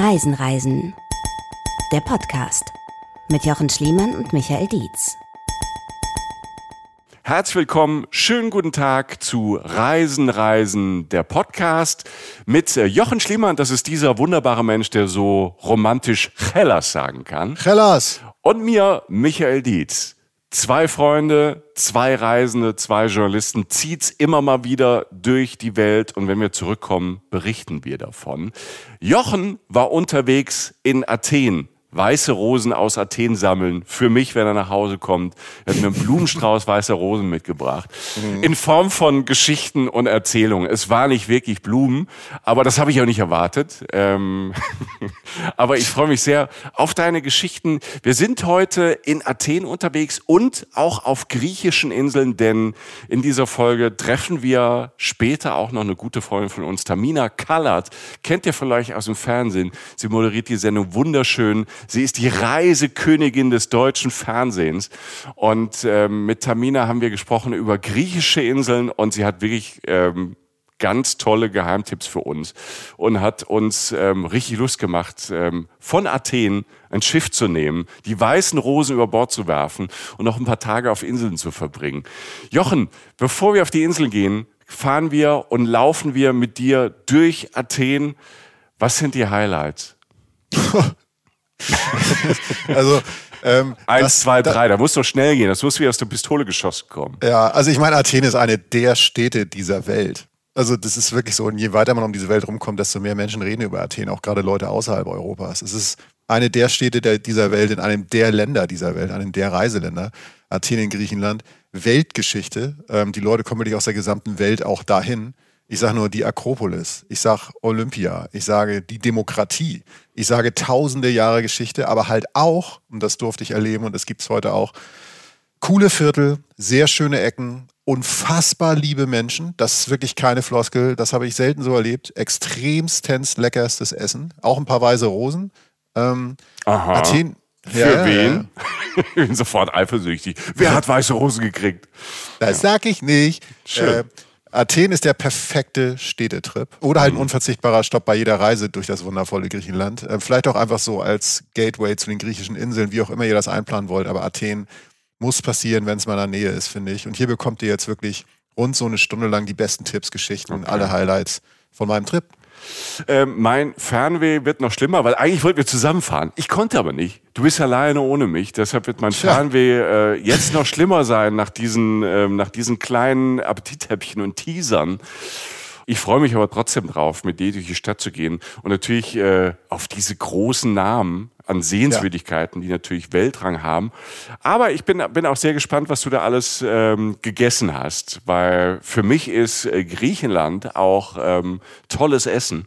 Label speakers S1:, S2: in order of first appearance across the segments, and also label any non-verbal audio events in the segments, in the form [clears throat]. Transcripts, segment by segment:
S1: Reisen, Reisen. Der Podcast mit Jochen Schliemann und Michael Dietz.
S2: Herzlich willkommen, schönen guten Tag zu Reisen, Reisen, der Podcast mit äh, Jochen Schliemann. Das ist dieser wunderbare Mensch, der so romantisch Hellas sagen kann.
S3: Hellas!
S2: Und mir, Michael Dietz. Zwei Freunde, zwei Reisende, zwei Journalisten, zieht's immer mal wieder durch die Welt und wenn wir zurückkommen, berichten wir davon. Jochen war unterwegs in Athen weiße Rosen aus Athen sammeln. Für mich, wenn er nach Hause kommt. Er hat mir einen Blumenstrauß weißer Rosen mitgebracht. Mhm. In Form von Geschichten und Erzählungen. Es war nicht wirklich Blumen, aber das habe ich auch nicht erwartet. Ähm [laughs] aber ich freue mich sehr auf deine Geschichten. Wir sind heute in Athen unterwegs und auch auf griechischen Inseln, denn in dieser Folge treffen wir später auch noch eine gute Freundin von uns, Tamina Kallert. Kennt ihr vielleicht aus dem Fernsehen? Sie moderiert die Sendung wunderschön Sie ist die Reisekönigin des deutschen Fernsehens. Und ähm, mit Tamina haben wir gesprochen über griechische Inseln und sie hat wirklich ähm, ganz tolle Geheimtipps für uns und hat uns ähm, richtig Lust gemacht, ähm, von Athen ein Schiff zu nehmen, die weißen Rosen über Bord zu werfen und noch ein paar Tage auf Inseln zu verbringen. Jochen, bevor wir auf die Inseln gehen, fahren wir und laufen wir mit dir durch Athen. Was sind die Highlights? [laughs] [laughs]
S3: also
S2: ähm, Eins, das, zwei, drei, da, da muss doch schnell gehen. Das muss wie aus der Pistole geschossen kommen.
S3: Ja, also ich meine, Athen ist eine der Städte dieser Welt. Also das ist wirklich so. Und je weiter man um diese Welt rumkommt, desto mehr Menschen reden über Athen, auch gerade Leute außerhalb Europas. Es ist eine der Städte der, dieser Welt, in einem der Länder dieser Welt, einem der Reiseländer. Athen in Griechenland. Weltgeschichte. Ähm, die Leute kommen wirklich aus der gesamten Welt auch dahin. Ich sage nur die Akropolis. Ich sage Olympia. Ich sage die Demokratie. Ich sage tausende Jahre Geschichte, aber halt auch, und das durfte ich erleben und das gibt es heute auch, coole Viertel, sehr schöne Ecken, unfassbar liebe Menschen. Das ist wirklich keine Floskel. Das habe ich selten so erlebt. Extremstens leckerstes Essen. Auch ein paar weiße Rosen.
S2: Ähm, Aha. Athen. Für ja, wen? Ja. [laughs] ich bin sofort eifersüchtig. Wer hat weiße Rosen gekriegt?
S3: Das ja. sag ich nicht. Schön. Äh, Athen ist der perfekte Städtetrip oder halt ein mhm. unverzichtbarer Stopp bei jeder Reise durch das wundervolle Griechenland. Äh, vielleicht auch einfach so als Gateway zu den griechischen Inseln, wie auch immer ihr das einplanen wollt. Aber Athen muss passieren, wenn es mal in der Nähe ist, finde ich. Und hier bekommt ihr jetzt wirklich rund so eine Stunde lang die besten Tipps, Geschichten, okay. alle Highlights von meinem Trip.
S2: Ähm, mein Fernweh wird noch schlimmer, weil eigentlich wollten wir zusammenfahren. Ich konnte aber nicht. Du bist alleine ohne mich. Deshalb wird mein Tja. Fernweh äh, jetzt noch schlimmer sein nach diesen, ähm, nach diesen kleinen Appetithäppchen und Teasern. Ich freue mich aber trotzdem drauf, mit dir durch die Stadt zu gehen und natürlich äh, auf diese großen Namen an Sehenswürdigkeiten, ja. die natürlich Weltrang haben. Aber ich bin, bin auch sehr gespannt, was du da alles ähm, gegessen hast, weil für mich ist äh, Griechenland auch ähm, tolles Essen.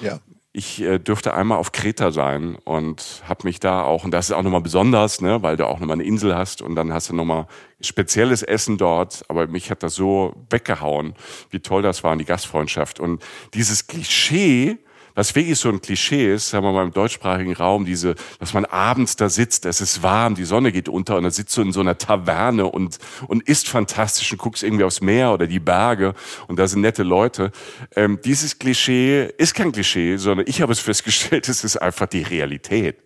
S2: Ja. Ich äh, dürfte einmal auf Kreta sein und habe mich da auch, und das ist auch nochmal besonders, ne, weil du auch nochmal eine Insel hast und dann hast du nochmal spezielles Essen dort. Aber mich hat das so weggehauen, wie toll das war, die Gastfreundschaft. Und dieses Klischee, was wirklich so ein Klischee ist, sagen wir mal im deutschsprachigen Raum, diese, dass man abends da sitzt, es ist warm, die Sonne geht unter und dann sitzt du in so einer Taverne und, und isst fantastisch und guckst irgendwie aufs Meer oder die Berge und da sind nette Leute. Ähm, dieses Klischee ist kein Klischee, sondern ich habe es festgestellt, [laughs] es ist einfach die Realität.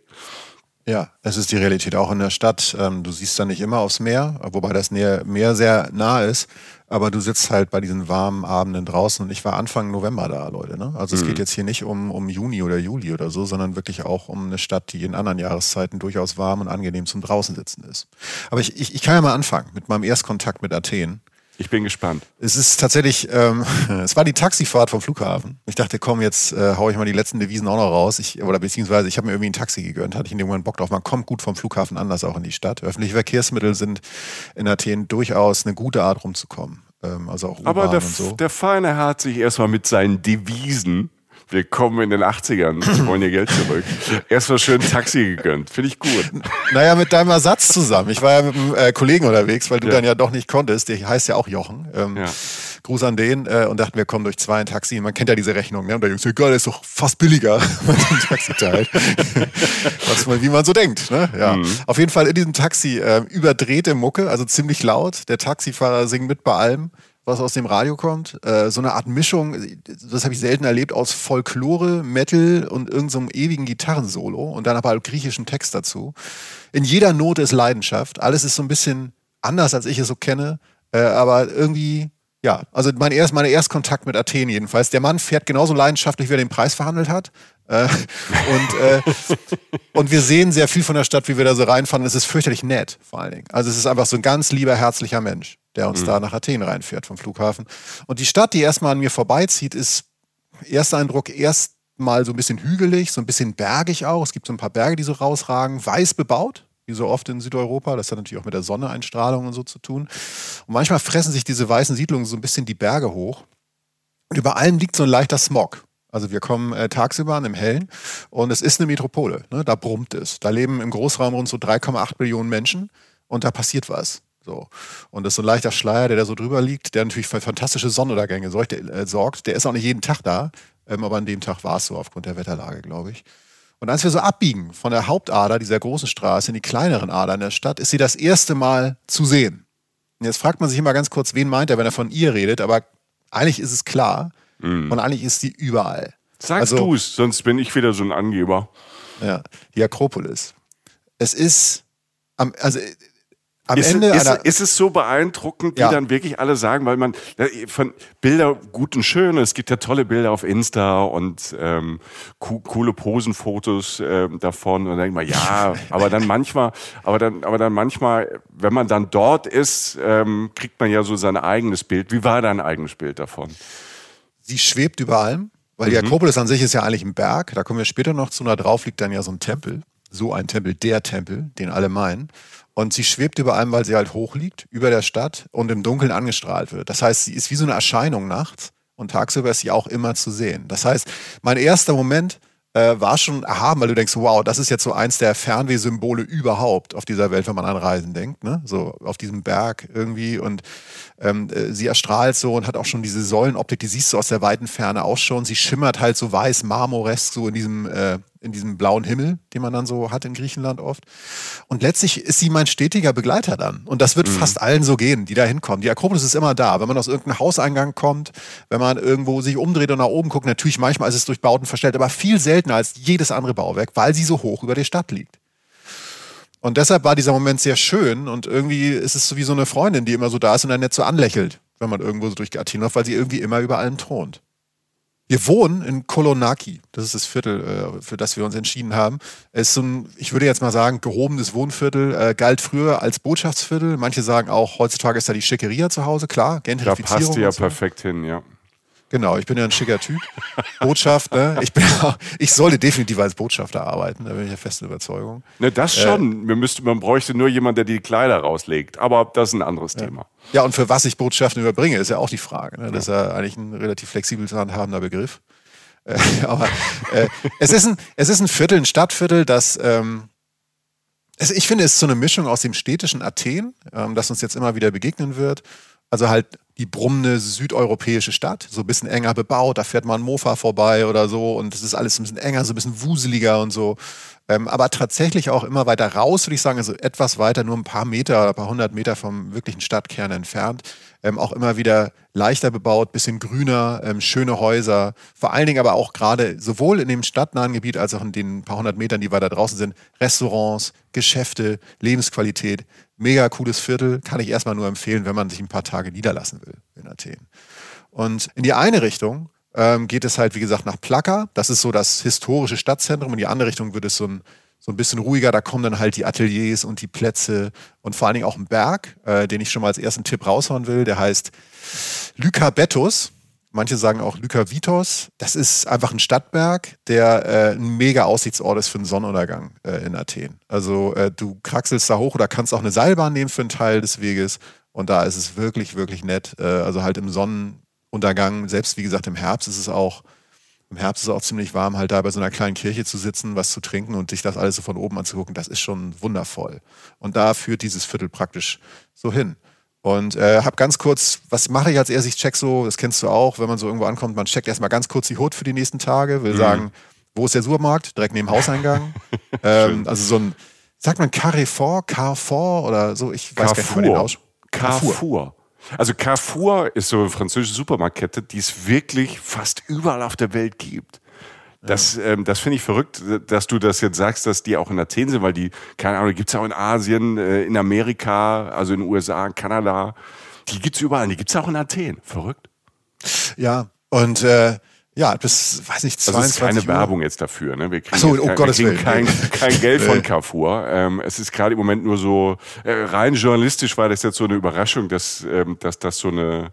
S3: Ja, es ist die Realität auch in der Stadt. Ähm, du siehst da nicht immer aufs Meer, wobei das Meer sehr nah ist. Aber du sitzt halt bei diesen warmen Abenden draußen und ich war Anfang November da, Leute. Ne? Also mhm. es geht jetzt hier nicht um, um Juni oder Juli oder so, sondern wirklich auch um eine Stadt, die in anderen Jahreszeiten durchaus warm und angenehm zum draußen sitzen ist. Aber ich, ich, ich kann ja mal anfangen mit meinem Erstkontakt mit Athen.
S2: Ich bin gespannt.
S3: Es ist tatsächlich, ähm, [laughs] es war die Taxifahrt vom Flughafen. Ich dachte, komm, jetzt äh, hau ich mal die letzten Devisen auch noch raus. Ich, oder beziehungsweise ich habe mir irgendwie ein Taxi gegönnt, hatte ich in dem Moment Bock drauf. Man kommt gut vom Flughafen anders auch in die Stadt. Öffentliche Verkehrsmittel sind in Athen durchaus eine gute Art rumzukommen. Ähm, also auch
S2: Aber der,
S3: so.
S2: der feine Herr hat sich erstmal mit seinen Devisen Willkommen in den 80ern. Sie wollen ihr Geld zurück. Erstmal schön Taxi gegönnt. Finde ich gut.
S3: Naja, mit deinem Ersatz zusammen. Ich war ja mit einem äh, Kollegen unterwegs, weil du ja. dann ja doch nicht konntest. Der heißt ja auch Jochen. Ähm, ja. Gruß an den äh, und dachten, wir kommen durch zwei in Taxi. Man kennt ja diese Rechnung. Ne? Und der Jungs, egal, der ist doch fast billiger, wenn [laughs] man ein Taxi teilt. Was man, wie man so denkt. Ne? Ja. Mhm. Auf jeden Fall in diesem Taxi äh, überdrehte Mucke, also ziemlich laut. Der Taxifahrer singt mit bei allem. Was aus dem Radio kommt. Äh, so eine Art Mischung, das habe ich selten erlebt, aus Folklore, Metal und irgendeinem so ewigen Gitarrensolo und dann aber halt griechischen Text dazu. In jeder Note ist Leidenschaft. Alles ist so ein bisschen anders, als ich es so kenne. Äh, aber irgendwie, ja, also mein erst, mein Erstkontakt mit Athen jedenfalls. Der Mann fährt genauso leidenschaftlich, wie er den Preis verhandelt hat. Äh, [laughs] und, äh, und wir sehen sehr viel von der Stadt, wie wir da so reinfahren. Es ist fürchterlich nett, vor allen Dingen. Also es ist einfach so ein ganz lieber, herzlicher Mensch, der uns mhm. da nach Athen reinfährt vom Flughafen. Und die Stadt, die erstmal an mir vorbeizieht, ist erster Eindruck erstmal so ein bisschen hügelig, so ein bisschen bergig auch. Es gibt so ein paar Berge, die so rausragen, weiß bebaut, wie so oft in Südeuropa. Das hat natürlich auch mit der Sonneeinstrahlung und so zu tun. Und manchmal fressen sich diese weißen Siedlungen so ein bisschen die Berge hoch. Und über allem liegt so ein leichter Smog. Also wir kommen äh, tagsüber an im Hellen und es ist eine Metropole. Ne? Da brummt es. Da leben im Großraum rund so 3,8 Millionen Menschen und da passiert was. So. Und das ist so ein leichter Schleier, der da so drüber liegt, der natürlich für fantastische Sonnenuntergänge sorgt. Der, äh, sorgt. der ist auch nicht jeden Tag da, ähm, aber an dem Tag war es so aufgrund der Wetterlage, glaube ich. Und als wir so abbiegen von der Hauptader dieser großen Straße in die kleineren Adern der Stadt, ist sie das erste Mal zu sehen. Und jetzt fragt man sich immer ganz kurz, wen meint er, wenn er von ihr redet, aber eigentlich ist es klar. Mm. Und eigentlich ist sie überall.
S2: Sagst also, du es, sonst bin ich wieder so ein Angeber.
S3: Ja, die Akropolis. Es ist, am, also am
S2: ist,
S3: Ende
S2: ist, ist, es so beeindruckend, wie ja. dann wirklich alle sagen, weil man von Bilder gut und schön, es gibt ja tolle Bilder auf Insta und ähm, co coole Posenfotos äh, davon und dann denkt man, ja, [laughs] aber dann manchmal, aber dann, aber dann manchmal, wenn man dann dort ist, ähm, kriegt man ja so sein eigenes Bild. Wie war dein eigenes Bild davon?
S3: Sie schwebt über allem, weil die mhm. Akropolis an sich ist ja eigentlich ein Berg. Da kommen wir später noch zu. Da drauf liegt dann ja so ein Tempel. So ein Tempel, der Tempel, den alle meinen. Und sie schwebt über allem, weil sie halt hoch liegt, über der Stadt und im Dunkeln angestrahlt wird. Das heißt, sie ist wie so eine Erscheinung nachts und tagsüber ist sie auch immer zu sehen. Das heißt, mein erster Moment äh, war schon erhaben, weil du denkst, wow, das ist jetzt so eins der Fernwehsymbole überhaupt auf dieser Welt, wenn man an Reisen denkt, ne? So auf diesem Berg irgendwie und ähm, äh, sie erstrahlt so und hat auch schon diese Säulenoptik, die siehst du aus der weiten Ferne auch schon. Sie schimmert halt so weiß, marmoresk so in diesem äh, in diesem blauen Himmel, den man dann so hat in Griechenland oft. Und letztlich ist sie mein stetiger Begleiter dann. Und das wird mhm. fast allen so gehen, die da hinkommen. Die Akropolis ist immer da. Wenn man aus irgendeinem Hauseingang kommt, wenn man irgendwo sich umdreht und nach oben guckt, natürlich manchmal ist es durch Bauten verstellt, aber viel seltener als jedes andere Bauwerk, weil sie so hoch über der Stadt liegt. Und deshalb war dieser Moment sehr schön und irgendwie ist es so wie so eine Freundin, die immer so da ist und dann nett so anlächelt, wenn man irgendwo so durch Athen läuft, weil sie irgendwie immer über allem thront. Wir wohnen in Kolonaki. Das ist das Viertel, äh, für das wir uns entschieden haben. Es ist so ein, ich würde jetzt mal sagen, gehobenes Wohnviertel. Äh, galt früher als Botschaftsviertel. Manche sagen auch, heutzutage ist da die Schickeria zu Hause. Klar,
S2: Gentrifizierung. Da passt ja so. perfekt hin, ja.
S3: Genau, ich bin ja ein schicker Typ. Botschaft, ne? ich, bin, ich sollte definitiv als Botschafter arbeiten, da bin ich ja festen Überzeugung.
S2: Ne, das äh, schon. Äh, Wir müsste, man bräuchte nur jemanden, der die Kleider rauslegt. Aber das ist ein anderes
S3: ja.
S2: Thema.
S3: Ja, und für was ich Botschaften überbringe, ist ja auch die Frage. Ne? Das ist ja eigentlich ein relativ flexibel zu handhabender Begriff. Äh, [laughs] aber äh, es, ist ein, es ist ein Viertel, ein Stadtviertel, das. Ähm, es, ich finde, es ist so eine Mischung aus dem städtischen Athen, ähm, das uns jetzt immer wieder begegnen wird. Also halt die brummende südeuropäische Stadt, so ein bisschen enger bebaut, da fährt man Mofa vorbei oder so und es ist alles ein bisschen enger, so ein bisschen wuseliger und so. Ähm, aber tatsächlich auch immer weiter raus, würde ich sagen, also etwas weiter, nur ein paar Meter oder ein paar hundert Meter vom wirklichen Stadtkern entfernt. Ähm, auch immer wieder leichter bebaut, bisschen grüner, ähm, schöne Häuser. Vor allen Dingen aber auch gerade sowohl in dem stadtnahen Gebiet als auch in den paar hundert Metern, die weiter draußen sind, Restaurants, Geschäfte, Lebensqualität. Mega cooles Viertel, kann ich erstmal nur empfehlen, wenn man sich ein paar Tage niederlassen will in Athen. Und in die eine Richtung ähm, geht es halt, wie gesagt, nach Plaka. Das ist so das historische Stadtzentrum. In die andere Richtung wird es so ein, so ein bisschen ruhiger. Da kommen dann halt die Ateliers und die Plätze und vor allen Dingen auch ein Berg, äh, den ich schon mal als ersten Tipp raushauen will. Der heißt Lykabetus. Manche sagen auch Lykavitos. Das ist einfach ein Stadtberg, der äh, ein mega Aussichtsort ist für einen Sonnenuntergang äh, in Athen. Also äh, du kraxelst da hoch oder kannst auch eine Seilbahn nehmen für einen Teil des Weges. Und da ist es wirklich, wirklich nett. Äh, also halt im Sonnen, Untergang. Selbst wie gesagt, im Herbst ist es auch, im Herbst ist es auch ziemlich warm, halt da bei so einer kleinen Kirche zu sitzen, was zu trinken und sich das alles so von oben anzugucken, das ist schon wundervoll. Und da führt dieses Viertel praktisch so hin. Und äh, hab ganz kurz, was mache ich als erstes? Ich check so, das kennst du auch, wenn man so irgendwo ankommt, man checkt erstmal ganz kurz die Hut für die nächsten Tage, will mhm. sagen, wo ist der Supermarkt? Direkt neben Hauseingang. [laughs] ähm, also so ein, sagt man Carrefour, Carrefour oder so, ich weiß
S2: Carrefour.
S3: gar nicht, wie man den
S2: Carrefour. Carrefour. Also Carrefour ist so eine französische Supermarktkette, die es wirklich fast überall auf der Welt gibt. Das, ähm, das finde ich verrückt, dass du das jetzt sagst, dass die auch in Athen sind, weil die, keine Ahnung, gibt es auch in Asien, äh, in Amerika, also in den USA, Kanada. Die gibt es überall, die gibt es auch in Athen. Verrückt.
S3: Ja, und äh, ja, bis, weiß nicht, 22
S2: Das ist keine
S3: Uhr.
S2: Werbung jetzt dafür. Ne? Wir kriegen,
S3: so,
S2: kein,
S3: Gottes
S2: wir kriegen kein, [laughs] kein Geld von. Carrefour. Ähm, es ist gerade im Moment nur so, äh, rein journalistisch war das jetzt so eine Überraschung, dass, ähm, dass das so eine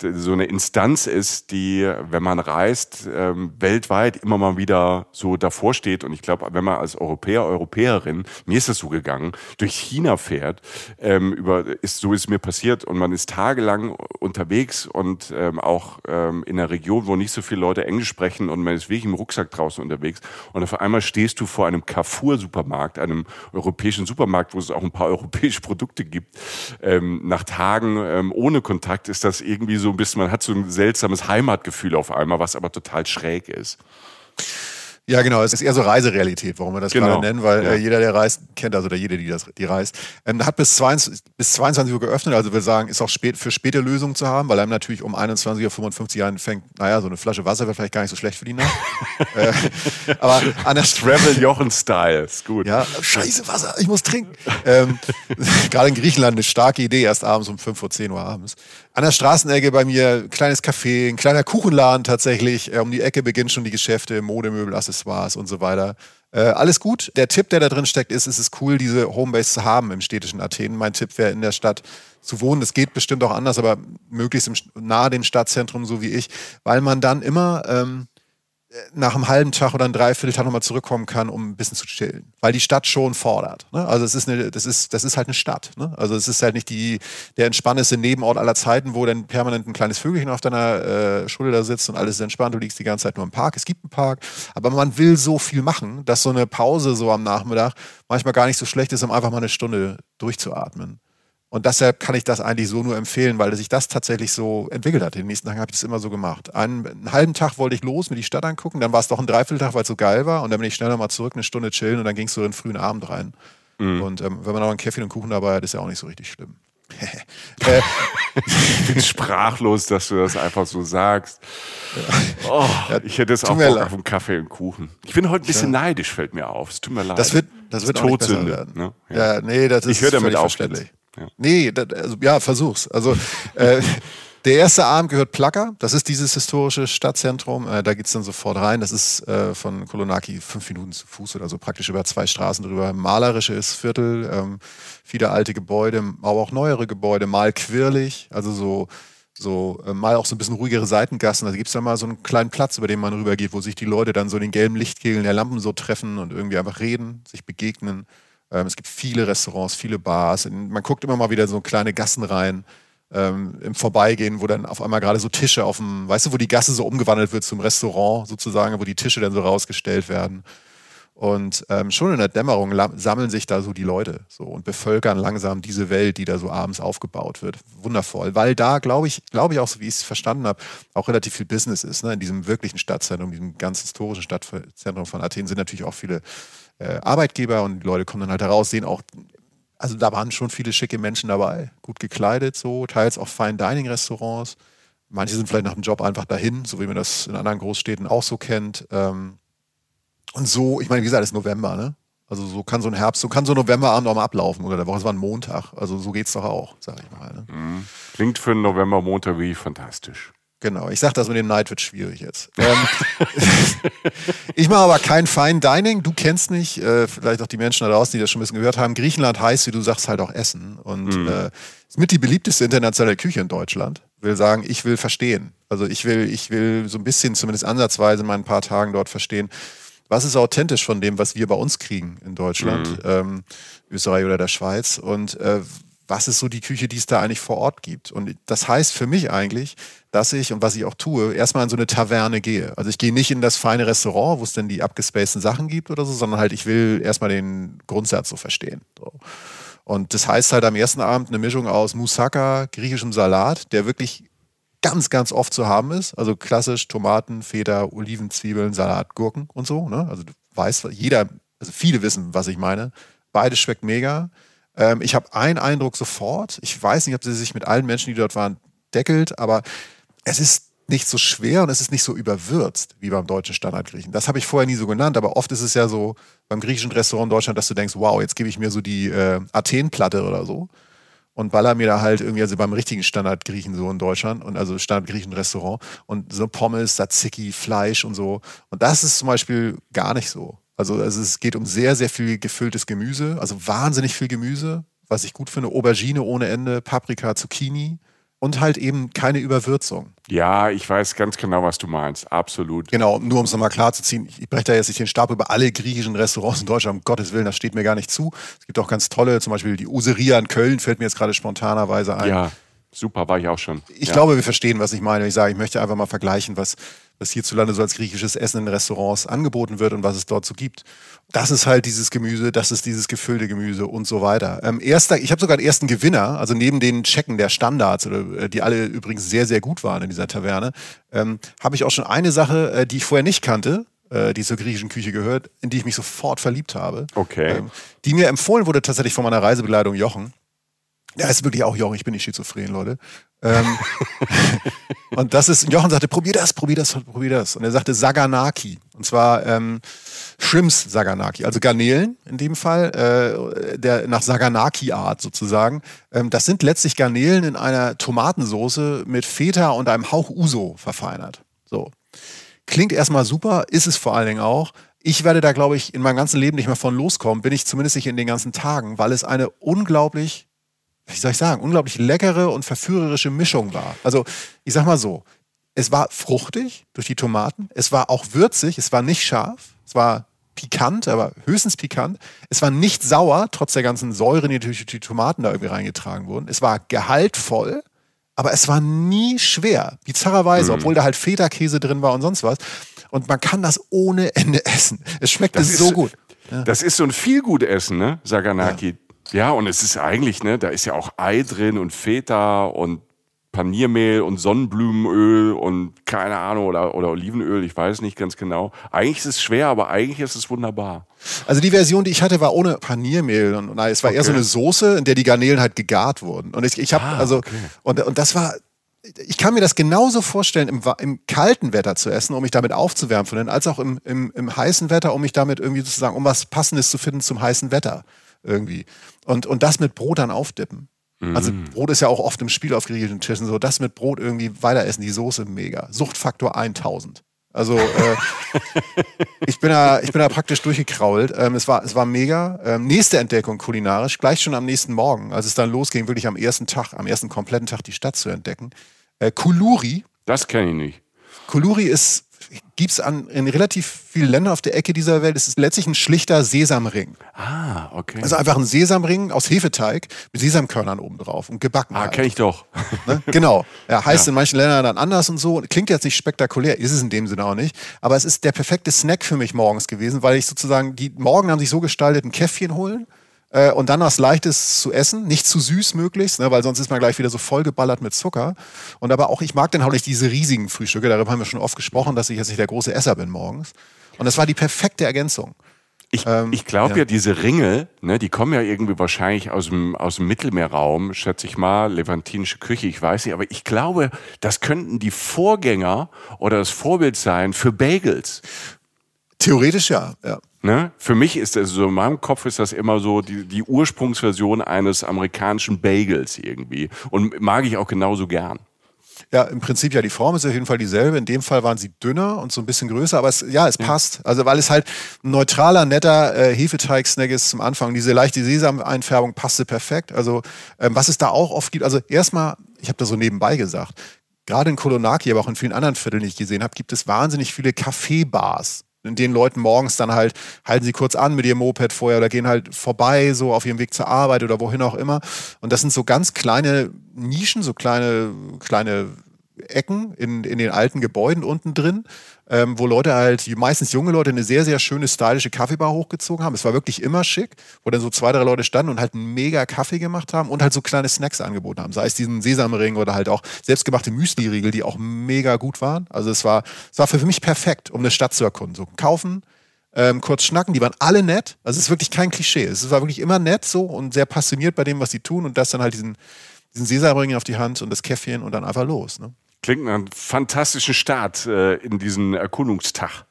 S2: so eine Instanz ist, die, wenn man reist, ähm, weltweit immer mal wieder so davor steht. Und ich glaube, wenn man als Europäer, Europäerin, mir ist das so gegangen, durch China fährt, ähm, über, ist, so ist es mir passiert und man ist tagelang unterwegs und ähm, auch ähm, in einer Region, wo nicht so viele Leute Englisch sprechen und man ist wirklich im Rucksack draußen unterwegs und auf einmal stehst du vor einem Carrefour-Supermarkt, einem europäischen Supermarkt, wo es auch ein paar [laughs] europäische Produkte gibt. Ähm, nach Tagen ähm, ohne Kontakt ist das irgendwie so ein bisschen, man hat so ein seltsames Heimatgefühl auf einmal, was aber total schräg ist.
S3: Ja, genau. Es ist eher so Reiserealität, warum wir das
S2: Genau.
S3: gerade nennen, weil
S2: Ja.
S3: äh, jeder, der reist, kennt also oder jede, die, das, die reist, ähm, hat bis 22, bis 22 Uhr geöffnet. Also wir sagen, ist auch spät, für späte Lösungen zu haben, weil einem natürlich um 21.55 Uhr anfängt, naja, so eine Flasche Wasser wäre vielleicht gar nicht so schlecht für die Nacht. [laughs] äh, aber an der [laughs]
S2: Travel Jochen-Style, ist gut.
S3: ja, scheiße Wasser, ich muss trinken. ähm, [laughs] Gerade in Griechenland eine starke Idee, erst abends um 5 Uhr, 10 Uhr abends. An der Straßenecke bei mir, kleines Café, ein kleiner Kuchenladen tatsächlich. Äh, um die Ecke beginnen schon die Geschäfte, Modemöbel, Accessoires und so weiter. Äh, alles gut. Der Tipp, der da drin steckt, ist, es ist cool, diese Homebase zu haben im städtischen Athen. Mein Tipp wäre, in der Stadt zu wohnen. Das geht bestimmt auch anders, aber möglichst im, nahe dem Stadtzentrum, so wie ich, weil man dann immer ähm, nach einem halben Tag oder einem Dreivierteltag nochmal zurückkommen kann, um ein bisschen zu chillen. Weil die Stadt schon fordert. Ne? Also es ist eine, das ist, das ist halt eine Stadt. Ne? Also es ist halt nicht die, der entspannendste Nebenort aller Zeiten, wo dann permanent ein kleines Vögelchen auf deiner äh, Schulter sitzt und alles ist entspannt. Du liegst die ganze Zeit nur im Park. Es gibt einen Park, aber man will so viel machen, dass so eine Pause so am Nachmittag manchmal gar nicht so schlecht ist, um einfach mal eine Stunde durchzuatmen. Und deshalb kann ich das eigentlich so nur empfehlen, weil sich das tatsächlich so entwickelt hat. Den nächsten Tagen habe ich das immer so gemacht. Einen, einen halben Tag wollte ich los, mir die Stadt angucken, dann war es doch ein Dreivierteltag, weil es so geil war. Und dann bin ich schnell nochmal zurück, eine Stunde chillen und dann ging es so in den frühen Abend rein. Und ähm, wenn man noch einen Kaffee und Kuchen dabei hat, ist ja auch nicht so richtig schlimm. [laughs] äh,
S2: Ich bin sprachlos, dass du das einfach so sagst. Oh, ich hätte jetzt auch Bock
S3: leid.
S2: auf einen Kaffee und Kuchen. Ich bin heute ein bisschen neidisch, fällt mir auf. Es tut mir leid.
S3: das wird, das wird besser
S2: Todsünde.
S3: werden.
S2: Ne?
S3: Ja. nee, das ist
S2: Ich höre damit auf. Ja.
S3: Nee, das, also, ja, versuch's. Also [laughs] äh, der erste Abend gehört Plaka. Das ist dieses historische Stadtzentrum. Äh, da geht's dann sofort rein. Das ist äh, von Kolonaki fünf Minuten zu Fuß oder so, praktisch über zwei Straßen drüber. Malerisches Viertel, ähm, viele alte Gebäude, aber auch neuere Gebäude, mal quirlig, also so so äh, mal auch so ein bisschen ruhigere Seitengassen. Also gibt's da mal so einen kleinen Platz, über den man rübergeht, wo sich die Leute dann so in den gelben Lichtkegeln der Lampen so treffen und irgendwie einfach reden, sich begegnen. Ähm, es gibt viele Restaurants, viele Bars. Man guckt immer mal wieder so kleine Gassen rein ähm, im Vorbeigehen, wo dann auf einmal gerade so Tische auf dem, weißt du, wo die Gasse so umgewandelt wird zum Restaurant sozusagen, wo die Tische dann so rausgestellt werden. Und ähm, schon in der Dämmerung sammeln sich da so die Leute so und bevölkern langsam diese Welt, die da so abends aufgebaut wird. Wundervoll, weil da glaube ich, glaube ich auch, so wie ich es verstanden habe, auch relativ viel Business ist. Ne? In diesem wirklichen Stadtzentrum, diesem ganz historischen Stadtzentrum von Athen sind natürlich auch viele äh, Arbeitgeber und die Leute kommen dann halt heraus, sehen auch, also da waren schon viele schicke Menschen dabei, gut gekleidet so, teils auch Fine Dining Restaurants. Manche sind vielleicht nach dem Job einfach dahin, so wie man das in anderen Großstädten auch so kennt. Ähm, und so, ich meine, wie gesagt, es ist November, ne? Also so kann so ein Herbst, so kann so ein Novemberabend auch mal ablaufen oder der Woche, es war ein Montag. Also so geht's doch auch, sag ich mal. Ne?
S2: Klingt für einen November, Montag wie fantastisch.
S3: Genau, ich sag das mit dem Neid wird schwierig jetzt. Ähm, [laughs] ich mache aber kein Fine Dining, du kennst nicht, äh, vielleicht auch die Menschen da draußen, die das schon ein bisschen gehört haben. Griechenland heißt, wie du sagst, halt auch Essen. Und äh, ist mit die beliebteste internationale Küche in Deutschland. Will sagen, ich will verstehen. Also ich will, ich will so ein bisschen, zumindest ansatzweise in meinen paar Tagen dort verstehen, was ist authentisch von dem, was wir bei uns kriegen in Deutschland, ähm, Österreich oder der Schweiz und äh, was ist so die Küche, die es da eigentlich vor Ort gibt. Und das heißt für mich eigentlich, dass ich, und was ich auch tue, erstmal in so eine Taverne gehe. Also ich gehe nicht in das feine Restaurant, wo es dann die abgespaceden Sachen gibt oder so, sondern halt ich will erstmal den Grundsatz so verstehen. So. Und das heißt halt am ersten Abend eine Mischung aus Moussaka, griechischem Salat, der wirklich ganz, ganz oft zu haben ist. Also klassisch Tomaten, Feta, Oliven, Zwiebeln, Salat, Gurken und so. Ne? Also du weißt, jeder, also viele wissen, was ich meine. Beides schmeckt mega. Ähm, ich habe einen Eindruck sofort. Ich weiß nicht, ob sie sich mit allen Menschen, die dort waren, deckelt, aber es ist nicht so schwer und es ist nicht so überwürzt wie beim deutschen Standardgriechen. Das habe ich vorher nie so genannt, aber oft ist es ja so beim griechischen Restaurant in Deutschland, dass du denkst, wow, jetzt gebe ich mir so die äh, Athen-Platte oder so und baller mir da halt irgendwie, also beim richtigen Standardgriechen so in Deutschland und also Standardgriechen-Restaurant und so Pommes, Tzatziki, Fleisch und so. Und das ist zum Beispiel gar nicht so. Also, also es geht um sehr, sehr viel gefülltes Gemüse, also wahnsinnig viel Gemüse, was ich gut finde. Aubergine ohne Ende, Paprika, Zucchini und halt eben keine Überwürzung.
S2: Ja, ich weiß ganz genau, was du meinst. Absolut.
S3: Genau, nur um es nochmal klarzuziehen, ich breche da jetzt nicht den Stab über alle griechischen Restaurants in Deutschland, um Gottes Willen, das steht mir gar nicht zu. Es gibt auch ganz tolle, zum Beispiel die Useria in Köln, fällt mir jetzt gerade spontanerweise ein.
S2: Ja, super, war ich auch schon.
S3: Ich
S2: ja.
S3: glaube, wir verstehen, was ich meine. Ich sage, ich möchte einfach mal vergleichen, was, was hierzulande so als griechisches Essen in Restaurants angeboten wird und was es dort so gibt. Das ist halt dieses Gemüse, das ist dieses gefüllte Gemüse und so weiter. Ähm, erster, ich habe sogar einen ersten Gewinner, also neben den Checken der Standards, oder, äh, die alle übrigens sehr, sehr gut waren in dieser Taverne, ähm, habe ich auch schon eine Sache, äh, die ich vorher nicht kannte, äh, die zur griechischen Küche gehört, in die ich mich sofort verliebt habe.
S2: Okay. Ähm,
S3: die mir empfohlen wurde tatsächlich von meiner Reisebegleitung Jochen. Ja, ist wirklich auch Jochen, ich bin nicht schizophren, Leute. Ähm, [laughs] und das ist, Jochen sagte, probier das, probier das, probier das. Und er sagte Saganaki. Und zwar ähm, Shrimps Saganaki, also Garnelen in dem Fall, äh, der nach Saganaki-Art sozusagen. Ähm, das sind letztlich Garnelen in einer Tomatensoße mit Feta und einem Hauch Uso verfeinert. So. Klingt erstmal super, ist es vor allen Dingen auch. Ich werde da, glaube ich, in meinem ganzen Leben nicht mehr von loskommen, bin ich zumindest nicht in den ganzen Tagen, weil es eine unglaublich wie soll ich sagen, unglaublich leckere und verführerische Mischung war. Also, ich sag mal so, es war fruchtig durch die Tomaten, es war auch würzig, es war nicht scharf, es war pikant, aber höchstens pikant. Es war nicht sauer, trotz der ganzen Säuren, die durch die Tomaten da irgendwie reingetragen wurden. Es war gehaltvoll, aber es war nie schwer, bizarrerweise, mhm. obwohl da halt Feta-Käse drin war und sonst was. Und man kann das ohne Ende essen. Es schmeckte so gut.
S2: Ja. Das ist so ein viel gut Essen, ne? Saganaki. Ja. Ja, und es ist eigentlich, ne, da ist ja auch Ei drin und Feta und Paniermehl und Sonnenblumenöl und keine Ahnung oder, oder Olivenöl, ich weiß nicht ganz genau. Eigentlich ist es schwer, aber eigentlich ist es wunderbar.
S3: Also die Version, die ich hatte, war ohne Paniermehl und nein, es war okay. eher so eine Soße, in der die Garnelen halt gegart wurden. Und ich, ich habe ah, also okay. und und das war ich kann mir das genauso vorstellen, im, im, kalten Wetter zu essen, um mich damit aufzuwärmen von denen, als auch im, im, im heißen Wetter, um mich damit irgendwie sozusagen, um was Passendes zu finden zum heißen Wetter irgendwie. Und, und das mit Brot dann aufdippen. Mhm. Also Brot ist ja auch oft im Spiel auf griechischen Tischen so, das mit Brot irgendwie weiter essen, die Soße mega. Suchtfaktor 1000. Also äh, [laughs] ich, bin da, ich bin da praktisch durchgekrault. Ähm, es, war, es war mega. Ähm, nächste Entdeckung kulinarisch, gleich schon am nächsten Morgen, als es dann losging, wirklich am ersten Tag, am ersten kompletten Tag die Stadt zu entdecken. Äh, Kuluri.
S2: Das kenne ich nicht.
S3: Kuluri ist gibt es in relativ vielen Ländern auf der Ecke dieser Welt. Es ist letztlich ein schlichter Sesamring.
S2: Ah, okay.
S3: Also einfach ein Sesamring aus Hefeteig mit Sesamkörnern oben drauf und gebacken.
S2: Ah,
S3: halt.
S2: kenne ich doch.
S3: Ne? Genau. Ja, [laughs] heißt ja. in manchen Ländern dann anders und so. Klingt jetzt nicht spektakulär, ist es in dem Sinne auch nicht. Aber es ist der perfekte Snack für mich morgens gewesen, weil ich sozusagen, die Morgen haben sich so gestaltet, ein Käffchen holen äh, und dann was Leichtes zu essen, nicht zu süß möglichst, ne, weil sonst ist man gleich wieder so vollgeballert mit Zucker. Und aber auch, ich mag dann halt nicht diese riesigen Frühstücke, darüber haben wir schon oft gesprochen, dass ich jetzt nicht der große Esser bin morgens. Und das war die perfekte Ergänzung.
S2: Ich, ähm, ich glaube ja. ja. diese Ringe, ne, die kommen ja irgendwie wahrscheinlich aus dem, aus dem Mittelmeerraum, schätze ich mal, levantinische Küche, ich weiß nicht, aber ich glaube, das könnten die Vorgänger oder das Vorbild sein für Bagels.
S3: Theoretisch ja, ja.
S2: Ne? Für mich ist das so, in meinem Kopf ist das immer so die, die Ursprungsversion eines amerikanischen Bagels irgendwie. Und mag ich auch genauso gern.
S3: Ja, im Prinzip ja, die Form ist auf jeden Fall dieselbe. In dem Fall waren sie dünner und so ein bisschen größer, aber es, ja, es ja. passt. Also weil es halt ein neutraler, netter äh, Hefeteig-Snack ist zum Anfang. Diese leichte Sesameinfärbung passte perfekt. Also ähm, was es da auch oft gibt, also erstmal, ich habe da so nebenbei gesagt, gerade in Kolonaki, aber auch in vielen anderen Vierteln, die ich gesehen habe, gibt es wahnsinnig viele Kaffeebars den Leuten morgens dann halt, halten sie kurz an mit ihrem Moped vorher oder gehen halt vorbei, so auf ihrem Weg zur Arbeit oder wohin auch immer. Und das sind so ganz kleine Nischen, so kleine, kleine Ecken in, in den alten Gebäuden unten drin, ähm, wo Leute halt, meistens junge Leute, eine sehr, sehr schöne, stylische Kaffeebar hochgezogen haben. Es war wirklich immer schick, wo dann so zwei, drei Leute standen und halt einen mega Kaffee gemacht haben und halt so kleine Snacks angeboten haben. Sei es diesen Sesamring oder halt auch selbstgemachte Müsli-Riegel, die auch mega gut waren. Also es war, es war für mich perfekt, um eine Stadt zu erkunden. So kaufen, ähm, kurz schnacken. Die waren alle nett. Also es ist wirklich kein Klischee. Es war wirklich immer nett so und sehr passioniert bei dem, was sie tun und das dann halt diesen, diesen Sesamring auf die Hand und das Käffchen und dann einfach los. Ne?
S2: Klingt nach einem fantastischen Start äh, in diesen Erkundungstag.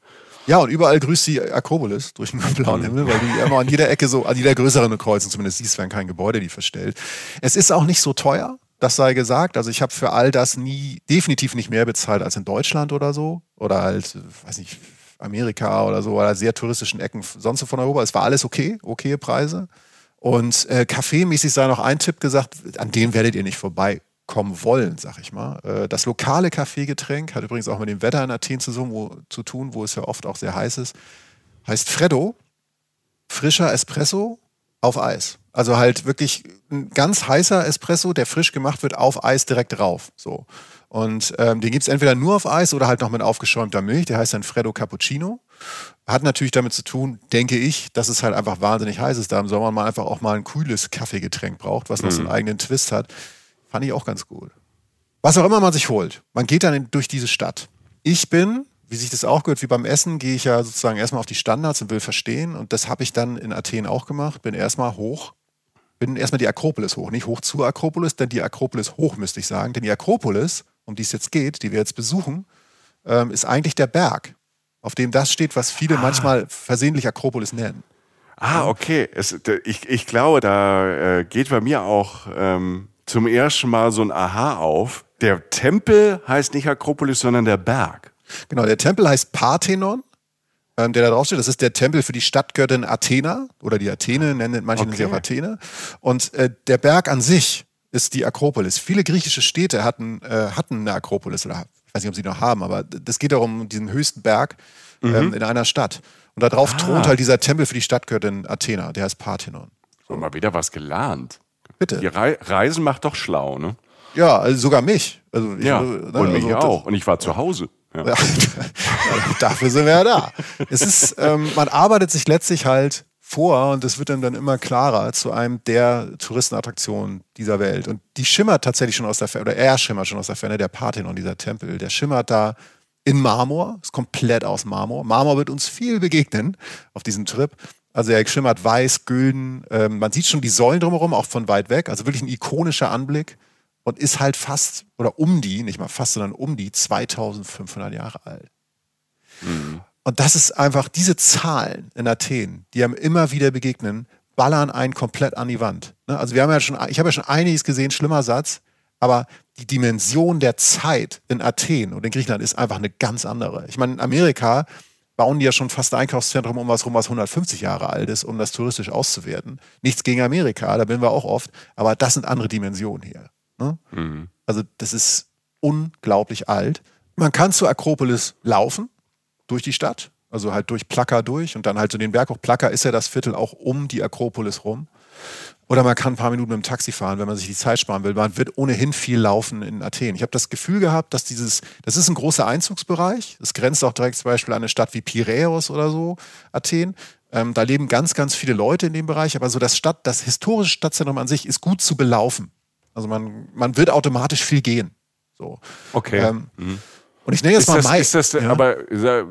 S3: Ja, und überall grüßt die Akropolis durch den blauen mhm. Himmel, weil du immer an jeder Ecke so, an jeder größeren Kreuzung zumindest siehst, wenn kein Gebäude die verstellt. Es ist auch nicht so teuer, das sei gesagt. Also ich habe für all das nie, definitiv nicht mehr bezahlt als in Deutschland oder so. Oder halt, weiß nicht, Amerika oder so, oder sehr touristischen Ecken sonst so von Europa. Es war alles okay, okaye Preise. Und äh, kaffeemäßig sei noch ein Tipp gesagt, an dem werdet ihr nicht vorbeikommen wollen, sag ich mal. Äh, das lokale Kaffeegetränk hat übrigens auch mit dem Wetter in Athen zu, wo, zu tun, wo es ja oft auch sehr heiß ist. Heißt Freddo, frischer Espresso auf Eis. Also halt wirklich ein ganz heißer Espresso, der frisch gemacht wird, auf Eis direkt rauf. So. Und ähm, den gibt es entweder nur auf Eis oder halt noch mit aufgeschäumter Milch. Der heißt dann Freddo Cappuccino. Hat natürlich damit zu tun, denke ich, dass es halt einfach wahnsinnig heiß ist. Da im Sommer man einfach auch mal ein kühles Kaffeegetränk braucht, was noch mhm. so einen mhm. eigenen Twist hat. Fand ich auch ganz gut. Was auch immer man sich holt, man geht dann durch diese Stadt. Ich bin wie sich das auch gehört, wie beim Essen, gehe ich ja sozusagen erstmal auf die Standards und will verstehen. Und das habe ich dann in Athen auch gemacht. Bin erstmal hoch, bin erstmal die Akropolis hoch. Nicht hoch zur Akropolis, denn die Akropolis hoch, müsste ich sagen. Denn die Akropolis, um die es jetzt geht, die wir jetzt besuchen, ähm, ist eigentlich der Berg, auf dem das steht, was viele ah. manchmal versehentlich Akropolis nennen.
S2: Ah, okay. Es, ich, ich glaube, da äh, geht bei mir auch ähm, zum ersten Mal so ein Aha auf. Der Tempel heißt nicht Akropolis, sondern der Berg.
S3: Genau, der Tempel heißt Parthenon, ähm, der da draufsteht. Das ist der Tempel für die Stadtgöttin Athena oder die Athene, nennen manche okay. sie auch Athene. Und äh, der Berg an sich ist die Akropolis. Viele griechische Städte hatten, äh, hatten eine Akropolis oder ich weiß nicht, ob sie noch haben, aber das geht darum, diesen höchsten Berg ähm, mhm. in einer Stadt. Und da drauf ah. thront halt dieser Tempel für die Stadtgöttin Athena, der heißt Parthenon.
S2: So. Mal wieder was gelernt.
S3: Bitte.
S2: Die Re Reisen macht doch schlau, ne?
S3: Ja, also sogar mich.
S2: Also ich, ja, ne, und also mich auch. Und ich war zu Hause. Ja. [laughs]
S3: Dafür sind wir ja da. Es ist, ähm, man arbeitet sich letztlich halt vor und es wird dann, dann immer klarer zu einem der Touristenattraktionen dieser Welt. Und die schimmert tatsächlich schon aus der Ferne, oder er schimmert schon aus der Ferne, der Parthenon, dieser Tempel, der schimmert da in Marmor, ist komplett aus Marmor. Marmor wird uns viel begegnen auf diesem Trip. Also er schimmert weiß, gülden. Ähm, man sieht schon die Säulen drumherum, auch von weit weg. Also wirklich ein ikonischer Anblick und ist halt fast oder um die, nicht mal fast, sondern um die 2500 Jahre alt. Mhm. Und das ist einfach, diese Zahlen in Athen, die einem immer wieder begegnen, ballern einen komplett an die Wand. Ne? Also wir haben ja schon, ich habe ja schon einiges gesehen, schlimmer Satz, aber die Dimension der Zeit in Athen und in Griechenland ist einfach eine ganz andere. Ich meine, in Amerika bauen die ja schon fast ein Einkaufszentrum um was rum, was 150 Jahre alt ist, um das touristisch auszuwerten. Nichts gegen Amerika, da bin wir auch oft, aber das sind andere Dimensionen hier. Ne? Mhm. Also das ist unglaublich alt. Man kann zur Akropolis laufen durch die Stadt, also halt durch Plaka durch und dann halt so den Berg hoch. Plaka ist ja das Viertel auch um die Akropolis rum. Oder man kann ein paar Minuten mit dem Taxi fahren, wenn man sich die Zeit sparen will. Man wird ohnehin viel laufen in Athen. Ich habe das Gefühl gehabt, dass dieses, das ist ein großer Einzugsbereich. Es grenzt auch direkt zum Beispiel an eine Stadt wie Piräus oder so, Athen. Ähm, da leben ganz, ganz viele Leute in dem Bereich. Aber so das Stadt, das historische Stadtzentrum an sich ist gut zu belaufen. Also man, man wird automatisch viel gehen. So.
S2: Okay. Ähm, mhm.
S3: Und ich nenne jetzt
S2: ist
S3: mal
S2: Mai. Ist das, ja. aber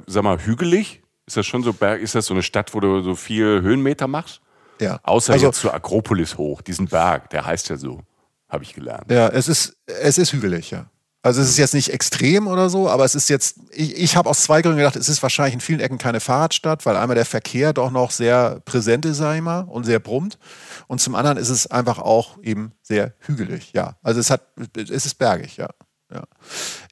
S2: sag mal, hügelig? Ist das schon so Berg? Ist das so eine Stadt, wo du so viel Höhenmeter machst?
S3: Ja.
S2: Außer also, jetzt zur Akropolis hoch, diesen Berg, der heißt ja so, habe ich gelernt.
S3: Ja, es ist, es ist hügelig, ja. Also es ist jetzt nicht extrem oder so, aber es ist jetzt, ich, ich habe aus zwei Gründen gedacht, es ist wahrscheinlich in vielen Ecken keine Fahrradstadt, weil einmal der Verkehr doch noch sehr präsent ist, sag ich mal, und sehr brummt. Und zum anderen ist es einfach auch eben sehr hügelig, ja. Also es hat, es ist bergig, ja. Ja.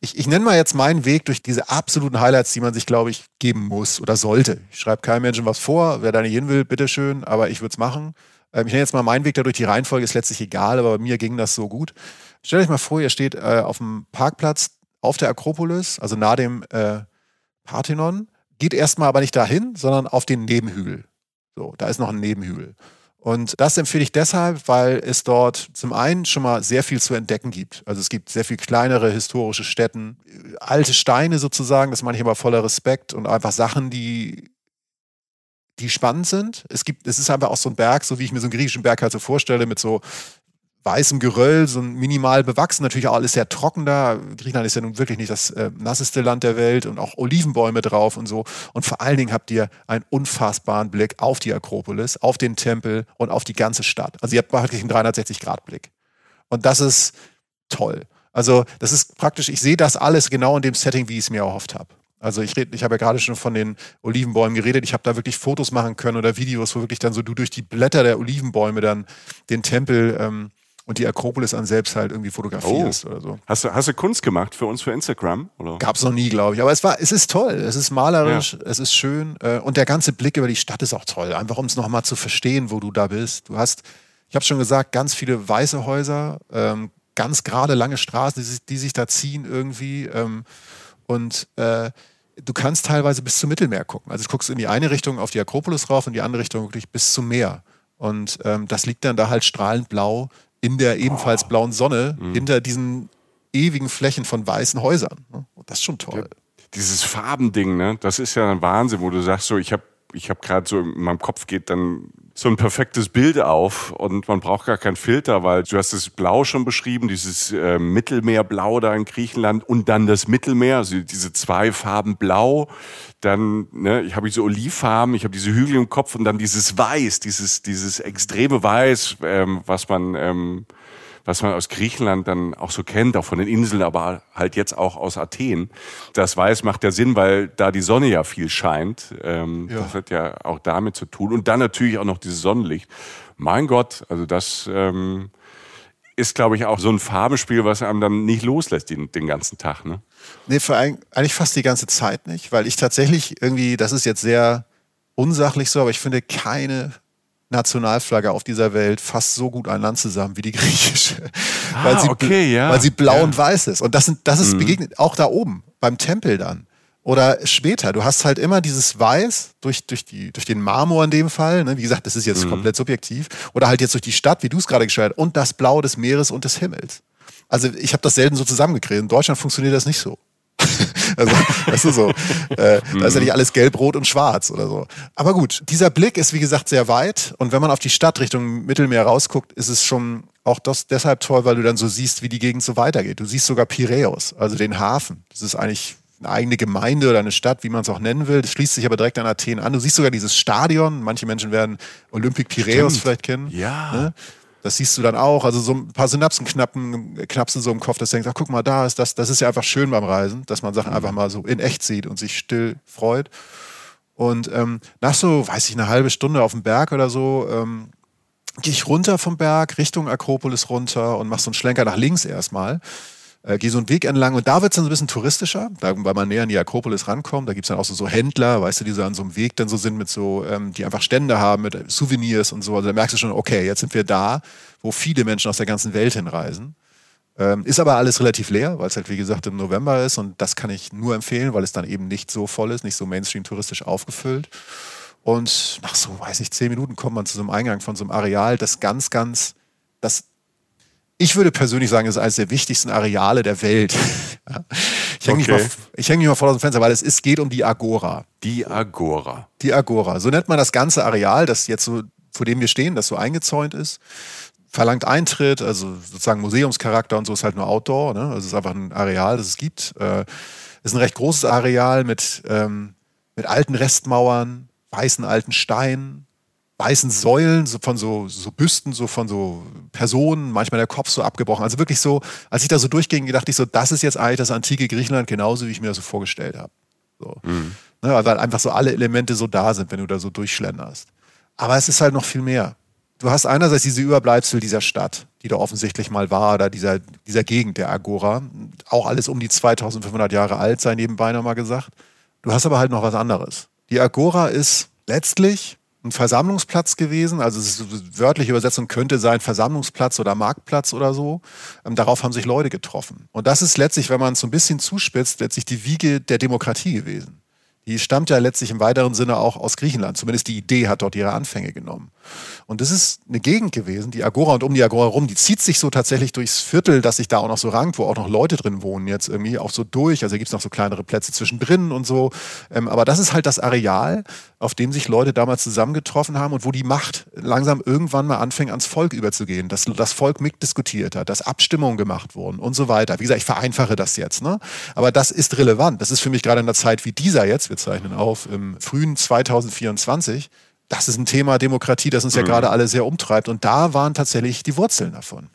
S3: Ich, ich nenne mal jetzt meinen Weg durch diese absoluten Highlights, die man sich, glaube ich, geben muss oder sollte. Ich schreibe keinem Menschen was vor, wer da nicht hin will, bitteschön, aber ich würde es machen. Ähm, ich nenne jetzt mal meinen Weg dadurch, die Reihenfolge ist letztlich egal, aber bei mir ging das so gut. Stellt euch mal vor, ihr steht äh, auf dem Parkplatz auf der Akropolis, also nahe dem äh, Parthenon, geht erstmal aber nicht dahin, sondern auf den Nebenhügel. So, da ist noch ein Nebenhügel. Und das empfehle ich deshalb, weil es dort zum einen schon mal sehr viel zu entdecken gibt. Also es gibt sehr viel kleinere historische Städten, alte Steine sozusagen, das meine ich aber voller Respekt und einfach Sachen, die, die spannend sind. Es gibt, es ist einfach auch so ein Berg, so wie ich mir so einen griechischen Berg halt so vorstelle, mit so weißem Geröll, so minimal bewachsen, natürlich auch alles sehr trocken da. Griechenland ist ja nun wirklich nicht das äh, nasseste Land der Welt und auch Olivenbäume drauf und so. Und vor allen Dingen habt ihr einen unfassbaren Blick auf die Akropolis, auf den Tempel und auf die ganze Stadt. Also ihr habt wirklich einen 360-Grad-Blick. Und das ist toll. Also das ist praktisch, ich sehe das alles genau in dem Setting, wie ich es mir erhofft habe. Also ich rede, ich habe ja gerade schon von den Olivenbäumen geredet. Ich habe da wirklich Fotos machen können oder Videos, wo wirklich dann so du durch die Blätter der Olivenbäume dann den Tempel ähm, und die Akropolis an selbst halt irgendwie fotografierst oh. oder so.
S2: Hast du, hast du Kunst gemacht für uns für Instagram?
S3: Gab es noch nie, glaube ich. Aber es war, es ist toll, es ist malerisch, ja. es ist schön äh, und der ganze Blick über die Stadt ist auch toll. Einfach um es nochmal zu verstehen, wo du da bist. Du hast, ich habe schon gesagt, ganz viele weiße Häuser, ähm, ganz gerade lange Straßen, die, die, sich da ziehen irgendwie. Ähm, und äh, du kannst teilweise bis zum Mittelmeer gucken. Also du guckst in die eine Richtung auf die Akropolis rauf und in die andere Richtung wirklich bis zum Meer. Und ähm, das liegt dann da halt strahlend blau in der ebenfalls blauen Sonne mhm. hinter diesen ewigen Flächen von weißen Häusern. Ne? Das ist schon toll.
S2: Dieses Farbending, ne? das ist ja ein Wahnsinn, wo du sagst, so ich habe ich hab gerade so in meinem Kopf geht dann so ein perfektes Bild auf und man braucht gar keinen Filter, weil du hast das Blau schon beschrieben, dieses äh, Mittelmeerblau da in Griechenland und dann das Mittelmeer, also diese zwei Farben Blau. Dann ne, ich habe diese Olivfarben, ich habe diese Hügel im Kopf und dann dieses Weiß, dieses dieses extreme Weiß, ähm, was man ähm, was man aus Griechenland dann auch so kennt, auch von den Inseln, aber halt jetzt auch aus Athen. Das Weiß macht ja Sinn, weil da die Sonne ja viel scheint. Ähm, ja. Das hat ja auch damit zu tun. Und dann natürlich auch noch dieses Sonnenlicht. Mein Gott, also das ähm, ist, glaube ich, auch so ein Farbenspiel, was einem dann nicht loslässt den, den ganzen Tag. Ne?
S3: Nee, für ein, eigentlich fast die ganze Zeit nicht, weil ich tatsächlich irgendwie, das ist jetzt sehr unsachlich so, aber ich finde keine Nationalflagge auf dieser Welt fasst so gut ein Land zusammen wie die griechische.
S2: Ah, weil, sie, okay, ja.
S3: weil sie blau ja. und weiß ist. Und das, sind, das ist mhm. begegnet, auch da oben, beim Tempel dann. Oder später. Du hast halt immer dieses Weiß durch, durch, die, durch den Marmor in dem Fall. Ne? Wie gesagt, das ist jetzt mhm. komplett subjektiv. Oder halt jetzt durch die Stadt, wie du es gerade geschildert Und das Blau des Meeres und des Himmels. Also ich habe das selten so zusammengekriegt. In Deutschland funktioniert das nicht so. Also, weißt du so, äh, da ist ja nicht alles gelb, rot und schwarz oder so. Aber gut, dieser Blick ist wie gesagt sehr weit und wenn man auf die Stadt Richtung Mittelmeer rausguckt, ist es schon auch das deshalb toll, weil du dann so siehst, wie die Gegend so weitergeht. Du siehst sogar Piräus, also den Hafen. Das ist eigentlich eine eigene Gemeinde oder eine Stadt, wie man es auch nennen will. Das schließt sich aber direkt an Athen an. Du siehst sogar dieses Stadion. Manche Menschen werden Olympic Piräus vielleicht kennen.
S2: Ja. Ne?
S3: Das siehst du dann auch. Also so ein paar Synapsen knappen, knapsen so im Kopf, dass du denkst, ach guck mal, da ist das. Das ist ja einfach schön beim Reisen, dass man Sachen mhm. einfach mal so in echt sieht und sich still freut. Und ähm, nach so, weiß ich, eine halbe Stunde auf dem Berg oder so, ähm, gehe ich runter vom Berg, Richtung Akropolis runter und mach so einen Schlenker nach links erstmal äh, gehe so einen Weg entlang und da wird es dann so ein bisschen touristischer, da, weil man näher an die Akropolis rankommt. Da gibt es dann auch so, so Händler, weißt du, die so an so einem Weg dann so sind mit so, ähm, die einfach Stände haben mit Souvenirs und so. Also da merkst du schon, okay, jetzt sind wir da, wo viele Menschen aus der ganzen Welt hinreisen. Ähm, ist aber alles relativ leer, weil es halt wie gesagt im November ist und das kann ich nur empfehlen, weil es dann eben nicht so voll ist, nicht so Mainstream-touristisch aufgefüllt. Und nach so, weiß ich, zehn Minuten kommt man zu so einem Eingang von so einem Areal, das ganz, ganz, das ich würde persönlich sagen, es ist eines der wichtigsten Areale der Welt. [laughs] ich hänge okay. mich, häng mich, mal vor dem Fenster, weil es ist, geht um die Agora.
S2: Die Agora.
S3: Die Agora. So nennt man das ganze Areal, das jetzt so, vor dem wir stehen, das so eingezäunt ist. Verlangt Eintritt, also sozusagen Museumscharakter und so ist halt nur Outdoor. Ne? Also es ist einfach ein Areal, das es gibt. Äh, ist ein recht großes Areal mit, ähm, mit alten Restmauern, weißen alten Steinen, weißen Säulen so von so, so Büsten, so von so Personen, manchmal der Kopf so abgebrochen. Also wirklich so, als ich da so durchging, dachte ich so, das ist jetzt eigentlich das antike Griechenland, genauso wie ich mir das so vorgestellt habe. So. Mhm. Ne, weil einfach so alle Elemente so da sind, wenn du da so durchschlenderst. Aber es ist halt noch viel mehr. Du hast einerseits diese Überbleibsel dieser Stadt, die da offensichtlich mal war, oder dieser, dieser Gegend der Agora. Auch alles um die 2500 Jahre alt, sei nebenbei nochmal gesagt. Du hast aber halt noch was anderes. Die Agora ist letztlich ein Versammlungsplatz gewesen. Also wörtliche Übersetzung könnte sein Versammlungsplatz oder Marktplatz oder so. Ähm, darauf haben sich Leute getroffen. Und das ist letztlich, wenn man es so ein bisschen zuspitzt, letztlich die Wiege der Demokratie gewesen. Die stammt ja letztlich im weiteren Sinne auch aus Griechenland. Zumindest die Idee hat dort ihre Anfänge genommen. Und das ist eine Gegend gewesen, die Agora und um die Agora rum, die zieht sich so tatsächlich durchs Viertel, das sich da auch noch so rankt, wo auch noch Leute drin wohnen jetzt irgendwie auch so durch. Also gibt es noch so kleinere Plätze zwischendrin und so. Ähm, aber das ist halt das Areal, auf dem sich Leute damals zusammengetroffen haben und wo die Macht langsam irgendwann mal anfängt, ans Volk überzugehen, dass das Volk mitdiskutiert hat, dass Abstimmungen gemacht wurden und so weiter. Wie gesagt, ich vereinfache das jetzt, ne? Aber das ist relevant. Das ist für mich gerade in einer Zeit wie dieser jetzt, wir zeichnen auf, im frühen 2024, das ist ein Thema Demokratie, das uns ja mhm. gerade alle sehr umtreibt. Und da waren tatsächlich die Wurzeln davon.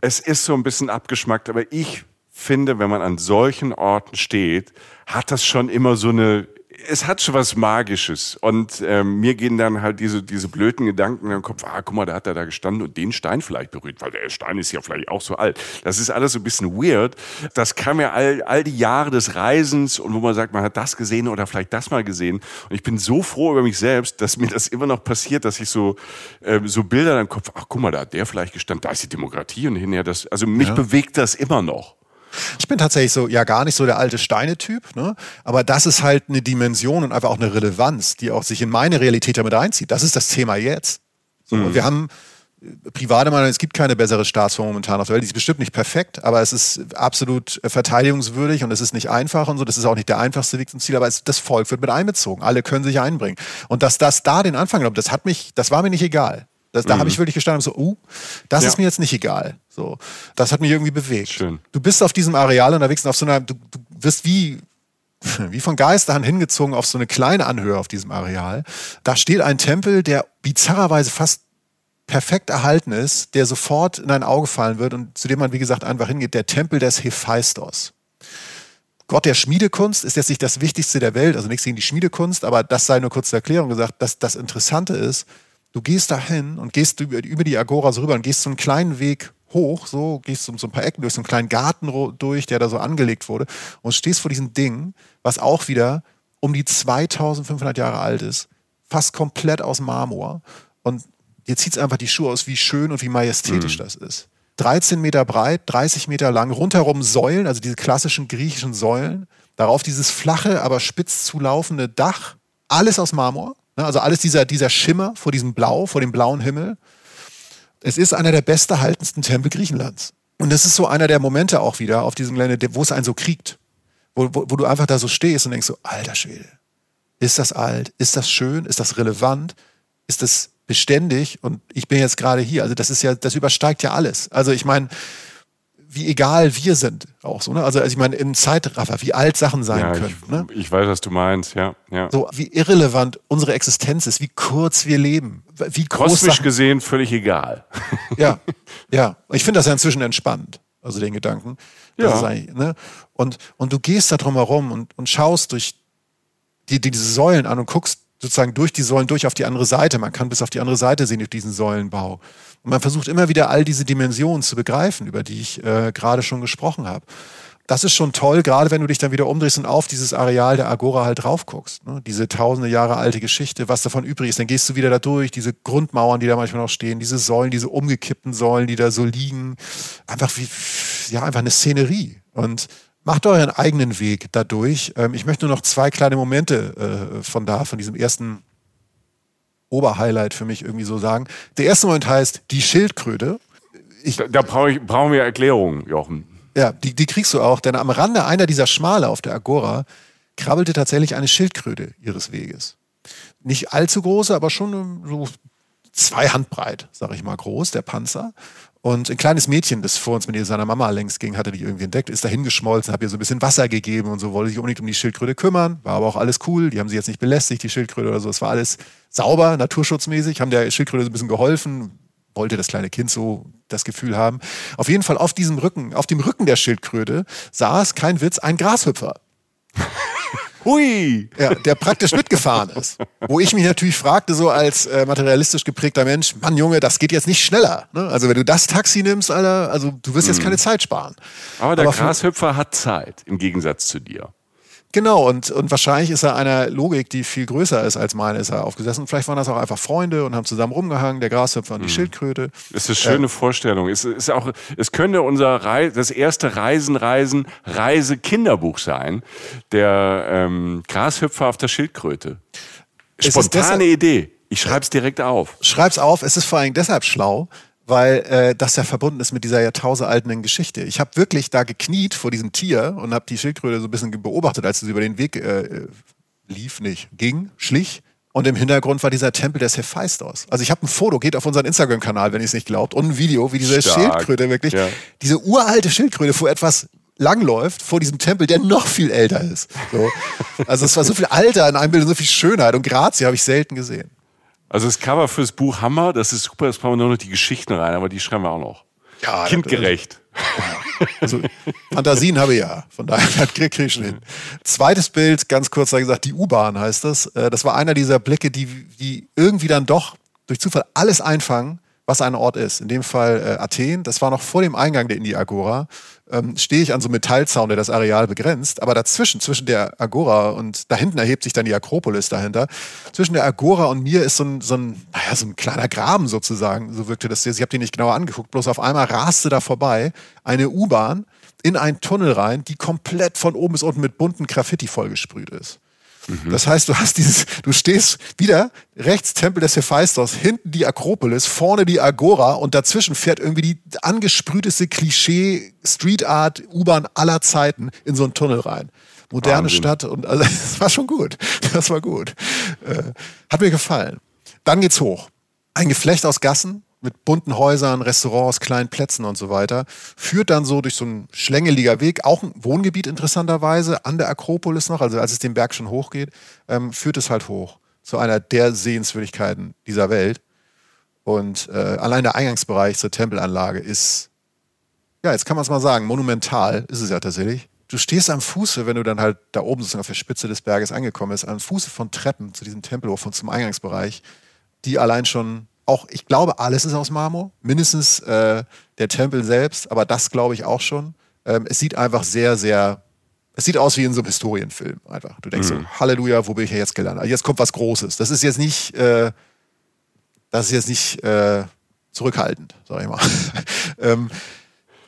S2: Es ist so ein bisschen abgeschmackt, aber ich finde, wenn man an solchen Orten steht, hat das schon immer so eine es hat schon was Magisches. Und ähm, mir gehen dann halt diese, diese blöden Gedanken in den Kopf, ah, guck mal, da hat er da gestanden und den Stein vielleicht berührt, weil der Stein ist ja vielleicht auch so alt. Das ist alles so ein bisschen weird. Das kam mir all, all die Jahre des Reisens und wo man sagt, man hat das gesehen oder vielleicht das mal gesehen. Und ich bin so froh über mich selbst, dass mir das immer noch passiert, dass ich so, äh, so Bilder in den Kopf, ach, guck mal, da hat der vielleicht gestanden, da ist die Demokratie und hinher das, also mich ja. bewegt das immer noch.
S3: Ich bin tatsächlich so, ja, gar nicht so der alte Steine-Typ, ne? aber das ist halt eine Dimension und einfach auch eine Relevanz, die auch sich in meine Realität damit einzieht. Das ist das Thema jetzt. So, mhm. Wir haben äh, private Meinung, es gibt keine bessere Staatsform momentan auf der Welt. Die ist bestimmt nicht perfekt, aber es ist absolut verteidigungswürdig und es ist nicht einfach und so. Das ist auch nicht der einfachste Weg zum Ziel, aber es, das Volk wird mit einbezogen. Alle können sich einbringen. Und dass das da den Anfang genommen, das hat mich, das war mir nicht egal. Das, da mhm. habe ich wirklich gestanden und so, uh, das ja. ist mir jetzt nicht egal. So, das hat mich irgendwie bewegt.
S2: Schön.
S3: Du bist auf diesem Areal unterwegs und auf so einer, du, du wirst wie [laughs] wie von Geisterhand hingezogen auf so eine kleine Anhöhe auf diesem Areal. Da steht ein Tempel, der bizarrerweise fast perfekt erhalten ist, der sofort in dein Auge fallen wird und zu dem man, wie gesagt, einfach hingeht, der Tempel des Hephaistos. Gott der Schmiedekunst ist jetzt nicht das Wichtigste der Welt, also nichts gegen die Schmiedekunst, aber das sei nur kurz zur Erklärung gesagt, dass das Interessante ist, Du gehst dahin und gehst über, die Agora so rüber und gehst so einen kleinen Weg hoch, so, gehst so, so ein paar Ecken durch so einen kleinen Garten durch, der da so angelegt wurde und stehst vor diesem Ding, was auch wieder um die 2500 Jahre alt ist, fast komplett aus Marmor und dir zieht es einfach die Schuhe aus, wie schön und wie majestätisch mhm. das ist. 13 Meter breit, 30 Meter lang, rundherum Säulen, also diese klassischen griechischen Säulen, darauf dieses flache, aber spitz zulaufende Dach, alles aus Marmor. Ne, also alles dieser, dieser Schimmer vor diesem Blau, vor dem blauen Himmel. Es ist einer der besterhaltensten Tempel Griechenlands. Und das ist so einer der Momente auch wieder auf diesem Gelände, wo es einen so kriegt. Wo, wo, wo du einfach da so stehst und denkst so, alter Schwede, ist das alt? Ist das schön? Ist das relevant? Ist das beständig? Und ich bin jetzt gerade hier. Also das ist ja, das übersteigt ja alles. Also ich meine, wie egal wir sind auch so. Ne? Also, also ich meine, in Zeitraffer, wie alt Sachen sein
S2: ja,
S3: können.
S2: Ich, ne? ich weiß, was du meinst, ja, ja.
S3: So, wie irrelevant unsere Existenz ist, wie kurz wir leben. Wie
S2: groß Kosmisch Sachen, gesehen völlig egal. [laughs]
S3: Ja, ja. Ich finde das ja inzwischen entspannt, also den Gedanken.
S2: Ja.
S3: Ne? Und, und du gehst da drum herum und, und schaust durch die, die, diese Säulen an und guckst sozusagen durch die Säulen durch auf die andere Seite. Man kann bis auf die andere Seite sehen durch diesen Säulenbau. Und man versucht immer wieder all diese Dimensionen zu begreifen, über die ich äh, gerade schon gesprochen habe. Das ist schon toll, gerade wenn du dich dann wieder umdrehst und auf dieses Areal der Agora halt drauf guckst. Ne? Diese tausende Jahre alte Geschichte, was davon übrig ist. Dann gehst du wieder da durch, diese Grundmauern, die da manchmal noch stehen, diese Säulen, diese umgekippten Säulen, die da so liegen. Einfach wie, ja, einfach eine Szenerie. Und macht euren eigenen Weg dadurch. Ähm, ich möchte nur noch zwei kleine Momente äh, von da, von diesem ersten Oberhighlight für mich irgendwie so sagen. Der erste Moment heißt die Schildkröte.
S2: Ich, da, da brauch ich, brauchen wir Erklärungen, Jochen.
S3: Ja, die, die kriegst du auch, denn am Rande einer dieser Schmale auf der Agora krabbelte tatsächlich eine Schildkröte ihres Weges. Nicht allzu große, aber schon so zwei Handbreit, sag ich mal, groß, der Panzer. Und ein kleines Mädchen, das vor uns mit seiner Mama längst ging, hatte die irgendwie entdeckt, ist da hingeschmolzen, habe ihr so ein bisschen Wasser gegeben und so, wollte sich unbedingt um die Schildkröte kümmern. War aber auch alles cool. Die haben sie jetzt nicht belästigt, die Schildkröte oder so. Es war alles sauber, naturschutzmäßig, haben der Schildkröte so ein bisschen geholfen, wollte das kleine Kind so das Gefühl haben. Auf jeden Fall auf diesem Rücken, auf dem Rücken der Schildkröte saß, kein Witz, ein Grashüpfer.
S2: Hui!
S3: Ja, der praktisch mitgefahren ist. Wo ich mich natürlich fragte, so als äh, materialistisch geprägter Mensch, Mann Junge, das geht jetzt nicht schneller. Ne? Also wenn du das Taxi nimmst, Alter, also du wirst jetzt mhm. keine Zeit sparen.
S2: Aber der Aber Grashüpfer hat Zeit, im Gegensatz zu dir.
S3: Genau, und, und wahrscheinlich ist er einer Logik, die viel größer ist als meine, ist er aufgesessen. Vielleicht waren das auch einfach Freunde und haben zusammen rumgehangen, der Grashüpfer und die mhm. Schildkröte.
S2: Das ist eine schöne äh, Vorstellung. Es, ist auch, es könnte unser Reis, das erste Reisen, Reisen, Reise-Kinderbuch sein. Der ähm, Grashüpfer auf der Schildkröte. Spontane Idee. Ich schreib's direkt auf.
S3: Schreib's auf, es ist vor allem deshalb schlau, weil äh, das ja verbunden ist mit dieser jahrtausendalten Geschichte. Ich habe wirklich da gekniet vor diesem Tier und habe die Schildkröte so ein bisschen beobachtet, als sie über den Weg äh, lief, nicht, ging, schlich. Und im Hintergrund war dieser Tempel des Hephaistos. Also ich habe ein Foto, geht auf unseren Instagram-Kanal, wenn ihr es nicht glaubt, und ein Video, wie diese
S2: Stark.
S3: Schildkröte wirklich,
S2: Ja.
S3: diese uralte Schildkröte vor etwas langläuft, vor diesem Tempel, der noch viel älter ist. So. Also es war so viel Alter in einem Bild und so viel Schönheit und Grazie habe ich selten gesehen.
S2: Also das Cover fürs Buch Hammer, das ist super, jetzt brauchen wir nur noch die Geschichten rein, aber die schreiben wir auch noch.
S3: Ja,
S2: Kindgerecht.
S3: Also Fantasien habe ich ja, von daher kriege krieg ich schon hin. Zweites Bild, ganz kurz da gesagt, die U-Bahn heißt das. Äh, Das war einer dieser Blicke, die, die irgendwie dann doch durch Zufall alles einfangen, was ein Ort ist. In dem Fall äh, Athen, das war noch vor dem Eingang der Indie Agora. Ähm, stehe ich an so einem Metallzaun, der das Areal begrenzt, aber dazwischen, zwischen der Agora und da hinten erhebt sich dann die Akropolis dahinter. Zwischen der Agora und mir ist so ein, so ein, naja, so ein kleiner Graben sozusagen, so wirkte das jetzt. Ich habe den nicht genauer angeguckt, bloß auf einmal raste da vorbei eine U-Bahn in einen Tunnel rein, die komplett von oben bis unten mit bunten Graffiti vollgesprüht ist. Das heißt, du hast dieses, du stehst wieder rechts Tempel des Hephaistos, hinten die Akropolis, vorne die Agora und dazwischen fährt irgendwie die angesprühteste Klischee Street Art U-Bahn aller Zeiten in so einen Tunnel rein. Moderne
S2: Wahnsinn.
S3: Stadt und also, [laughs] das war schon gut. Das war gut. Äh, hat mir gefallen. Dann geht's hoch. Ein Geflecht aus Gassen mit bunten Häusern, Restaurants, kleinen Plätzen und so weiter, führt dann so durch so ein schlängeliger Weg, auch ein Wohngebiet interessanterweise, an der Akropolis noch, also als es den Berg schon hochgeht, ähm, führt es halt hoch zu einer der Sehenswürdigkeiten dieser Welt. Und äh, allein der Eingangsbereich zur Tempelanlage ist, ja, jetzt kann man es mal sagen, monumental ist es ja tatsächlich. Du stehst am Fuße, wenn du dann halt da oben sozusagen auf der Spitze des Berges angekommen bist, am Fuße von Treppen zu diesem Tempelhof und zum Eingangsbereich, die allein schon auch, ich glaube, alles ist aus Marmor, mindestens äh, der Tempel selbst, aber das glaube ich auch schon. Ähm, es sieht einfach sehr, sehr, es sieht aus wie in so einem Historienfilm einfach. Du denkst so, Halleluja, wo bin ich jetzt gelandet? Also Jetzt kommt was Großes. Das ist jetzt nicht, äh, das ist jetzt nicht äh, zurückhaltend, sag ich mal. [laughs] ähm,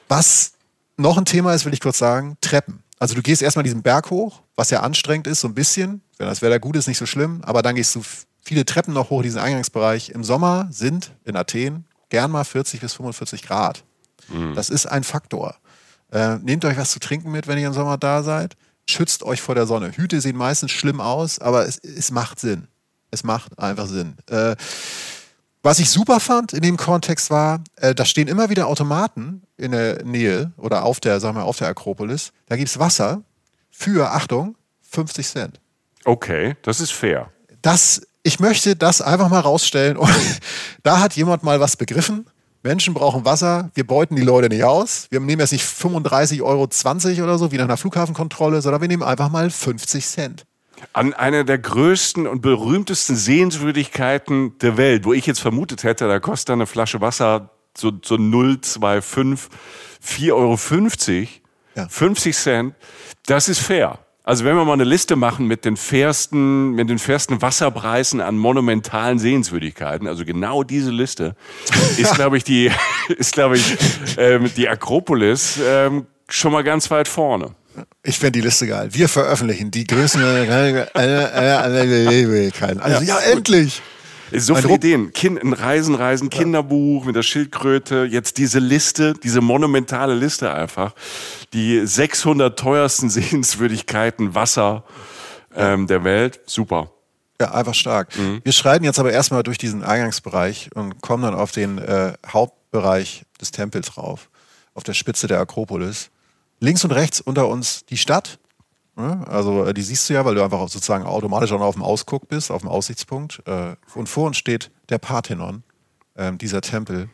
S3: was noch ein Thema ist, will ich kurz sagen, Treppen. Also du gehst erstmal diesen Berg hoch, was ja anstrengend ist, so ein bisschen. Wenn das Wetter gut ist, nicht so schlimm. Aber dann gehst du viele Treppen noch hoch, diesen Eingangsbereich. Im Sommer sind in Athen gern mal 40 bis 45 Grad. Das ist ein Faktor. Äh, nehmt euch was zu trinken mit, wenn ihr im Sommer da seid. Schützt euch vor der Sonne. Hüte sehen meistens schlimm aus, aber es, es macht Sinn. Es macht einfach Sinn. Äh, was ich super fand in dem Kontext war, äh, da stehen immer wieder Automaten in der Nähe oder auf der, sagen wir, auf der Akropolis. Da gibt's Wasser für, Achtung, 50 Cent.
S2: Okay, das ist fair.
S3: Das, ich möchte das einfach mal rausstellen. Und [laughs] da hat jemand mal was begriffen. Menschen brauchen Wasser, wir beuten die Leute nicht aus. Wir nehmen jetzt nicht 35,20 Euro oder so, wie nach einer Flughafenkontrolle, sondern wir nehmen einfach mal 50 Cent.
S2: An einer der größten und berühmtesten Sehenswürdigkeiten der Welt, wo ich jetzt vermutet hätte, da kostet eine Flasche Wasser so, so 0,25, 4,50 Euro,
S3: Ja.
S2: 50 Cent, das ist fair. Also wenn wir mal eine Liste machen mit den fairsten, mit den fairsten Wasserpreisen an monumentalen Sehenswürdigkeiten, also genau diese Liste, [laughs] ist, glaube ich, die, ist, glaube ich, ähm, die Akropolis ähm, schon mal ganz weit vorne.
S3: Ich fände die Liste geil. Wir veröffentlichen die größten Möglichkeiten. [laughs] [laughs] Also ja, endlich.
S2: So viele Ideen. Kind, ein Reisen, Reisen, Kinderbuch mit der Schildkröte. Jetzt diese Liste, diese monumentale Liste einfach. Die 600 teuersten [laughs] Sehenswürdigkeiten Wasser ähm, der Welt. Super.
S3: Ja, einfach stark. Wir schreiten jetzt aber erstmal durch diesen Eingangsbereich und kommen dann auf den äh, Hauptbereich des Tempels rauf, auf der Spitze der Akropolis. Links und rechts unter uns die Stadt. Ja, Also äh, die siehst du ja, weil du einfach sozusagen automatisch auch auf dem Ausguck bist, auf dem Aussichtspunkt. Äh, Und vor uns steht der Parthenon, ähm, dieser Tempel.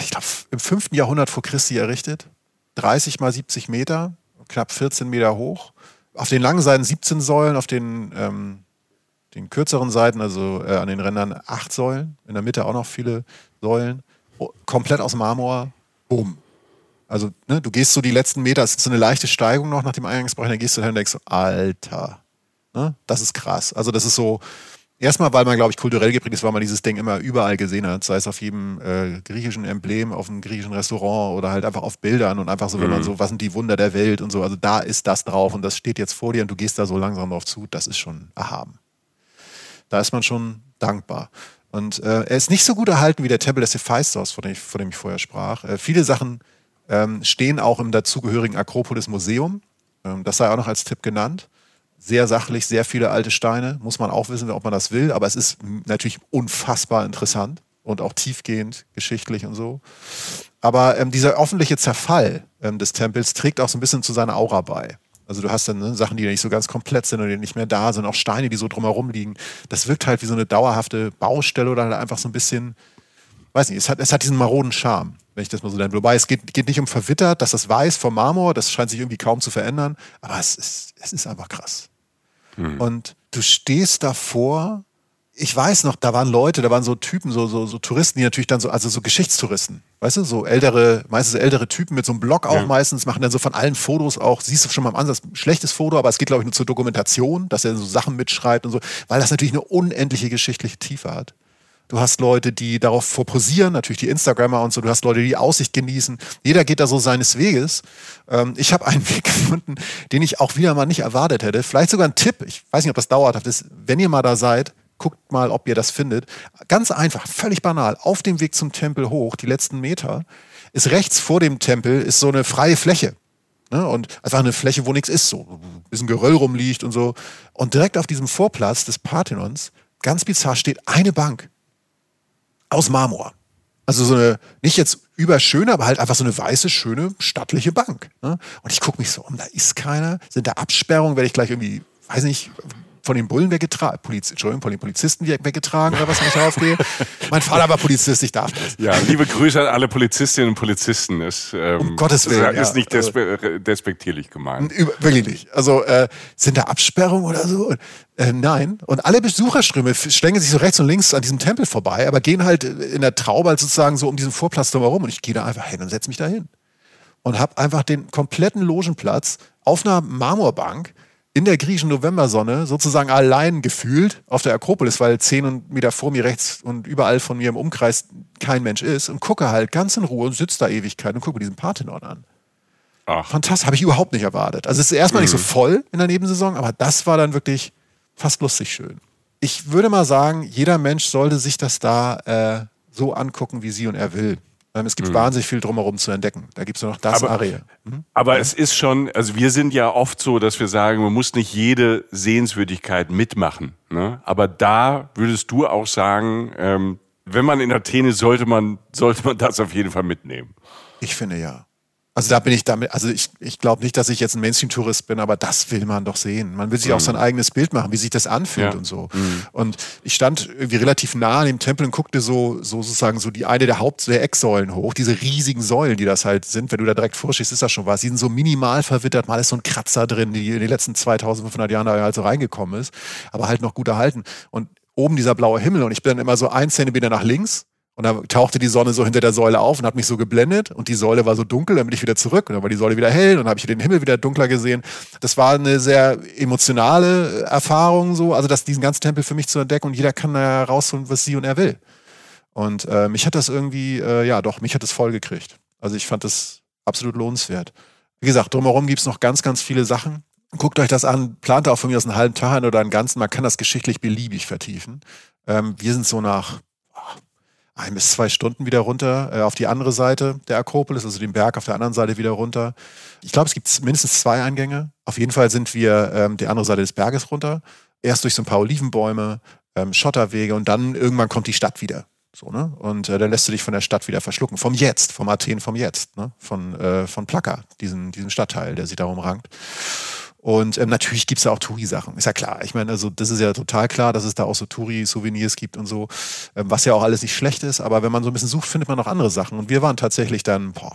S3: Ich glaube, im 5. Jahrhundert vor Christi errichtet. 30 mal 70 Meter, knapp 14 Meter hoch. Auf den langen Seiten 17 Säulen, auf den ähm, den kürzeren Seiten, also äh, an den Rändern acht Säulen, in der Mitte auch noch viele Säulen, komplett aus Marmor, bumm. Also ne, du gehst so die letzten Meter, es ist so eine leichte Steigung noch nach dem Eingangsbereich, dann gehst du dahin und denkst so, Alter, ne, das ist krass. Also das ist so, erstmal, weil man, glaube ich, kulturell geprägt ist, weil man dieses Ding immer überall gesehen hat, sei es auf jedem äh, griechischen Emblem, auf einem griechischen Restaurant oder halt einfach auf Bildern und einfach so, wenn man so, was sind die Wunder der Welt und so, also da ist das drauf und das steht jetzt vor dir und du gehst da so langsam drauf zu, das ist schon erhaben da ist man schon dankbar. Und äh, er ist nicht so gut erhalten wie der Tempel des Hephaistos, von dem ich, von dem ich vorher sprach. Äh, viele Sachen ähm, stehen auch im dazugehörigen Akropolis-Museum. Ähm, das sei auch noch als Tipp genannt. Sehr sachlich, sehr viele alte Steine. Muss man auch wissen, ob man das will. Aber es ist natürlich unfassbar interessant und auch tiefgehend, geschichtlich und so. Aber ähm, dieser öffentliche Zerfall ähm, des Tempels trägt auch so ein bisschen zu seiner Aura bei. Also du hast dann ne, Sachen, die nicht so ganz komplett sind und die nicht mehr da sind, auch Steine, die so drumherum liegen. Das wirkt halt wie so eine dauerhafte Baustelle oder halt einfach so ein bisschen, weiß nicht, es hat, es hat diesen maroden Charme, wenn ich das mal so nenne. Wobei es geht, geht nicht um verwittert, dass das weiß vom Marmor, das scheint sich irgendwie kaum zu verändern, aber es ist, es ist einfach krass. Hm. Und du stehst davor ich weiß noch, da waren Leute, da waren so Typen, so, so, so Touristen, die natürlich dann so, also so Geschichtstouristen, weißt du, so ältere, meistens ältere Typen mit so einem Blog auch ja. meistens, machen dann so von allen Fotos auch, siehst du schon mal im Ansatz, schlechtes Foto, aber es geht, glaube ich, nur zur Dokumentation, dass er so Sachen mitschreibt und so, weil das natürlich eine unendliche geschichtliche Tiefe hat. Du hast Leute, die darauf vorposieren, natürlich die Instagrammer und so. Du hast Leute, die die Aussicht genießen. Jeder geht da so seines Weges. Ähm, ich habe einen [laughs] Weg gefunden, den ich auch wieder mal nicht erwartet hätte. Vielleicht sogar ein Tipp. Ich weiß nicht, ob das dauerhaft ist. Wenn ihr mal da seid, guckt mal, ob ihr das findet. Ganz einfach, völlig banal. Auf dem Weg zum Tempel hoch, die letzten Meter, ist rechts vor dem Tempel ist so eine freie Fläche. Ne? Und einfach eine Fläche, wo nichts ist, so ein bisschen Geröll rumliegt und so. Und direkt auf diesem Vorplatz des Parthenons, ganz bizarr, steht eine Bank aus Marmor. Also so eine, nicht jetzt überschöne, aber halt einfach so eine weiße, schöne, stattliche Bank. Ne? Und ich gucke mich so um, da ist keiner. Sind da Absperrungen, werde ich gleich irgendwie, weiß nicht, von den Bullen weggetragen, Poliz Entschuldigung, von den Polizisten weggetragen oder was, wenn ich darauf gehe. mein Vater war Polizist, ich darf das.
S2: Ja, liebe Grüße an alle Polizistinnen und Polizisten. Ist, ähm,
S3: um Gottes Willen.
S2: Ist, ja. nicht despe despektierlich gemeint.
S3: Wirklich nicht. Also äh, sind da Absperrungen oder so? Äh, nein. Und alle Besucherströme schlängen sich so rechts und links an diesem Tempel vorbei, aber gehen halt in der Traube halt sozusagen so um diesen Vorplatz drumherum. Und ich gehe da einfach hin und setze mich da hin. Und habe einfach den kompletten Logenplatz auf einer Marmorbank in der griechischen Novembersonne sozusagen allein gefühlt auf der Akropolis, weil zehn Meter vor mir rechts und überall von mir im Umkreis kein Mensch ist und gucke halt ganz in Ruhe und sitze da Ewigkeit und gucke diesen Parthenon an. Ach. Fantastisch, habe ich überhaupt nicht erwartet. Also es ist erstmal mhm. nicht so mhm. voll in der Nebensaison, aber das war dann wirklich fast lustig schön. Ich würde mal sagen, jeder Mensch sollte sich das da äh, so angucken, wie sie und er will. Ähm, es gibt mhm. wahnsinnig viel drumherum zu entdecken. Da gibt es noch das
S2: aber,
S3: Area.
S2: Mhm. Aber ja. es ist schon, also wir sind ja oft so, dass wir sagen, man muss nicht jede Sehenswürdigkeit mitmachen. Ne? Aber da würdest du auch sagen, ähm, wenn man in Athen ist, sollte man, sollte man das auf jeden Fall mitnehmen.
S3: Ich finde ja. Also da bin ich damit, also ich, ich glaube nicht, dass ich jetzt ein Mainstream-Tourist bin, aber das will man doch sehen. Man will sich mhm. auch sein eigenes Bild machen, wie sich das anfühlt ja. und so. Mhm. Und ich stand irgendwie relativ nah an dem Tempel und guckte so, so sozusagen so die eine der Haupt-, der Ecksäulen hoch, diese riesigen Säulen, die das halt sind. Wenn du da direkt vorstehst, ist das schon was. Die sind so minimal verwittert, mal ist so ein Kratzer drin, die in den letzten 2500 Jahren da halt so reingekommen ist, aber halt noch gut erhalten. Und oben dieser blaue Himmel und ich bin dann immer so ein Zentimeter nach links und dann tauchte die Sonne so hinter der Säule auf und hat mich so geblendet und die Säule war so dunkel, dann bin ich wieder zurück und dann war die Säule wieder hell und dann habe ich den Himmel wieder dunkler gesehen. Das war eine sehr emotionale Erfahrung so, also das, diesen ganzen Tempel für mich zu entdecken und jeder kann da rausholen, was sie und er will. Und äh, mich hat das irgendwie, äh, ja doch, mich hat das voll gekriegt. Also ich fand das absolut lohnenswert. Wie gesagt, drumherum gibt es noch ganz, ganz viele Sachen. Guckt euch das an, plant auch von mir aus einen halben Tag oder einen ganzen, man kann das geschichtlich beliebig vertiefen. Ähm, wir sind so nach ein bis zwei Stunden wieder runter äh, auf die andere Seite der Akropolis, also den Berg auf der anderen Seite wieder runter. Ich glaube, es gibt mindestens zwei Eingänge. Auf jeden Fall sind wir ähm, die andere Seite des Berges runter. Erst durch so ein paar Olivenbäume, ähm, Schotterwege und dann irgendwann kommt die Stadt wieder. So, ne? Und äh, dann lässt du dich von der Stadt wieder verschlucken. Vom Jetzt, vom Athen vom Jetzt, ne? Von, äh, von Plaka, diesen, diesen Stadtteil, der sich darum rankt. Und ähm, natürlich gibt's da auch Touri-Sachen. Ist ja klar. Ich meine, also das ist ja total klar, dass es da auch so Touri-Souvenirs gibt und so, ähm, was ja auch alles nicht schlecht ist. Aber wenn man so ein bisschen sucht, findet man noch andere Sachen. Und wir waren tatsächlich dann, boah,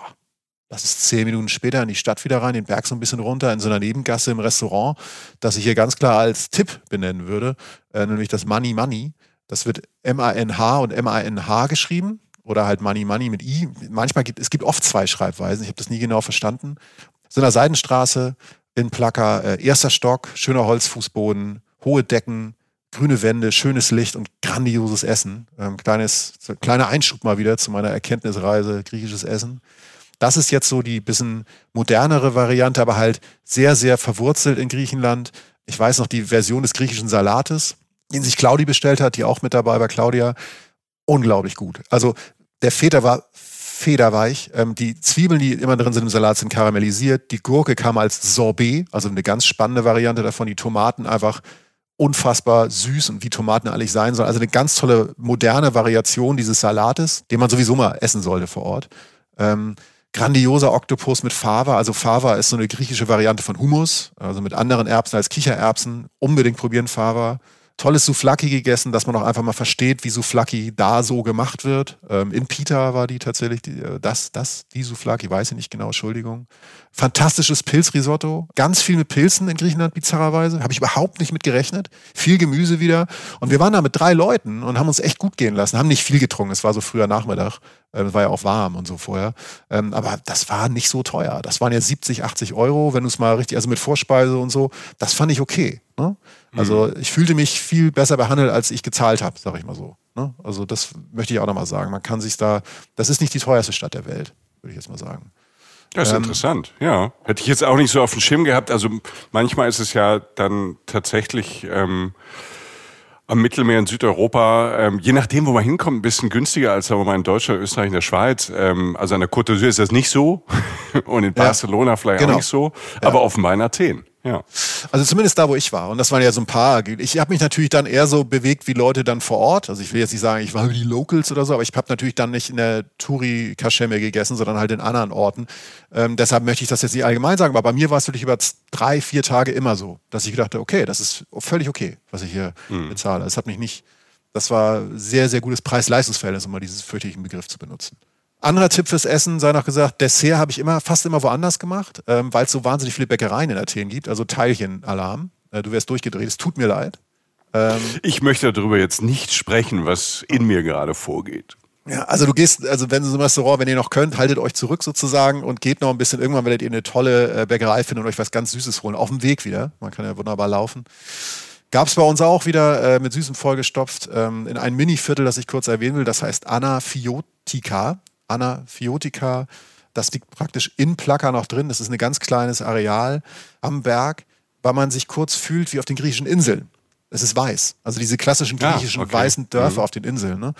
S3: das ist zehn Minuten später in die Stadt wieder rein, den Berg so ein bisschen runter, in so einer Nebengasse im Restaurant, das ich hier ganz klar als Tipp benennen würde, äh, nämlich das Money Money. Das wird M-A-N-H und M-A-N-H geschrieben oder halt Money Money mit I. Manchmal gibt es gibt oft zwei Schreibweisen. Ich habe das nie genau verstanden. So einer Seitenstraße, in Placker. Äh, erster Stock, schöner Holzfußboden, hohe Decken, grüne Wände, schönes Licht und grandioses Essen. Ähm, kleines, kleiner Einschub mal wieder zu meiner Erkenntnisreise, griechisches Essen. Das ist jetzt so die bisschen modernere Variante, aber halt sehr, sehr verwurzelt in Griechenland. Ich weiß noch die Version des griechischen Salates, den sich Claudi bestellt hat, die auch mit dabei bei Claudia. unglaublich gut. Also der Feta war federweich. Ähm, die Zwiebeln, die immer drin sind im Salat, sind karamellisiert. Die Gurke kam als Sorbet, also eine ganz spannende Variante davon. Die Tomaten einfach unfassbar süß und wie Tomaten eigentlich sein sollen. Also eine ganz tolle moderne Variation dieses Salates, den man sowieso mal essen sollte vor Ort. Ähm, grandioser Oktopus mit Fava. Also Fava ist so eine griechische Variante von Hummus, also mit anderen Erbsen als Kichererbsen. Unbedingt probieren Fava tolles Souflaki gegessen, dass man auch einfach mal versteht, wie Souflaki da so gemacht wird. Ähm, in Pita war die tatsächlich die, äh, das, das, die Souflaki, weiß ich nicht genau, Entschuldigung. Fantastisches Pilzrisotto, ganz viel mit Pilzen in Griechenland, bizarrerweise. Habe ich überhaupt nicht mit gerechnet. Viel Gemüse wieder. Und wir waren da mit drei Leuten und haben uns echt gut gehen lassen, haben nicht viel getrunken. Es war so früher Nachmittag. Ähm, es war ja auch warm und so vorher. Ähm, aber das war nicht so teuer. Das waren ja 70, 80 Euro, wenn du es mal richtig, also mit Vorspeise und so. Das fand ich okay. Ne? Also mhm. ich fühlte mich viel besser behandelt, als ich gezahlt habe, sag ich mal so. Ne? Also das möchte ich auch nochmal sagen. Man kann sich da, das ist nicht die teuerste Stadt der Welt, würde ich jetzt mal sagen.
S2: Das ist ähm, interessant, ja. Hätte ich jetzt auch nicht so auf dem Schirm gehabt. Also manchmal ist es ja dann tatsächlich ähm, am Mittelmeer in Südeuropa, ähm, je nachdem, wo man hinkommt, ein bisschen günstiger als sagen wir mal in Deutschland, Österreich, in der Schweiz. Ähm, also an der Côte d'Azur ist das nicht so [laughs] und in Barcelona ja, vielleicht genau. auch nicht so, aber ja. offenbar in Athen. Ja.
S3: Also zumindest da, wo ich war. Und das waren ja so ein paar. Ich habe mich natürlich dann eher so bewegt wie Leute dann vor Ort. Also ich will jetzt nicht sagen, ich war wie die Locals oder so, aber ich habe natürlich dann nicht in der Turi Kaschemme gegessen, sondern halt in anderen Orten. Ähm, deshalb möchte ich das jetzt nicht allgemein sagen, aber bei mir war es wirklich über drei, vier Tage immer so, dass ich dachte, okay, das ist völlig okay, was ich hier mhm. bezahle. Das hat mich nicht, das war sehr, sehr gutes Preis-Leistungsverhältnis, um mal diesen fürchterlichen Begriff zu benutzen. Anderer Tipp fürs Essen sei noch gesagt, Dessert habe ich immer, fast immer woanders gemacht, ähm, weil es so wahnsinnig viele Bäckereien in Athen gibt, also Teilchenalarm. Äh, du wärst durchgedreht, es tut mir leid.
S2: Ähm, ich möchte darüber jetzt nicht sprechen, was in mir gerade vorgeht.
S3: Ja, also du gehst, also wenn so ein Restaurant, wenn ihr noch könnt, haltet euch zurück sozusagen und geht noch ein bisschen. Irgendwann werdet ihr eine tolle äh, Bäckerei finden und euch was ganz Süßes holen. Auf dem Weg wieder. Man kann ja wunderbar laufen. Gab es bei uns auch wieder äh, mit Süßem vollgestopft ähm, in ein Mini-Viertel, das ich kurz erwähnen will. Das heißt Anna Anafiotika. Das liegt praktisch in Plaka noch drin. Das ist ein ganz kleines Areal am Berg, weil man sich kurz fühlt wie auf den griechischen Inseln. Es ist weiß. Also diese klassischen ah, griechischen ja, okay. weißen Dörfer mhm. auf den Inseln. Ne?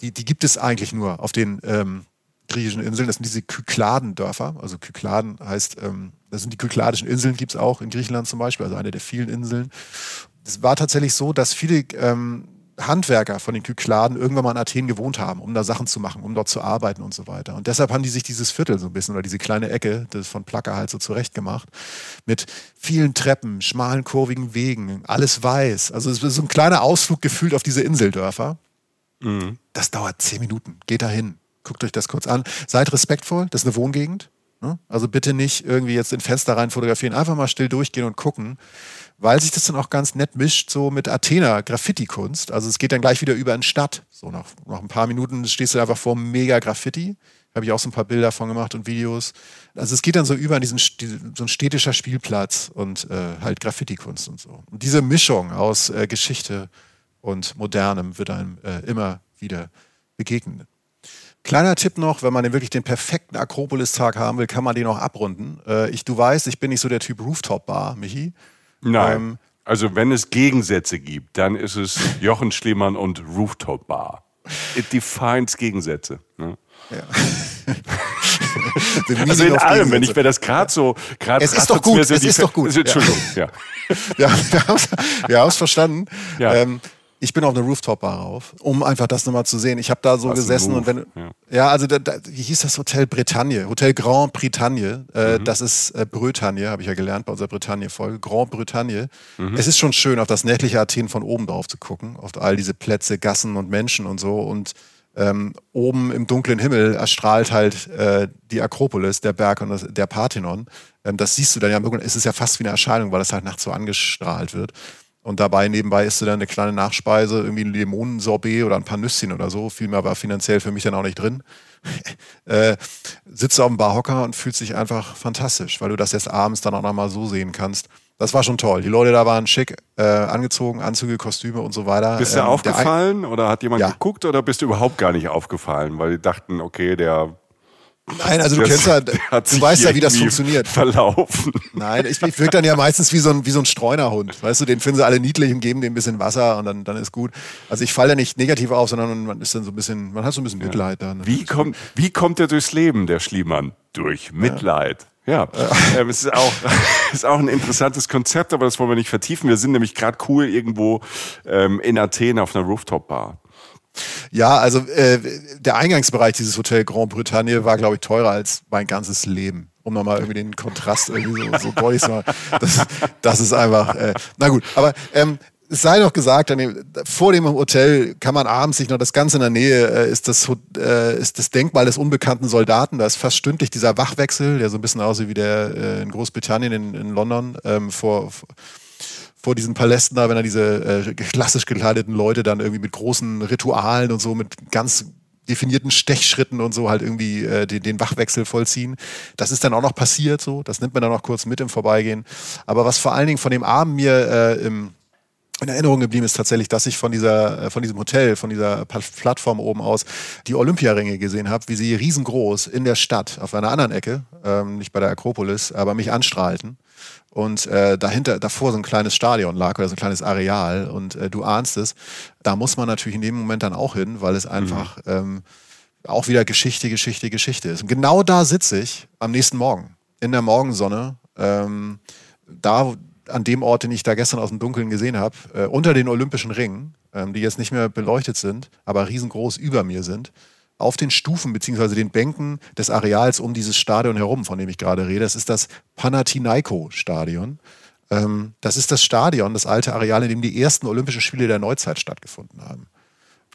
S3: Die, die gibt es eigentlich nur auf den ähm, griechischen Inseln. Das sind diese Kykladendörfer. Also Kykladen heißt, ähm, das sind die kykladischen Inseln, gibt es auch in Griechenland zum Beispiel, also eine der vielen Inseln. Es war tatsächlich so, dass viele ähm, Handwerker von den Kykladen irgendwann mal in Athen gewohnt haben, um da Sachen zu machen, um dort zu arbeiten und so weiter. Und deshalb haben die sich dieses Viertel so ein bisschen oder diese kleine Ecke das von Plaka halt so zurechtgemacht. Mit vielen Treppen, schmalen, kurvigen Wegen, alles weiß. Also es ist so ein kleiner Ausflug gefühlt auf diese Inseldörfer. Mhm. Das dauert zehn Minuten. Geht da hin. Guckt euch das kurz an. Seid respektvoll. Das ist eine Wohngegend. Ne? Also bitte nicht irgendwie jetzt in Fenster rein fotografieren. Einfach mal still durchgehen und gucken weil sich das dann auch ganz nett mischt, so mit Athener Graffiti-Kunst. Also es geht dann gleich wieder über in Stadt. So nach, nach ein paar Minuten stehst du einfach vor mega Graffiti. Habe ich auch so ein paar Bilder von gemacht und Videos. Also es geht dann so über in diesen so ein städtischer Spielplatz und äh, halt Graffiti-Kunst und so. Und diese Mischung aus äh, Geschichte und Modernem wird einem äh, immer wieder begegnen. Kleiner Tipp noch, wenn man den wirklich den perfekten Akropolis-Tag haben will, kann man den auch abrunden. Äh, ich, du weißt, ich bin nicht so der Typ Rooftop-Bar, Michi.
S2: Nein. Ähm, also wenn es Gegensätze gibt, dann ist es Jochen Schliemann und Rooftop Bar. It defines Gegensätze. Ne? Ja. [laughs] also in allem, wenn ich mir das gerade so gerade
S3: Es ist doch gut, so es ist doch gut.
S2: Entschuldigung, ja. [laughs]
S3: ja. wir haben es verstanden. Ja. Ähm, ich bin auf eine Rooftop-Bar rauf, um einfach das nochmal zu sehen. Ich habe da so Was gesessen und wenn. Ja, ja also da, da, wie hieß das Hotel Bretagne? Hotel Grand Bretagne. Äh, mhm. Das ist äh, Bretagne, habe ich ja gelernt bei unserer Bretagne-Folge. Grand Bretagne. Mhm. Es ist schon schön, auf das nächtliche Athen von oben drauf zu gucken, auf all diese Plätze, Gassen und Menschen und so. Und ähm, oben im dunklen Himmel erstrahlt halt äh, die Akropolis, der Berg und das, der Parthenon. Ähm, das siehst du dann ja, es ist ja fast wie eine Erscheinung, weil das halt nachts so angestrahlt wird. Und dabei nebenbei isst du dann eine kleine Nachspeise, irgendwie ein Limonensorbet oder ein paar Nüsschen oder so. Viel mehr war finanziell für mich dann auch nicht drin. [laughs] äh, sitzt auf dem Barhocker und fühlt sich einfach fantastisch, weil du das jetzt abends dann auch nochmal so sehen kannst. Das war schon toll. Die Leute da waren schick äh, angezogen, Anzüge, Kostüme und so weiter.
S2: Bist du ähm, aufgefallen oder hat jemand ja. geguckt oder bist du überhaupt gar nicht aufgefallen, weil die dachten, okay, der
S3: Nein, also du
S2: Das-
S3: kennst ja,
S2: der
S3: du weißt ja, wie das funktioniert.
S2: Verlaufen.
S3: Nein, ich, ich wirke dann ja meistens wie so ein, wie so ein Streunerhund. Weißt du, den finden sie alle niedlich und geben dem ein bisschen Wasser und dann, dann ist gut. Also ich falle ja nicht negativ auf, sondern man ist dann so ein bisschen, man hat so ein bisschen Mitleid dann.
S2: Wie kommt, wie kommt er durchs Leben, der Schliemann? Durch Mitleid. Ja, Ähm, es ist auch, [laughs] ist auch ein interessantes Konzept, aber das wollen wir nicht vertiefen. Wir sind nämlich gerade cool irgendwo ähm, in Athen auf einer Rooftop-Bar.
S3: Ja, also äh, der Eingangsbereich dieses Hotel Grand Bretagne war, glaube ich, teurer als mein ganzes Leben. Um nochmal irgendwie den Kontrast irgendwie so, so deutlich zu machen. Das, das ist einfach, äh, na gut, aber ähm, es sei noch gesagt, dem, vor dem Hotel kann man abends sich noch, das Ganze in der Nähe äh, ist, das, äh, ist das Denkmal des unbekannten Soldaten. Da ist fast stündlich dieser Wachwechsel, der so ein bisschen aussieht wie der äh, in Großbritannien, in, in London, ähm, vor, vor diesen Palästen da, wenn da diese äh, klassisch gekleideten Leute dann irgendwie mit großen Ritualen und so, mit ganz definierten Stechschritten und so halt irgendwie äh, den, den Wachwechsel vollziehen. Das ist dann auch noch passiert so, das nimmt man dann noch kurz mit im Vorbeigehen. Aber was vor allen Dingen von dem Abend mir äh, im, in Erinnerung geblieben ist tatsächlich, dass ich von dieser, äh, von diesem Hotel, von dieser Plattform oben aus die Olympiaringe gesehen habe, wie sie riesengroß in der Stadt auf einer anderen Ecke, ähm, nicht bei der Akropolis, aber mich anstrahlten. Und äh, dahinter, davor so ein kleines Stadion lag oder so ein kleines Areal und äh, du ahnst es, da muss man natürlich in dem Moment dann auch hin, weil es einfach ähm, auch wieder Geschichte, Geschichte, Geschichte ist. Und genau da sitze ich am nächsten Morgen, in der Morgensonne, ähm, da an dem Ort, den ich da gestern aus dem Dunkeln gesehen habe, äh, unter den Olympischen Ringen, ähm, die jetzt nicht mehr beleuchtet sind, aber riesengroß über mir sind, auf den Stufen beziehungsweise den Bänken des Areals um dieses Stadion herum, von dem ich gerade rede. Das ist das Panathinaiko-Stadion. Ähm, das ist das Stadion, das alte Areal, in dem die ersten Olympischen Spiele der Neuzeit stattgefunden haben.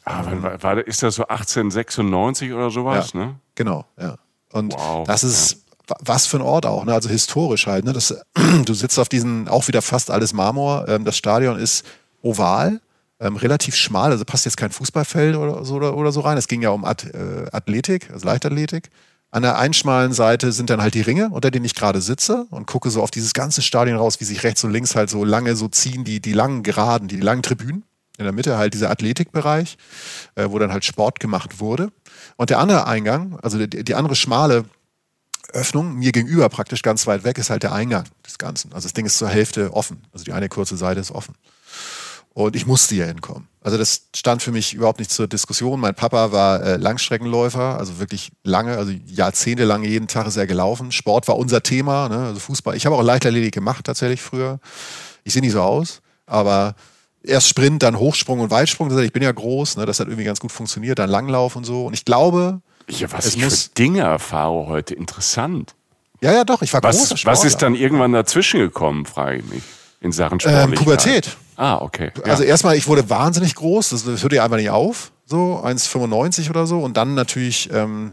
S2: Ah, war, war, ist das so 1896 oder sowas,
S3: ja,
S2: ne?
S3: Genau, ja. Und
S2: Wow,
S3: das ist was für ein Ort auch, ne? also historisch halt. Ne? Das, [clears throat] du sitzt auf diesen, auch wieder fast alles Marmor. Ähm, das Stadion ist oval, ähm, relativ schmal, also passt jetzt kein Fußballfeld oder so, oder, oder so rein. Es ging ja um Ath äh, Athletik, also Leichtathletik. An der einen schmalen Seite sind dann halt die Ringe, unter denen ich gerade sitze und gucke so auf dieses ganze Stadion raus, wie sich rechts und links halt so lange so ziehen, die, die langen Geraden, die, die langen Tribünen. In der Mitte halt dieser Athletikbereich, äh, wo dann halt Sport gemacht wurde. Und der andere Eingang, also die, die andere schmale Öffnung, mir gegenüber praktisch ganz weit weg, ist halt der Eingang des Ganzen. Also das Ding ist zur Hälfte offen. Also die eine kurze Seite ist offen. Und ich musste hier hinkommen. Also das stand für mich überhaupt nicht zur Diskussion. Mein Papa war äh, Langstreckenläufer, also wirklich lange, also jahrzehntelang jeden Tag ist er gelaufen. Sport war unser Thema, ne? also Fußball. Ich habe auch Leichtathletik gemacht tatsächlich früher. Ich sehe nicht so aus, aber erst Sprint, dann Hochsprung und Weitsprung. Ich bin ja groß, ne? das hat irgendwie ganz gut funktioniert. Dann Langlauf und so. Und ich glaube,
S2: Ja, was
S3: Es
S2: ich
S3: muss-
S2: für Dinge erfahre heute. Interessant.
S3: ja, ja, doch, ich war großer
S2: Was,
S3: Sportler.
S2: was ist dann irgendwann dazwischen gekommen, frage ich mich. In Sachen
S3: Ähm,
S2: Sportlichkeit.
S3: Pubertät.
S2: Ah, okay. Ja.
S3: Also erstmal, ich wurde wahnsinnig groß, das, das hörte ja einfach nicht auf, so 1,95 oder so. Und dann natürlich ähm,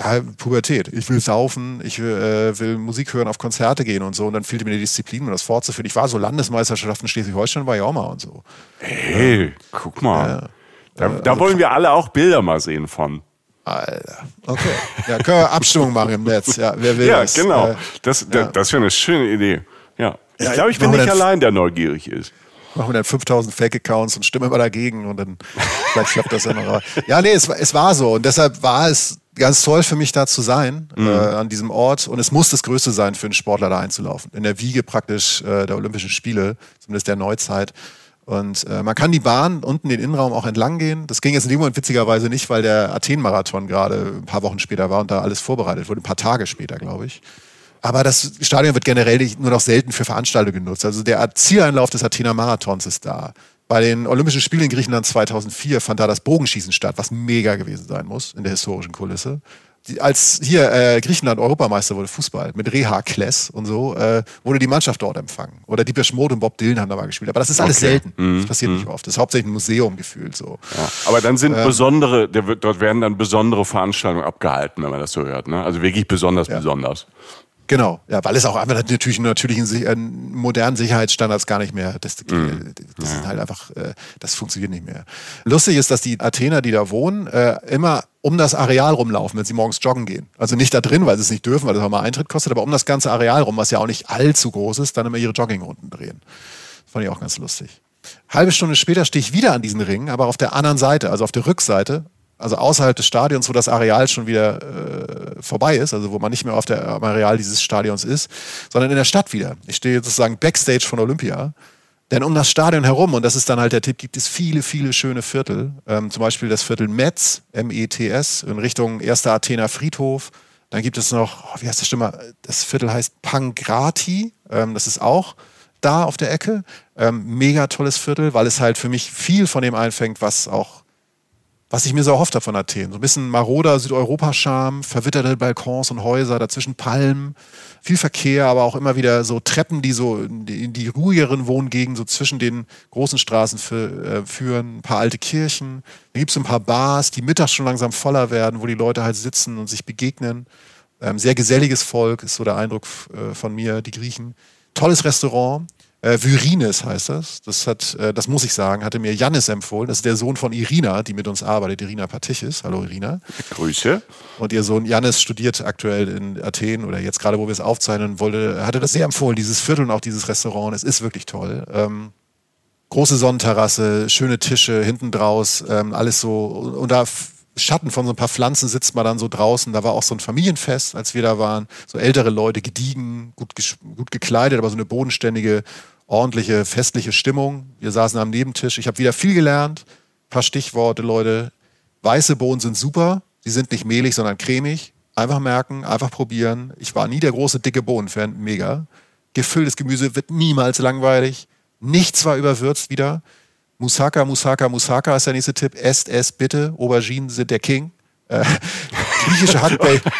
S3: ja, Pubertät. Ich will saufen, ich will, äh, will Musik hören, auf Konzerte gehen und so. Und dann fehlte mir die Disziplin, um das fortzuführen. Ich war so Landesmeisterschaften Schleswig-Holstein, war ja auch mal und so.
S2: Hey, guck mal. Da, da wollen wir alle auch Bilder mal sehen von.
S3: Alter. Okay. Ja, können wir Abstimmung machen im Netz. Ja, wer will
S2: Ja,
S3: das?
S2: genau.
S3: Äh,
S2: Das, da- das wäre eine schöne Idee. Ja. Ich
S3: Ja,
S2: glaube, ich bin nicht allein, der neugierig ist.
S3: machen wir dann 5000 Fake-Accounts und stimmen immer dagegen und dann vielleicht klappt das ja noch. Ja, nee, es, war- es war so und deshalb war es ganz toll für mich da zu sein
S2: Mhm.
S3: äh, an diesem Ort und es muss das Größte sein für einen Sportler da einzulaufen. In der Wiege praktisch äh, der Olympischen Spiele, zumindest der Neuzeit. Und äh, man kann die Bahn unten den Innenraum auch entlang gehen. Das ging jetzt in dem Moment witzigerweise nicht, weil der Athen-Marathon gerade ein paar Wochen später war und da alles vorbereitet wurde, ein paar Tage später, glaube ich. Aber das Stadion wird generell nur noch selten für Veranstaltungen genutzt. Also der Zieleinlauf des Athener Marathons ist da. Bei den Olympischen Spielen in Griechenland 2004 fand da das Bogenschießen statt, was mega gewesen sein muss in der historischen Kulisse. Die, als hier äh, Griechenland Europameister wurde, Fußball, mit Reha Kles und so, äh, wurde die Mannschaft dort empfangen. Oder die Mode und Bob Dylan haben da mal gespielt. Aber das ist alles
S2: Okay.
S3: selten. Das passiert nicht oft. Das ist hauptsächlich ein Museum gefühlt so.
S2: Ja. Aber dann
S3: Ähm.
S2: sind besondere, der wird, dort werden dann besondere Veranstaltungen abgehalten, wenn man das so hört. Ne? Also wirklich besonders, besonders.
S3: Genau, ja, weil es auch einfach natürlich natürlich in in modernen Sicherheitsstandards gar nicht mehr. Das, das ist halt einfach, äh, das funktioniert nicht mehr. Lustig ist, dass die Athener, die da wohnen, äh, immer um das Areal rumlaufen, wenn sie morgens joggen gehen. Also nicht da drin, weil sie es nicht dürfen, weil das auch mal Eintritt kostet, aber um das ganze Areal rum, was ja auch nicht allzu groß ist, dann immer ihre Joggingrunden drehen. Das fand ich auch ganz lustig. Halbe Stunde später stehe ich wieder an diesen Ringen, aber auf der anderen Seite, also auf der Rückseite also außerhalb des Stadions, wo das Areal schon wieder äh, vorbei ist, also wo man nicht mehr auf der am Areal dieses Stadions ist, sondern in der Stadt wieder. Ich stehe sozusagen Backstage von Olympia. Denn um das Stadion herum, und das ist dann halt der Tipp, gibt es viele, viele schöne Viertel. Ähm, zum Beispiel das Viertel Metz, M-E-T-S, in Richtung Erster Athener Friedhof. Dann gibt es noch, oh, wie heißt das Stimme? Das Viertel heißt Pangrati. Ähm, das ist auch da auf der Ecke. Ähm, mega tolles Viertel, weil es halt für mich viel von dem einfängt, was auch was ich mir so erhofft habe von Athen. So ein bisschen maroder Südeuropa-Charme, verwitterte Balkons und Häuser, dazwischen Palmen, viel Verkehr, aber auch immer wieder so Treppen, die so in die, ruhigeren Wohngegenden so zwischen den großen Straßen für, äh, führen, ein paar alte Kirchen. Da gibt es ein paar Bars, die mittags schon langsam voller werden, wo die Leute halt sitzen und sich begegnen. Ähm, sehr geselliges Volk, ist so der Eindruck äh, von mir, die Griechen. Tolles Restaurant. Äh, Vyrines heißt das. Das, hat, äh, das muss ich sagen, hatte mir Jannis empfohlen. Das ist der Sohn von Irina, die mit uns arbeitet, Irina Patichis. Hallo Irina.
S2: Grüße.
S3: Und ihr Sohn Jannis studiert aktuell in Athen oder jetzt gerade, wo wir es aufzeichnen, wollte, hatte das sehr empfohlen, dieses Viertel und auch dieses Restaurant. Es ist wirklich toll. Ähm, große Sonnenterrasse, schöne Tische, hinten draus, ähm, alles so. Und da Schatten von so ein paar Pflanzen sitzt man dann so draußen. Da war auch so ein Familienfest, als wir da waren. So ältere Leute, gediegen, gut, gut gekleidet, aber so eine bodenständige, ordentliche, festliche Stimmung. Wir saßen am Nebentisch. Ich habe wieder viel gelernt. Ein paar Stichworte, Leute. Weiße Bohnen sind super. Sie sind nicht mehlig, sondern cremig. Einfach merken, einfach probieren. Ich war nie der große, dicke Bohnenfan. Mega. Gefülltes Gemüse wird niemals langweilig. Nichts war überwürzt wieder. Musaka, Musaka, Musaka ist der nächste Tipp. Esst es bitte. Auberginen sind der King. Äh, [laughs] griechische Hackbacon.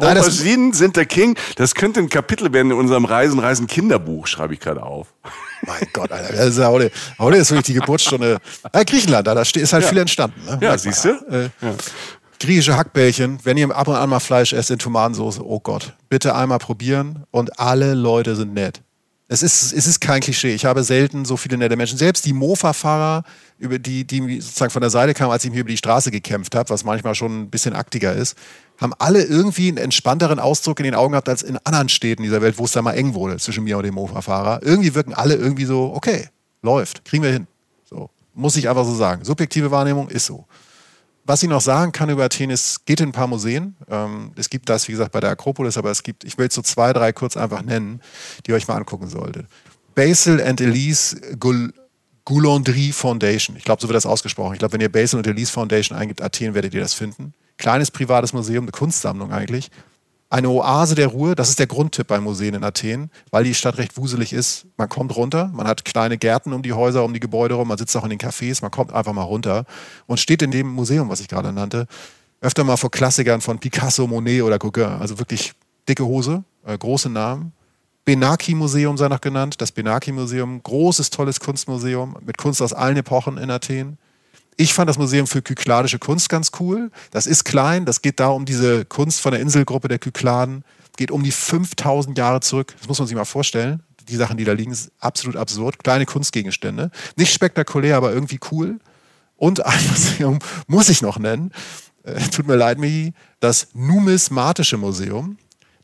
S2: Auberginen sind der King. Das könnte ein Kapitel werden in unserem Reisen, Reisen Kinderbuch, schreibe ich gerade auf.
S3: Mein Gott, Alter. Das ist, heute, heute ist wirklich die Geburtsstunde. Ja, Griechenland, da ist halt ja. viel entstanden. Ne?
S2: Ja, siehst du? Äh, ja.
S3: Griechische Hackbällchen, wenn ihr ab und an mal Fleisch esst in Tomatensauce, oh Gott, bitte einmal probieren und alle Leute sind nett. Es ist, es ist kein Klischee. Ich habe selten so viele nette Menschen. Selbst die Mofa-Fahrer, über die, die sozusagen von der Seite kamen, als ich mir über die Straße gekämpft habe, was manchmal schon ein bisschen aktiger ist, haben alle irgendwie einen entspannteren Ausdruck in den Augen gehabt als in anderen Städten dieser Welt, wo es da mal eng wurde zwischen mir und dem Mofa-Fahrer. Irgendwie wirken alle irgendwie so, okay, läuft, kriegen wir hin. So, muss ich einfach so sagen. Subjektive Wahrnehmung ist so was ich noch sagen kann über Athen ist, geht in ein paar Museen. Ähm, es gibt das, wie gesagt, bei der Akropolis, aber es gibt, ich will jetzt so zwei, drei kurz einfach nennen, die ihr euch mal angucken solltet. Basil and Elise Goul Goulandry Foundation. Ich glaube, so wird das ausgesprochen. Ich glaube, wenn ihr Basil und Elise Foundation eingibt, Athen, werdet ihr das finden. Kleines privates Museum, eine Kunstsammlung eigentlich eine Oase der Ruhe. Das ist der Grundtipp bei Museen in Athen, weil die Stadt recht wuselig ist. Man kommt runter, man hat kleine Gärten um die Häuser, um die Gebäude rum, man sitzt auch in den Cafés, man kommt einfach mal runter und steht in dem Museum, was ich gerade nannte, öfter mal vor Klassikern von Picasso, Monet oder Gauguin. Also wirklich dicke Hose, äh, große Namen. Benaki-Museum sei noch genannt. Das Benaki-Museum, großes, tolles Kunstmuseum mit Kunst aus allen Epochen in Athen. Ich fand das Museum für kykladische Kunst ganz cool. Das ist klein, das geht da um diese Kunst von der Inselgruppe der Kykladen. Geht um die 5000 Jahre zurück. Das muss man sich mal vorstellen. Die Sachen, die da liegen, sind absolut absurd. Kleine Kunstgegenstände. Nicht spektakulär, aber irgendwie cool. Und ein [laughs] Museum muss ich noch nennen. Äh, tut mir leid, Michi. Das Numismatische Museum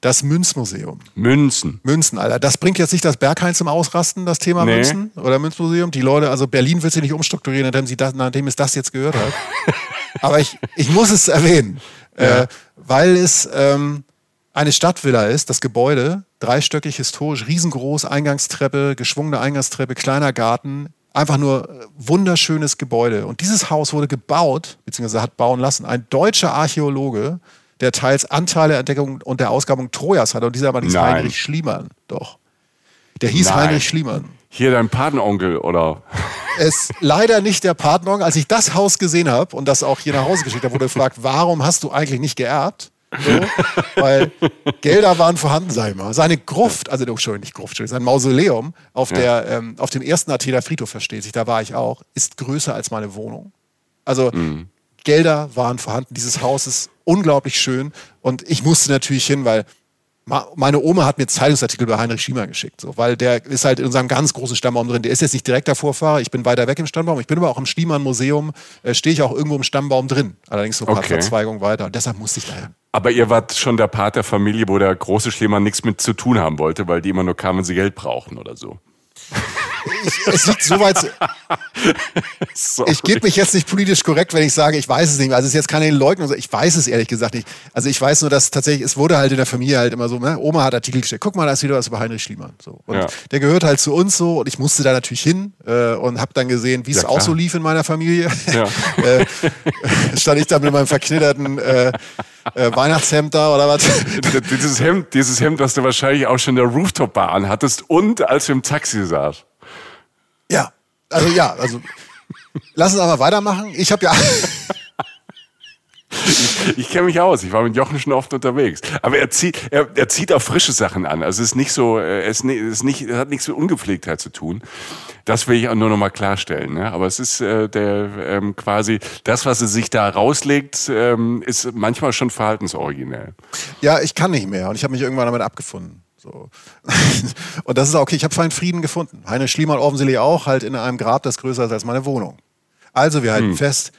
S3: das Münzmuseum.
S2: Münzen.
S3: Münzen, Alter. Das bringt jetzt nicht das Berghain zum Ausrasten, das Thema nee. Münzen oder Münzmuseum. Die Leute, also Berlin will sich nicht umstrukturieren, nachdem, sie das, nachdem es das jetzt gehört hat. [laughs] Aber ich, ich muss es erwähnen, ja. äh, weil es ähm, eine Stadtvilla ist, das Gebäude, dreistöckig historisch, riesengroß, Eingangstreppe, geschwungene Eingangstreppe, kleiner Garten, einfach nur äh, wunderschönes Gebäude. Und dieses Haus wurde gebaut, beziehungsweise hat bauen lassen, ein deutscher Archäologe, der teils Anteile der Entdeckung und der Ausgrabung Trojas hatte. Und dieser Mann hieß Nein. Heinrich Schliemann. Doch. Der hieß Nein. Heinrich Schliemann.
S2: Hier dein Patenonkel, oder?
S3: Es [laughs] leider nicht der Patenonkel. Als ich das Haus gesehen habe und das auch hier nach Hause geschickt habe, wurde gefragt, warum hast du eigentlich nicht geerbt? So, weil Gelder waren vorhanden, sag ich mal. Seine Gruft, also Entschuldigung, nicht Gruft, sein Mausoleum auf, ja. der, ähm, auf dem ersten Athener Friedhof, versteht sich, da war ich auch, ist größer als meine Wohnung. Also mhm. Gelder waren vorhanden. Dieses Haus ist unglaublich schön. Und ich musste natürlich hin, weil meine Oma hat mir Zeitungsartikel über Heinrich Schiemann geschickt, so, weil der ist halt in unserem ganz großen Stammbaum drin. Der ist jetzt nicht direkt der Vorfahrer, ich bin weiter weg im Stammbaum. Ich bin aber auch im Schliemann-Museum, äh, stehe ich auch irgendwo im Stammbaum drin. Allerdings so ein paar okay. Verzweigungen weiter. Und deshalb musste ich dahin.
S2: Aber ihr wart schon der Part der Familie, wo der große Schliemann nichts mit zu tun haben wollte, weil die immer nur kamen, wenn sie Geld brauchen oder so.
S3: Ich, es liegt so weit. Ich gebe mich jetzt nicht politisch korrekt, wenn ich sage, ich weiß es nicht. Also es ist jetzt keine Leugnung. Ich weiß es ehrlich gesagt nicht. Also ich weiß nur, dass tatsächlich, es wurde halt in der Familie halt immer so, ne? Oma hat Artikel gestellt, guck mal, da ist wieder was über Heinrich Schliemann. So. Und ja. der gehört halt zu uns so und ich musste da natürlich hin äh, und habe dann gesehen, wie es ja, auch so lief in meiner Familie. Ja. [laughs] äh, stand ich da mit meinem verknitterten äh, äh, Weihnachtshemd da oder was?
S2: dieses Hemd, dieses Hemd, was du wahrscheinlich auch schon in der Rooftop-Bar anhattest und als du im Taxi saß.
S3: Ja, also ja, also lass uns aber weitermachen. Ich habe ja. [laughs]
S2: ich, ich kenne mich aus. Ich war mit Jochen schon oft unterwegs. Aber er zieht, er, er zieht auch frische Sachen an. Also es ist nicht so, äh, es ist nicht, es hat nichts mit Ungepflegtheit zu tun. Das will ich auch nur noch mal klarstellen. Ne? Aber es ist äh, der ähm, quasi das, was er sich da rauslegt, ähm, ist manchmal schon verhaltensoriginell.
S3: Ja, ich kann nicht mehr und ich habe mich irgendwann damit abgefunden. So. [laughs] und das ist okay. Ich habe feinen Frieden gefunden. Heine Schliemann offensichtlich auch, halt in einem Grab, das größer ist als meine Wohnung. Also wir halten hm. fest,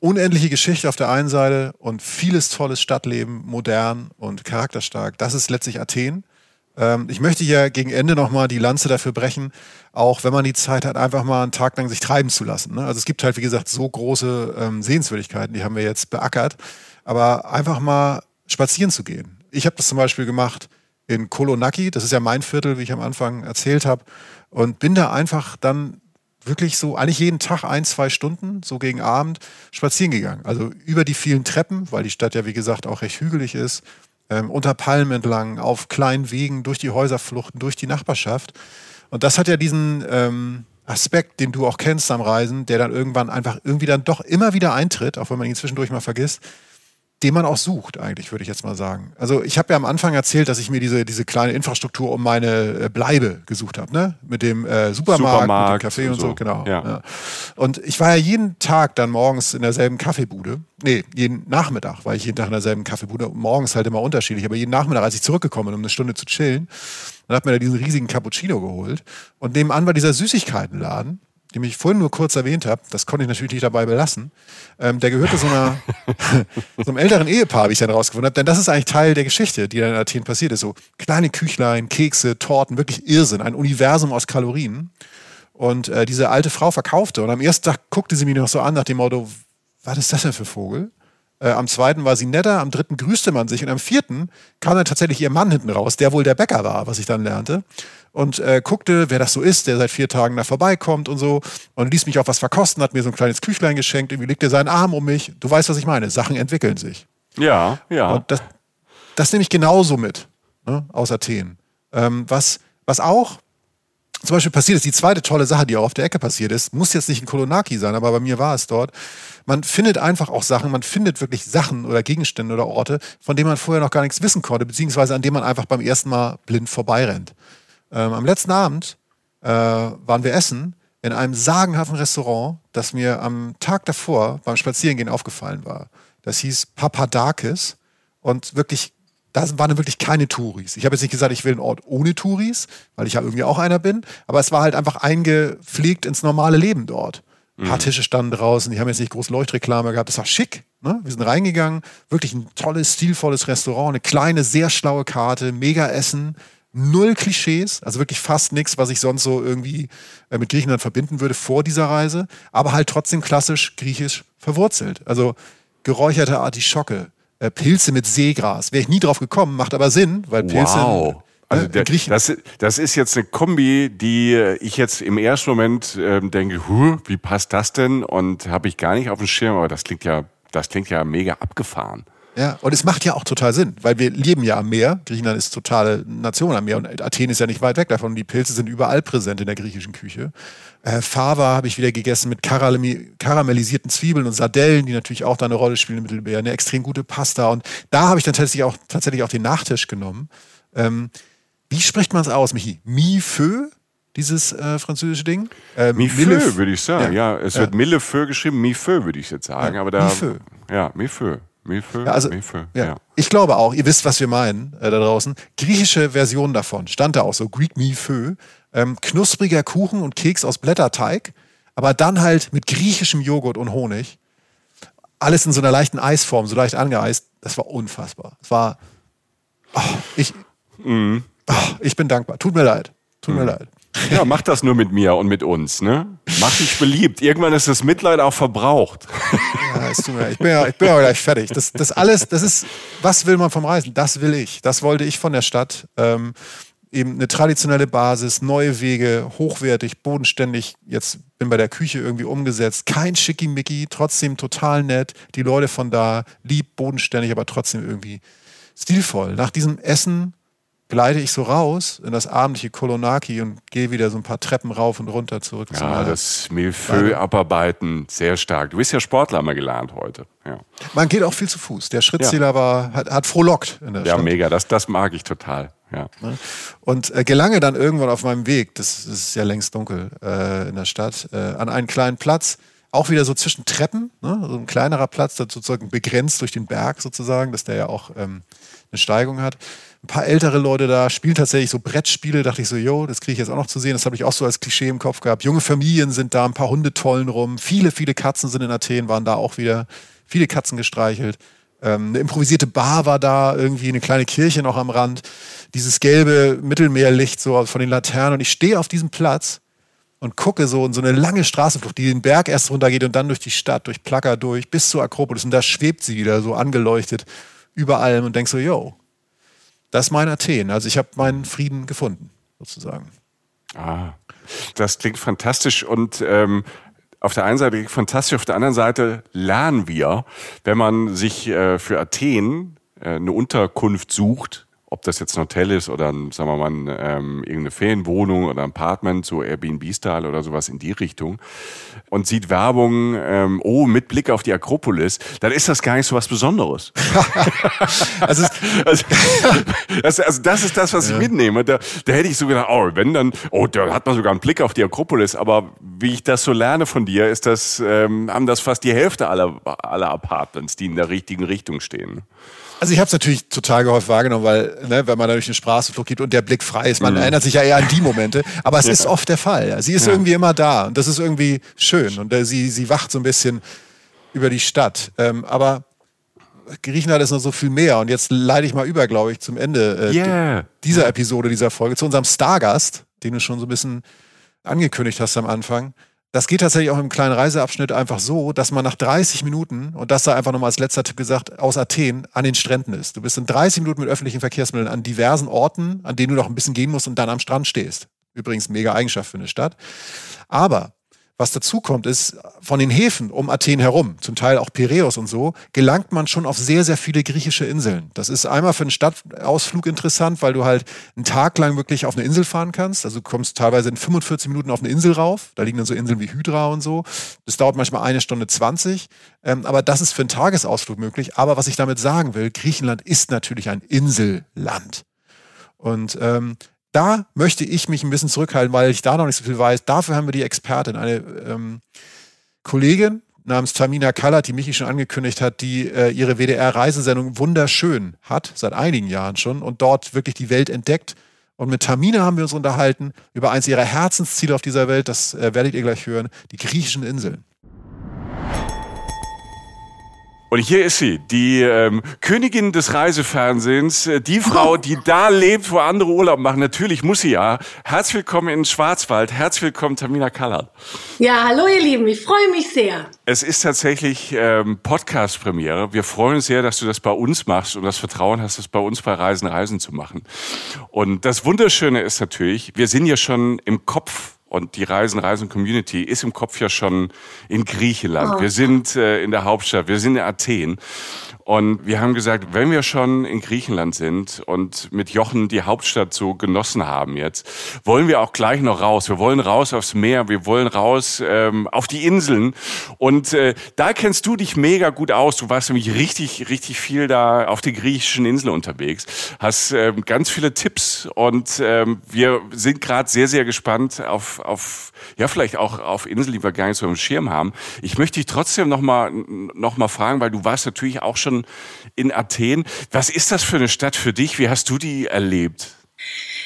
S3: unendliche Geschichte auf der einen Seite und vieles tolles Stadtleben, modern und charakterstark. Das ist letztlich Athen. Ähm, ich möchte hier gegen Ende nochmal die Lanze dafür brechen, auch wenn man die Zeit hat, einfach mal einen Tag lang sich treiben zu lassen. Ne? Also es gibt halt, wie gesagt, so große ähm, Sehenswürdigkeiten, die haben wir jetzt beackert. Aber einfach mal spazieren zu gehen. Ich habe das zum Beispiel gemacht in Kolonaki, das ist ja mein Viertel, wie ich am Anfang erzählt habe, und bin da einfach dann wirklich so eigentlich jeden Tag ein, zwei Stunden, so gegen Abend, spazieren gegangen. Also über die vielen Treppen, weil die Stadt ja, wie gesagt, auch recht hügelig ist, ähm, unter Palmen entlang, auf kleinen Wegen, durch die Häuserfluchten, durch die Nachbarschaft. Und das hat ja diesen ähm, Aspekt, den du auch kennst am Reisen, der dann irgendwann einfach irgendwie dann doch immer wieder eintritt, auch wenn man ihn zwischendurch mal vergisst, den man auch sucht, eigentlich, würde ich jetzt mal sagen. Also ich habe ja am Anfang erzählt, dass ich mir diese, diese kleine Infrastruktur um meine äh, Bleibe gesucht habe, ne? Mit dem äh, Supermarkt, Supermarkt, mit dem Café und so, so genau. Ja. ja. Und ich war ja jeden Tag dann morgens in derselben Kaffeebude. Nee, jeden Nachmittag war ich jeden Tag in derselben Kaffeebude. Morgens halt immer unterschiedlich, aber jeden Nachmittag, als ich zurückgekommen bin, um eine Stunde zu chillen, dann hat mir da diesen riesigen Cappuccino geholt. Und nebenan war dieser Süßigkeitenladen den ich vorhin nur kurz erwähnt habe, das konnte ich natürlich nicht dabei belassen, ähm, der gehörte so, einer, [laughs] so einem älteren Ehepaar, wie ich dann rausgefunden habe, denn das ist eigentlich Teil der Geschichte, die dann in Athen passiert ist. So kleine Küchlein, Kekse, Torten, wirklich Irrsinn, ein Universum aus Kalorien. Und äh, diese alte Frau verkaufte und am ersten Tag guckte sie mich noch so an nach dem Motto, was ist das denn für Vogel? Äh, am zweiten war sie netter, am dritten grüßte man sich und am vierten kam dann tatsächlich ihr Mann hinten raus, der wohl der Bäcker war, was ich dann lernte und äh, guckte, wer das so ist, der seit vier Tagen da vorbeikommt und so und ließ mich auch was verkosten, hat mir so ein kleines Küchlein geschenkt, irgendwie legte seinen Arm um mich. Du weißt, was ich meine. Sachen entwickeln sich.
S2: Ja, ja.
S3: Und das, das nehme ich genauso mit ne, aus Athen. Ähm, was, was auch zum Beispiel passiert ist, die zweite tolle Sache, die auch auf der Ecke passiert ist, muss jetzt nicht in Kolonaki sein, aber bei mir war es dort. Man findet einfach auch Sachen, man findet wirklich Sachen oder Gegenstände oder Orte, von denen man vorher noch gar nichts wissen konnte, beziehungsweise an denen man einfach beim ersten Mal blind vorbeirennt. Ähm, am letzten Abend äh, waren wir essen in einem sagenhaften Restaurant, das mir am Tag davor beim Spazierengehen aufgefallen war. Das hieß Papadakis und wirklich, da waren wirklich keine Touris. Ich habe jetzt nicht gesagt, ich will einen Ort ohne Touris, weil ich ja irgendwie auch einer bin, aber es war halt einfach eingepflegt ins normale Leben dort. Ein paar mhm. Tische standen draußen, die haben jetzt nicht groß Leuchtreklame gehabt, das war schick. Ne? Wir sind reingegangen, wirklich ein tolles, stilvolles Restaurant, eine kleine, sehr schlaue Karte, mega Essen null Klischees, also wirklich fast nichts, was ich sonst so irgendwie äh, mit Griechenland verbinden würde vor dieser Reise, aber halt trotzdem klassisch griechisch verwurzelt. Also geräucherte Artischocke, äh, Pilze mit Seegras. Wäre ich nie drauf gekommen, macht aber Sinn, weil Pilze.
S2: Wow. Äh, also der, das, das, ist jetzt eine Kombi, die ich jetzt im ersten Moment äh, denke, huh, wie passt das denn? Und habe ich gar nicht auf dem Schirm, aber das klingt ja, das klingt ja mega abgefahren.
S3: Ja, und es macht ja auch total Sinn, weil wir leben ja am Meer. Griechenland ist totale Nation am Meer und Athen ist ja nicht weit weg davon. Die Pilze sind überall präsent in der griechischen Küche. Äh, Fava habe ich wieder gegessen mit karamellisierten Zwiebeln und Sardellen, die natürlich auch da eine Rolle spielen im Mittelmeer. Eine extrem gute Pasta. Und da habe ich dann tatsächlich auch, tatsächlich auch den Nachtisch genommen. Ähm, wie spricht man es aus, Michi? Mi feu? Dieses äh, französische Ding?
S2: Äh, Millefeu, würde ich sagen. Ja, ja es ja. wird Millefeu geschrieben, Mi feu, würde ich jetzt sagen. Ja, aber da,
S3: Millefeu.
S2: Ja, Millefeu. Milfö?
S3: Ja, also, Milfö, ja. ja. Ich glaube auch, ihr wisst, was wir meinen äh, da draußen. Griechische Version davon stand da auch so, Greek Milfö. Ähm, knuspriger Kuchen und Keks aus Blätterteig, aber dann halt mit griechischem Joghurt und Honig. Alles in so einer leichten Eisform, so leicht angeeist. Das war unfassbar. Es war. Oh, ich, mm. oh, ich bin dankbar. Tut mir leid. Tut mm. mir leid.
S2: Ja, mach das nur mit mir und mit uns, ne? Mach dich beliebt. Irgendwann ist das Mitleid auch verbraucht.
S3: Ja, es tut mir, ich bin ja, ich bin ja gleich fertig. Das, das alles, das ist, was will man vom Reisen? Das will ich. Das wollte ich von der Stadt. Ähm, eben eine traditionelle Basis, neue Wege, hochwertig, bodenständig. Jetzt bin bei der Küche irgendwie umgesetzt. Kein Schickimicki, trotzdem total nett. Die Leute von da, lieb, bodenständig, aber trotzdem irgendwie stilvoll. Nach diesem Essen gleite ich so raus in das abendliche Kolonaki und gehe wieder so ein paar Treppen rauf und runter zurück.
S2: Ja, das Milfeu abarbeiten, sehr stark. Du bist ja Sportler, haben wir gelernt heute. Ja.
S3: Man geht auch viel zu Fuß. Der Schrittzähler ja. war, hat, hat frohlockt
S2: in der ja, Stadt. Ja, mega. Das, das mag ich total. Ja.
S3: Und äh, gelange dann irgendwann auf meinem Weg, das, das ist ja längst dunkel äh, in der Stadt, äh, an einen kleinen Platz, auch wieder so zwischen Treppen, ne? so ein kleinerer Platz, sozusagen begrenzt durch den Berg sozusagen, dass der ja auch ähm, eine Steigung hat. Ein paar ältere Leute da spielen tatsächlich so Brettspiele, dachte ich so, jo, das kriege ich jetzt auch noch zu sehen. Das habe ich auch so als Klischee im Kopf gehabt. Junge Familien sind da, ein paar Hunde tollen rum, viele, viele Katzen sind in Athen, waren da auch wieder, viele Katzen gestreichelt. Ähm, eine improvisierte Bar war da, irgendwie eine kleine Kirche noch am Rand. Dieses gelbe Mittelmeerlicht so von den Laternen. Und ich stehe auf diesem Platz und gucke so in so eine lange Straßenflucht, die den Berg erst runtergeht und dann durch die Stadt, durch Plaka durch, bis zur Akropolis. Und da schwebt sie wieder so angeleuchtet über allem und denk so, yo, das ist mein Athen. Also ich habe meinen Frieden gefunden, sozusagen.
S2: Ah, das klingt fantastisch und ähm, auf der einen Seite fantastisch, auf der anderen Seite lernen wir, wenn man sich äh, für Athen äh, eine Unterkunft sucht, ob das jetzt ein Hotel ist oder ein, sagen wir mal, ähm, irgendeine Ferienwohnung oder ein Apartment, so Airbnb-Style oder sowas in die Richtung und sieht Werbung, ähm, oh, mit Blick auf die Akropolis, dann ist das gar nicht so was Besonderes. [laughs] also, [laughs] also, also, also, das ist das, was ja. ich mitnehme. Da, da hätte ich so gedacht, oh, wenn dann, oh, da hat man sogar einen Blick auf die Akropolis, aber wie ich das so lerne von dir, ist das, ähm, haben das fast die Hälfte aller, aller Apartments, die in der richtigen Richtung stehen.
S3: Also ich habe es natürlich total gehäuft wahrgenommen, weil ne, wenn man durch eine Straßenflug geht und der Blick frei ist, man mhm. erinnert sich ja eher an die Momente, aber es ja. ist oft der Fall. Sie ist ja. irgendwie immer da und das ist irgendwie schön und äh, sie, sie wacht so ein bisschen über die Stadt. Ähm, aber Griechenland ist noch so viel mehr und jetzt leite ich mal über, glaube ich, zum Ende äh, yeah. dieser Episode, dieser Folge, zu unserem Stargast, den du schon so ein bisschen angekündigt hast am Anfang. Das geht tatsächlich auch im kleinen Reiseabschnitt einfach so, dass man nach 30 Minuten, und das sei einfach nochmal als letzter Tipp gesagt, aus Athen an den Stränden ist. Du bist in 30 Minuten mit öffentlichen Verkehrsmitteln an diversen Orten, an denen du noch ein bisschen gehen musst und dann am Strand stehst. Übrigens mega Eigenschaft für eine Stadt. Aber was dazu kommt, ist, von den Häfen um Athen herum, zum Teil auch Piräus und so, gelangt man schon auf sehr, sehr viele griechische Inseln. Das ist einmal für einen Stadtausflug interessant, weil du halt einen Tag lang wirklich auf eine Insel fahren kannst. Also du kommst teilweise in 45 Minuten auf eine Insel rauf. Da liegen dann so Inseln wie Hydra und so. Das dauert manchmal eine Stunde 20. Ähm, aber das ist für einen Tagesausflug möglich. Aber was ich damit sagen will, Griechenland ist natürlich ein Inselland. Und ähm, da möchte ich mich ein bisschen zurückhalten, weil ich da noch nicht so viel weiß. Dafür haben wir die Expertin, eine ähm, Kollegin namens Tamina Kallert, die Michi schon angekündigt hat, die äh, ihre WDR-Reisesendung wunderschön hat, seit einigen Jahren schon, und dort wirklich die Welt entdeckt. Und mit Tamina haben wir uns unterhalten über eins ihrer Herzensziele auf dieser Welt, das äh, werdet ihr gleich hören, die griechischen Inseln.
S2: Und hier ist sie, die ähm, Königin des Reisefernsehens, äh, die Frau, die da lebt, wo andere Urlaub machen. Natürlich muss sie ja. Herzlich willkommen in Schwarzwald. Herzlich willkommen, Tamina Kallert.
S4: Ja, hallo ihr Lieben, ich freue mich sehr.
S2: Es ist tatsächlich ähm, Podcast-Premiere. Wir freuen uns sehr, dass du das bei uns machst und das Vertrauen hast, das bei uns bei Reisen Reisen zu machen. Und das Wunderschöne ist natürlich, wir sind ja schon im Kopf und die Reisen, Reisen Community ist im Kopf ja schon in Griechenland. Wir sind äh, in der Hauptstadt, wir sind in Athen. Und wir haben gesagt, wenn wir schon in Griechenland sind und mit Jochen die Hauptstadt so genossen haben jetzt, wollen wir auch gleich noch raus. Wir wollen raus aufs Meer, wir wollen raus ähm, auf die Inseln. Und äh, da kennst du dich mega gut aus. Du warst nämlich richtig, richtig viel da auf den griechischen Inseln unterwegs. Hast ähm, ganz viele Tipps und ähm, wir sind gerade sehr, sehr gespannt auf, auf, ja, vielleicht auch auf Inseln, die wir gar nicht so im Schirm haben. Ich möchte dich trotzdem nochmal noch mal fragen, weil du warst natürlich auch schon in Athen. Was ist das für eine Stadt für dich? Wie hast du die erlebt?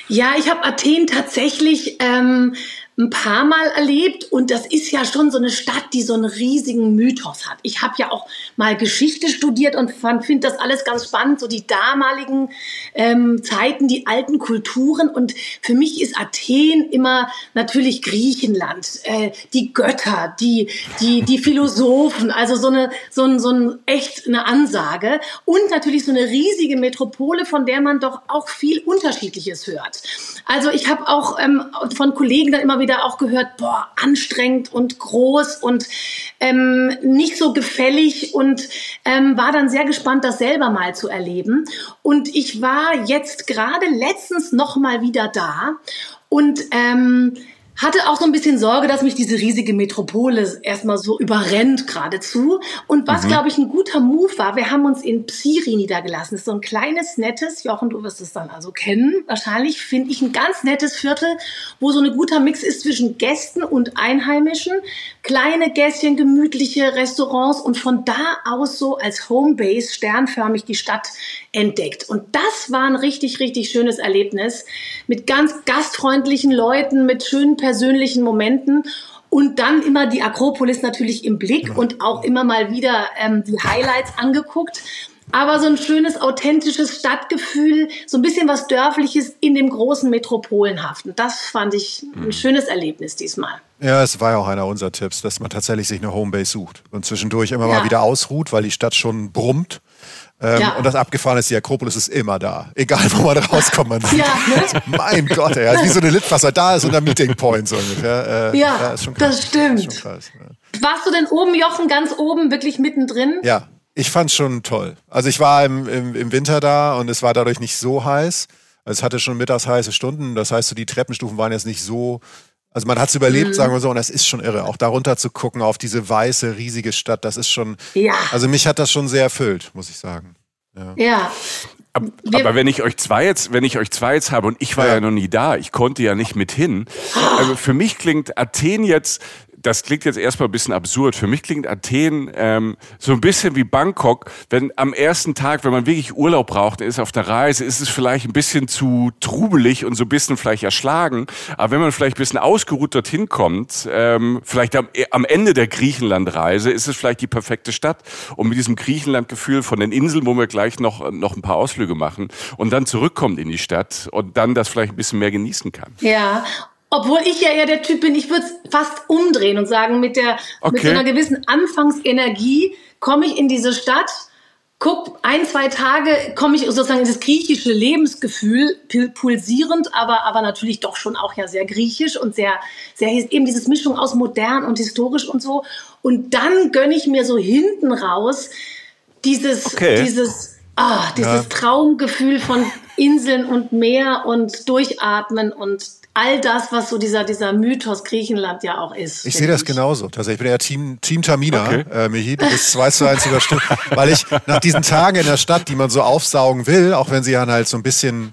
S4: Ja, ich habe Athen tatsächlich ähm, ein paar Mal erlebt und das ist ja schon so eine Stadt, die so einen riesigen Mythos hat. Ich habe ja auch mal Geschichte studiert und finde das alles ganz spannend, so die damaligen ähm, Zeiten, die alten Kulturen und für mich ist Athen immer natürlich Griechenland, äh, die Götter, die, die, die Philosophen, also so eine, so ein, so ein echt eine Ansage und natürlich so eine riesige Metropole, von der man doch auch viel Unterschiedliches hört. Also ich habe auch ähm, von Kollegen dann immer wieder auch gehört, boah, anstrengend und groß und ähm, nicht so gefällig und ähm, war dann sehr gespannt, das selber mal zu erleben. Und ich war jetzt gerade letztens noch mal wieder da und ähm, hatte auch so ein bisschen Sorge, dass mich diese riesige Metropole erstmal so überrennt geradezu. Und was, mhm. glaube ich, ein guter Move war, wir haben uns in Psiri niedergelassen. Das ist so ein kleines, nettes, Jochen, du wirst es dann also kennen, wahrscheinlich, finde ich, ein ganz nettes Viertel, wo so ein guter Mix ist zwischen Gästen und Einheimischen. Kleine Gässchen, gemütliche Restaurants und von da aus so als Homebase sternförmig die Stadt entdeckt. Und das war ein richtig, richtig schönes Erlebnis mit ganz gastfreundlichen Leuten, mit schönen persönlichen Momenten. Und dann immer die Akropolis natürlich im Blick und auch immer mal wieder ähm, die Highlights angeguckt. Aber so ein schönes, authentisches Stadtgefühl, so ein bisschen was Dörfliches in dem großen Metropolenhaften. Das fand ich ein mhm. schönes Erlebnis diesmal.
S3: Ja, es war ja auch einer unserer Tipps, dass man tatsächlich sich eine Homebase sucht und zwischendurch immer ja. mal wieder ausruht, weil die Stadt schon brummt. Ähm, ja. Und das Abgefahren ist, die Akropolis ist immer da. Egal, wo man [laughs] rauskommt. Man ja, ne? Mein Gott, ey, wie so eine Litwasser da ist und ein Meeting Point so ungefähr.
S4: Äh, ja, das stimmt. Schon krass, ja. Warst du denn oben, Jochen, ganz oben, wirklich mittendrin?
S3: Ja, ich fand's schon toll. Also ich war im, im, im Winter da und es war dadurch nicht so heiß. Es hatte schon mittags heiße Stunden. Das heißt, so die Treppenstufen waren jetzt nicht so also man hat es überlebt, mhm. sagen wir so, und das ist schon irre. Auch darunter zu gucken auf diese weiße, riesige Stadt, das ist schon. Ja. Also mich hat das schon sehr erfüllt, muss ich sagen.
S4: Ja. ja.
S2: Aber, aber, wenn ich euch zwei jetzt, wenn ich euch zwei jetzt habe und ich war ja, ja noch nie da, ich konnte ja nicht mit hin. Also für mich klingt Athen jetzt das klingt jetzt erstmal ein bisschen absurd. Für mich klingt Athen ähm, so ein bisschen wie Bangkok. Wenn am ersten Tag, wenn man wirklich Urlaub braucht, ist auf der Reise, ist es vielleicht ein bisschen zu trubelig und so ein bisschen vielleicht erschlagen. Aber wenn man vielleicht ein bisschen ausgeruht dorthin kommt, ähm, vielleicht am, am Ende der Griechenlandreise, ist es vielleicht die perfekte Stadt. Und mit diesem Griechenlandgefühl von den Inseln, wo wir gleich noch, noch ein paar Ausflüge machen und dann zurückkommt in die Stadt und dann das vielleicht ein bisschen mehr genießen kann.
S4: Ja, obwohl ich ja eher der Typ bin, ich würde es fast umdrehen und sagen, mit, der, okay. mit so einer gewissen Anfangsenergie komme ich in diese Stadt, guck ein, zwei Tage, komme ich sozusagen in das griechische Lebensgefühl, pulsierend, aber, aber natürlich doch schon auch ja sehr griechisch und sehr, sehr eben dieses Mischung aus modern und historisch und so. Und dann gönne ich mir so hinten raus dieses, okay. dieses, ah, dieses ja. Traumgefühl von Inseln und Meer und Durchatmen und all das, was so dieser, dieser Mythos Griechenland ja auch ist.
S3: Ich sehe das genauso. Tatsächlich. Ich bin ja Team, Team Tamina, okay. äh, Michi. Du bist 2 zu 1 überstimmt. [laughs] Weil ich nach diesen Tagen in der Stadt, die man so aufsaugen will, auch wenn sie dann halt so ein bisschen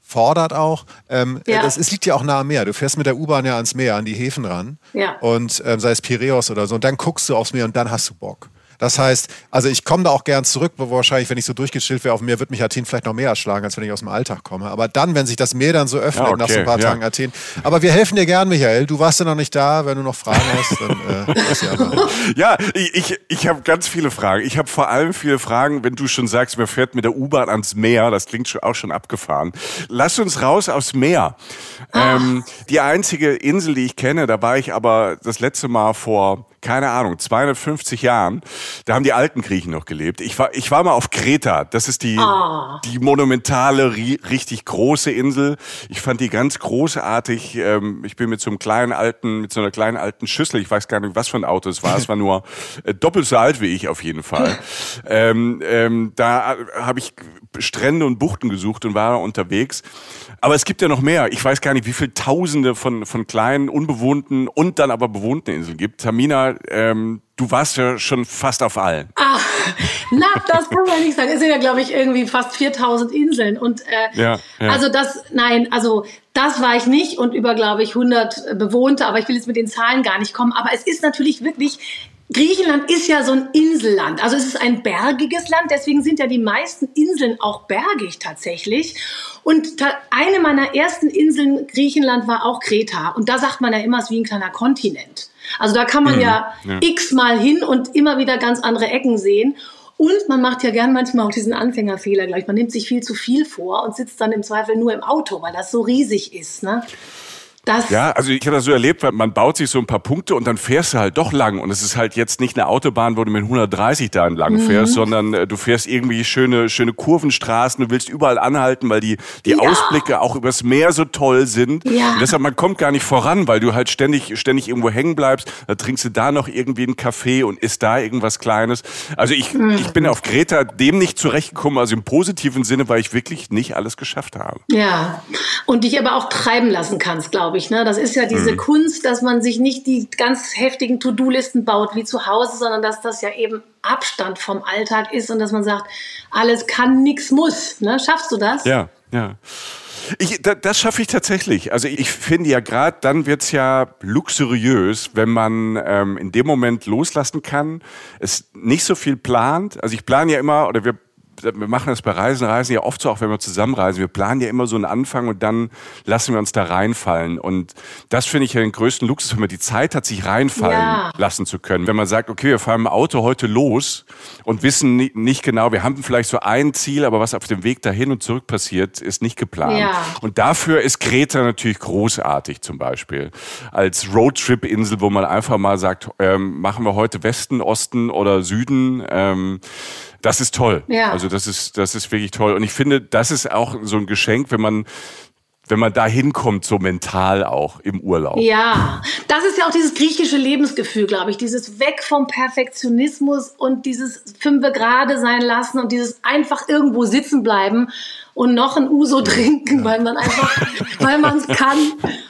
S3: fordert auch. Ähm, ja. das, es liegt ja auch nah am Meer. Du fährst mit der U-Bahn ja ans Meer, an die Häfen ran. Ja. Und ähm, sei es Piräus oder so. Und dann guckst du aufs Meer und dann hast du Bock. Das heißt, also ich komme da auch gern zurück, wo wahrscheinlich, wenn ich so durchgechillt wäre auf dem Meer, wird mich Athen vielleicht noch mehr erschlagen, als wenn ich aus dem Alltag komme. Aber dann, wenn sich das Meer dann so öffnet ja, okay, nach so ein paar ja. Tagen Athen. Aber wir helfen dir gern, Michael. Du warst ja noch nicht da. Wenn du noch Fragen hast, dann
S2: äh, ja, [laughs] ja, ich, ich, ich habe ganz viele Fragen. Ich habe vor allem viele Fragen, wenn du schon sagst, man fährt mit der U-Bahn ans Meer. Das klingt auch schon abgefahren. Lass uns raus aufs Meer. Ähm, die einzige Insel, die ich kenne, da war ich aber das letzte Mal vor keine Ahnung, 250 Jahren. Da haben die alten Griechen noch gelebt. Ich war, ich war mal auf Kreta. Das ist die, oh. die monumentale, richtig große Insel. Ich fand die ganz großartig. Ähm, ich bin mit so einem kleinen alten, mit so einer kleinen alten Schüssel. Ich weiß gar nicht, was für ein Auto es war. Es war nur äh, doppelt so alt wie ich auf jeden Fall. [laughs] ähm, ähm, da habe ich Strände und Buchten gesucht und war unterwegs. Aber es gibt ja noch mehr. Ich weiß gar nicht, wie viele Tausende von, von kleinen, unbewohnten und dann aber bewohnten Inseln gibt. Tamina, ähm, du warst ja schon fast auf allen.
S4: Ach, na, das kann man nicht sagen. Es sind ja, glaube ich, irgendwie fast 4000 Inseln. Und äh, ja, ja. also das, nein, also das war ich nicht und über, glaube ich, 100 Bewohnte. Aber ich will jetzt mit den Zahlen gar nicht kommen. Aber es ist natürlich wirklich Griechenland ist ja so ein Inselland. Also es ist ein bergiges Land, deswegen sind ja die meisten Inseln auch bergig tatsächlich. Und eine meiner ersten Inseln Griechenland war auch Kreta. Und da sagt man ja immer, es ist wie ein kleiner Kontinent. Also da kann man mhm, ja, ja x-mal hin und immer wieder ganz andere Ecken sehen. Und man macht ja gern manchmal auch diesen Anfängerfehler gleich. Man nimmt sich viel zu viel vor und sitzt dann im Zweifel nur im Auto, weil das so riesig ist. Ne?
S2: Das ja, also ich habe das so erlebt, weil man baut sich so ein paar Punkte und dann fährst du halt doch lang. Und es ist halt jetzt nicht eine Autobahn, wo du mit 130 da entlang mhm. fährst, sondern äh, du fährst irgendwie schöne, schöne Kurvenstraßen, du willst überall anhalten, weil die, die ja. Ausblicke auch übers Meer so toll sind. Ja. Und deshalb, man kommt gar nicht voran, weil du halt ständig, ständig irgendwo hängen bleibst. Da trinkst du da noch irgendwie einen Kaffee und isst da irgendwas Kleines. Also ich, mhm. ich bin auf Greta dem nicht zurechtgekommen, also im positiven Sinne, weil ich wirklich nicht alles geschafft habe.
S4: Ja, und dich aber auch treiben lassen kannst, glaube ich ich. Ne? Das ist ja diese mhm. Kunst, dass man sich nicht die ganz heftigen To-Do-Listen baut wie zu Hause, sondern dass das ja eben Abstand vom Alltag ist und dass man sagt, alles kann, nichts muss. Ne? Schaffst du das?
S2: Ja, ja. Ich, da, das schaffe ich tatsächlich. Also ich finde ja gerade, dann wird es ja luxuriös, wenn man ähm, in dem Moment loslassen kann, es nicht so viel plant. Also ich plane ja immer, oder wir wir machen das bei Reisen, Reisen ja oft so, auch wenn wir zusammenreisen. Wir planen ja immer so einen Anfang und dann lassen wir uns da reinfallen. Und das finde ich ja den größten Luxus, wenn man die Zeit hat, sich reinfallen ja. lassen zu können. Wenn man sagt, okay, wir fahren im Auto heute los und wissen nicht genau, wir haben vielleicht so ein Ziel, aber was auf dem Weg dahin und zurück passiert, ist nicht geplant. Ja. Und dafür ist Kreta natürlich großartig zum Beispiel. Als Roadtrip-Insel, wo man einfach mal sagt, ähm, machen wir heute Westen, Osten oder Süden. Ähm, das ist toll. Ja. Also das ist, das ist wirklich toll. Und ich finde, das ist auch so ein Geschenk, wenn man wenn man da hinkommt, so mental auch im Urlaub.
S4: Ja, das ist ja auch dieses griechische Lebensgefühl, glaube ich. Dieses Weg vom Perfektionismus und dieses Fünfe gerade sein lassen und dieses einfach irgendwo sitzen bleiben und noch ein Uso trinken, ja. weil man einfach, weil man es kann.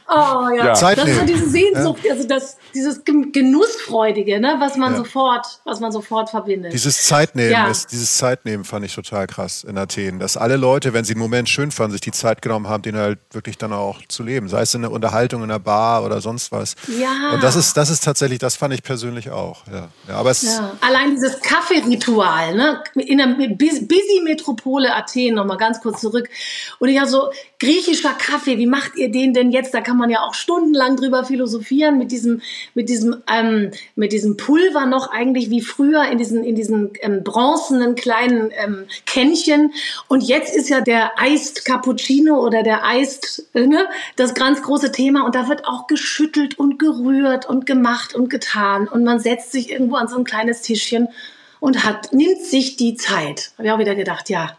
S4: Oh ja, ja. das ist so diese Sehnsucht, ja. also das, dieses Genussfreudige, ne, was man sofort, was man sofort verbindet.
S3: Dieses Zeitnehmen, ist, dieses Zeitnehmen fand ich total krass in Athen, dass alle Leute, wenn sie einen Moment schön fanden, sich die Zeit genommen haben, den halt wirklich dann auch zu leben, sei es in der Unterhaltung in der Bar oder sonst was. Ja. Und das ist, das ist tatsächlich, das fand ich persönlich auch. Ja, ja aber es
S4: ja. Allein dieses Kaffeeritual, ne, in der busy Metropole Athen, nochmal ganz kurz zurück. Und ich habe so, griechischer Kaffee, wie macht ihr den denn jetzt? Da kann man ja auch stundenlang drüber philosophieren mit diesem, mit diesem, ähm, mit diesem Pulver noch eigentlich wie früher in diesen, in diesen ähm, bronzenen kleinen ähm, Kännchen. Und jetzt ist ja der Iced Cappuccino oder der Iced, äh, ne, das ganz große Thema. Und da wird auch geschüttelt und gerührt und gemacht und getan. Und man setzt sich irgendwo an so ein kleines Tischchen und hat, nimmt sich die Zeit. Habe ich auch wieder gedacht, ja,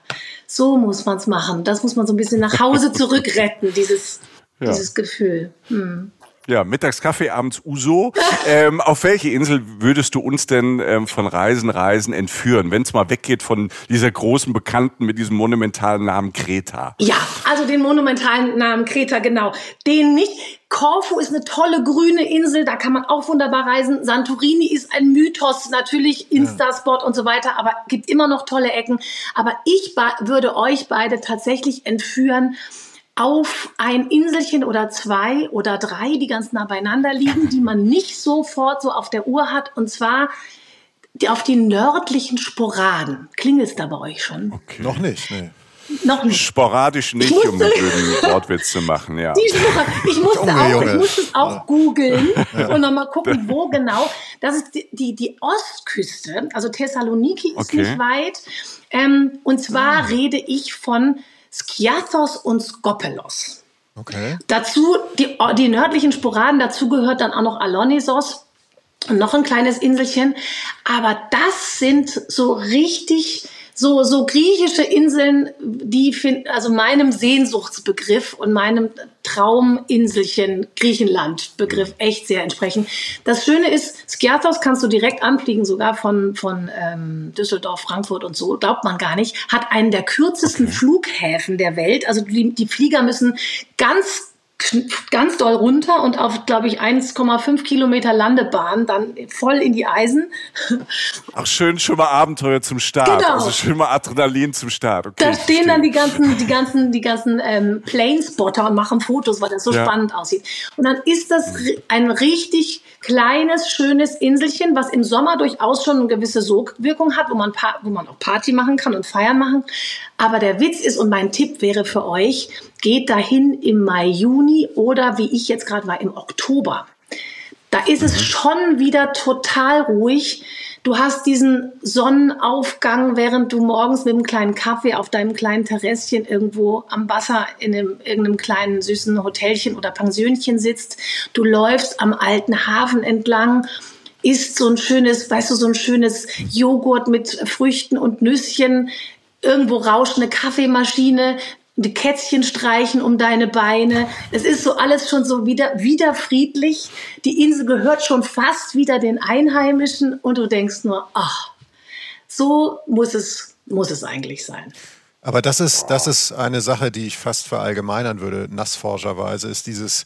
S4: so muss man es machen. Das muss man so ein bisschen nach Hause zurückretten, dieses, ja. dieses Gefühl. Hm.
S2: Ja, mittags Kaffee, abends Uso. ähm, auf welche Insel würdest du uns denn ähm, von Reisen, Reisen entführen, wenn es mal weggeht von dieser großen Bekannten mit diesem monumentalen Namen Kreta?
S4: Ja, also den monumentalen Namen Kreta, genau. Den nicht. Korfu ist eine tolle grüne Insel, da kann man auch wunderbar reisen. Santorini ist ein Mythos, natürlich Instaspot ja. und so weiter, aber gibt immer noch tolle Ecken. Aber ich würde euch beide tatsächlich entführen auf ein Inselchen oder zwei oder drei, die ganz nah beieinander liegen, die man nicht sofort so auf der Uhr hat. Und zwar auf die nördlichen Sporaden. Klingelt es da bei euch schon?
S3: Okay. Noch nicht, nee.
S2: Noch nicht. Sporadisch nicht, musste, um einen Wortwitz zu machen, ja.
S4: ich musste Junge, auch, Junge. ich musste es auch googeln ja. und nochmal gucken, wo genau. Das ist die, die, die Ostküste, also Thessaloniki ist okay. nicht weit. Ähm, und zwar ah. rede ich von Skiathos und Skopelos. Okay. Dazu die, die nördlichen Sporaden, dazu gehört dann auch noch Alonisos und noch ein kleines Inselchen. Aber das sind so richtig so, so griechische Inseln, die find, also meinem Sehnsuchtsbegriff und meinem Trauminselchen Griechenland-Begriff echt sehr entsprechen. Das Schöne ist, Skiathos kannst du direkt anfliegen, sogar von, von ähm, Düsseldorf, Frankfurt und so, glaubt man gar nicht, hat einen der kürzesten. Flughäfen der Welt. Also die, die Flieger müssen ganz ganz doll runter und auf, glaube ich, 1,5 Kilometer Landebahn dann voll in die Eisen. [laughs]
S2: Ach, schön schon mal Abenteuer zum Start. Genau. Also schön mal Adrenalin zum Start. Okay,
S4: da stehen dann die ganzen, die [laughs] ganzen, die ganzen ähm, Planespotter und machen Fotos, weil das so ja. spannend aussieht. Und dann ist das ein richtig kleines, schönes Inselchen, was im Sommer durchaus schon eine gewisse Sogwirkung hat, wo man, wo man auch Party machen kann und Feiern machen. Aber der Witz ist, und mein Tipp wäre für euch, geht dahin im Mai, Juni oder wie ich jetzt gerade war, im Oktober. Da ist es mhm. schon wieder total ruhig. Du hast diesen Sonnenaufgang, während du morgens mit einem kleinen Kaffee auf deinem kleinen Terrasschen irgendwo am Wasser in einem, irgendeinem kleinen süßen Hotelchen oder Pensionchen sitzt. Du läufst am alten Hafen entlang isst so ein schönes, weißt du, so ein schönes Joghurt mit Früchten und Nüsschen. Irgendwo rauscht eine Kaffeemaschine die Kätzchen streichen um deine Beine. Es ist so alles schon so wieder, wieder friedlich. Die Insel gehört schon fast wieder den Einheimischen und du denkst nur, ach, so muss es, muss es eigentlich sein.
S3: Aber das ist, das ist eine Sache, die ich fast verallgemeinern würde, nassforscherweise, ist dieses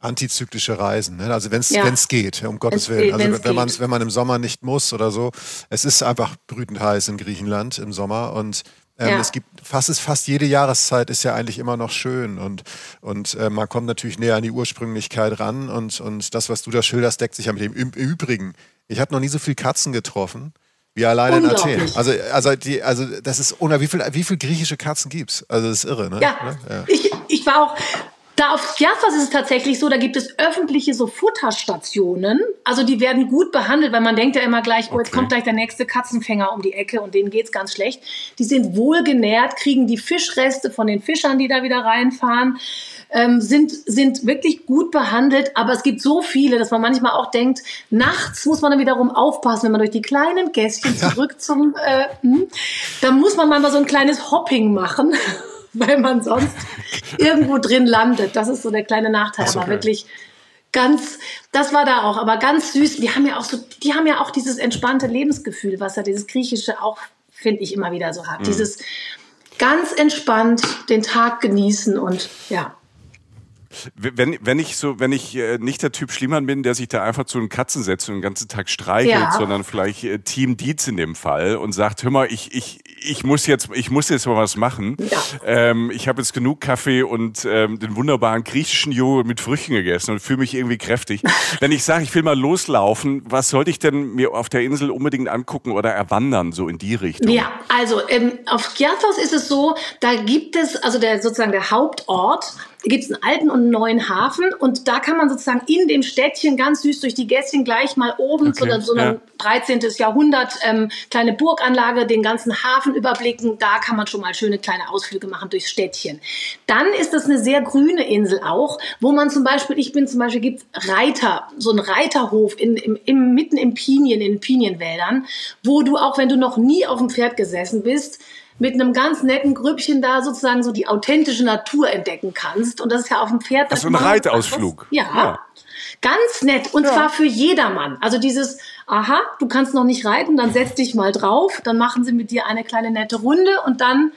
S3: antizyklische Reisen. Ne? Also wenn es ja. geht, um Gottes Willen. Also wenn, man, wenn man im Sommer nicht muss oder so. Es ist einfach brütend heiß in Griechenland im Sommer und ähm, ja. Es gibt fast, ist fast jede Jahreszeit ist ja eigentlich immer noch schön und, und äh, man kommt natürlich näher an die Ursprünglichkeit ran und, und das, was du da schilderst, deckt sich ja mit dem. Im Übrigen, ich habe noch nie so viele Katzen getroffen wie alleine in Athen. Also, also, die, also das ist, oder wie viele wie viel griechische Katzen gibt es? Also das ist irre, ne?
S4: Ja, ja. Ich, ich war auch da auf Skiathos ist es tatsächlich so, da gibt es öffentliche so Futterstationen. Also die werden gut behandelt, weil man denkt ja immer gleich, oh, jetzt kommt gleich der nächste Katzenfänger um die Ecke und denen geht's ganz schlecht. Die sind wohlgenährt, kriegen die Fischreste von den Fischern, die da wieder reinfahren, ähm, sind, sind wirklich gut behandelt. Aber es gibt so viele, dass man manchmal auch denkt, nachts muss man dann wiederum aufpassen, wenn man durch die kleinen Gästchen [laughs] zurück zum, äh, hm, da muss man manchmal so ein kleines Hopping machen. [laughs] weil man sonst irgendwo drin landet. Das ist so der kleine Nachteil. So, aber wirklich ganz, das war da auch, aber ganz süß. Die haben ja auch so, die haben ja auch dieses entspannte Lebensgefühl, was ja dieses Griechische auch, finde ich, immer wieder so hat. Mhm. Dieses ganz entspannt den Tag genießen und ja.
S2: Wenn, wenn ich so, wenn ich äh, nicht der Typ Schliemann bin, der sich da einfach zu den Katzen setzt und den ganzen Tag streichelt, ja. sondern vielleicht äh, Team Dietz in dem Fall und sagt, hör mal, ich, ich, ich muss jetzt, ich muss jetzt mal was machen. Ja. Ähm, ich habe jetzt genug Kaffee und ähm, den wunderbaren griechischen Joghurt mit Früchten gegessen und fühle mich irgendwie kräftig. [laughs] wenn ich sage, ich will mal loslaufen, was sollte ich denn mir auf der Insel unbedingt angucken oder erwandern, so in die Richtung?
S4: Ja, also ähm, auf Kiathos ist es so, da gibt es, also der sozusagen der Hauptort gibt es einen alten und einen neuen Hafen und da kann man sozusagen in dem Städtchen ganz süß durch die Gässchen gleich mal oben okay, zu so einem ja. 13. Jahrhundert ähm, kleine Burganlage, den ganzen Hafen überblicken. Da kann man schon mal schöne kleine Ausflüge machen durchs Städtchen. Dann ist das eine sehr grüne Insel auch, wo man zum Beispiel, ich bin zum Beispiel, gibt Reiter, so ein Reiterhof in, im, im, mitten im Pinien, in Pinienwäldern, wo du auch, wenn du noch nie auf dem Pferd gesessen bist, mit einem ganz netten Grüppchen da sozusagen so die authentische Natur entdecken kannst. Und das ist ja auf dem Pferd.
S2: Das ist ein Reitausflug.
S4: Ja, ja. Ganz nett. Und ja. zwar für jedermann. Also dieses, aha, du kannst noch nicht reiten, dann setz dich mal drauf. Dann machen sie mit dir eine kleine nette Runde und dann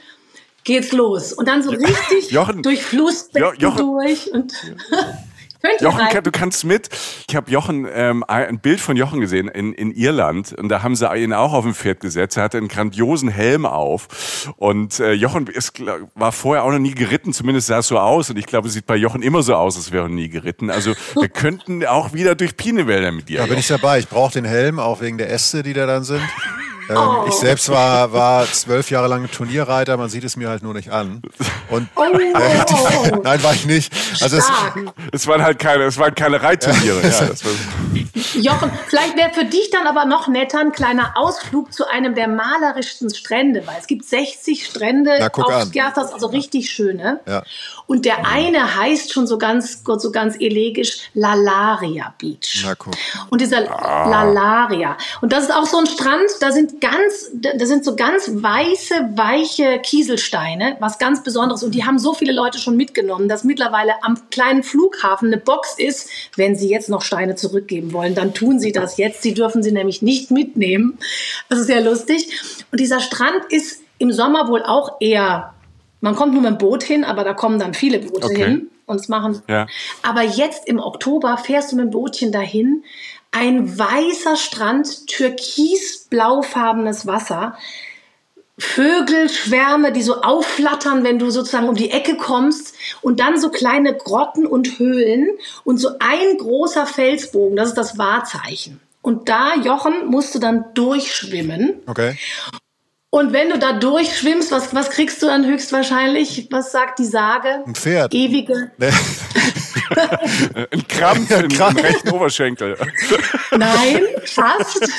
S4: geht's los. Und dann so richtig Jochen, durch Flussbecken jo durch. Und [laughs]
S2: Könnt Jochen, rein? du kannst mit. Ich habe Jochen ähm, ein Bild von Jochen gesehen in, in Irland und da haben sie ihn auch auf dem Pferd gesetzt. Er hatte einen grandiosen Helm auf und äh, Jochen ist, war vorher auch noch nie geritten. Zumindest sah es so aus und ich glaube, es sieht bei Jochen immer so aus, als wäre er nie geritten. Also wir [laughs] könnten auch wieder durch Pinewälder mit dir.
S3: Da bin ich dabei. Ich brauche den Helm auch wegen der Äste, die da dann sind. [laughs] Ähm, oh. Ich selbst war, war zwölf Jahre lang Turnierreiter, man sieht es mir halt nur nicht an. Und oh. äh, die, [laughs] nein, war ich nicht.
S2: Also es, es, waren halt keine, es waren keine Reitturniere. ja,
S4: Jochen, vielleicht wäre für dich dann aber noch netter ein kleiner Ausflug zu einem der malerischsten Strände, weil es gibt 60 Strände Na, auf Skjathos, also richtig schöne. Ja. Und der eine heißt schon so ganz, so ganz elegisch Lalaria Beach. Na, guck. Und dieser ah. Lalaria. Und das ist auch so ein Strand, da sind ganz, das sind so ganz weiße, weiche Kieselsteine, was ganz Besonderes. Und die haben so viele Leute schon mitgenommen, dass mittlerweile am kleinen Flughafen eine Box ist. Wenn sie jetzt noch Steine zurückgeben wollen, dann tun sie das jetzt. Sie dürfen sie nämlich nicht mitnehmen. Das ist sehr lustig. Und dieser Strand ist im Sommer wohl auch eher, man kommt nur mit dem Boot hin, aber da kommen dann viele Boote okay. hin. und es machen.
S2: Ja.
S4: Aber jetzt im Oktober fährst du mit dem Bootchen dahin. Ein weißer Strand, türkisblaufarbenes Wasser. Vögelschwärme, die so aufflattern, wenn du sozusagen um die Ecke kommst und dann so kleine Grotten und Höhlen und so ein großer Felsbogen, das ist das Wahrzeichen. Und da, Jochen, musst du dann durchschwimmen.
S3: Okay.
S4: Und wenn du da durchschwimmst, was, was kriegst du dann höchstwahrscheinlich? Was sagt die Sage?
S3: Ein Pferd.
S4: Ewige. [laughs]
S3: Nee. [laughs]
S2: Ein Krampf im, im rechten Oberschenkel.
S4: Nein, fast.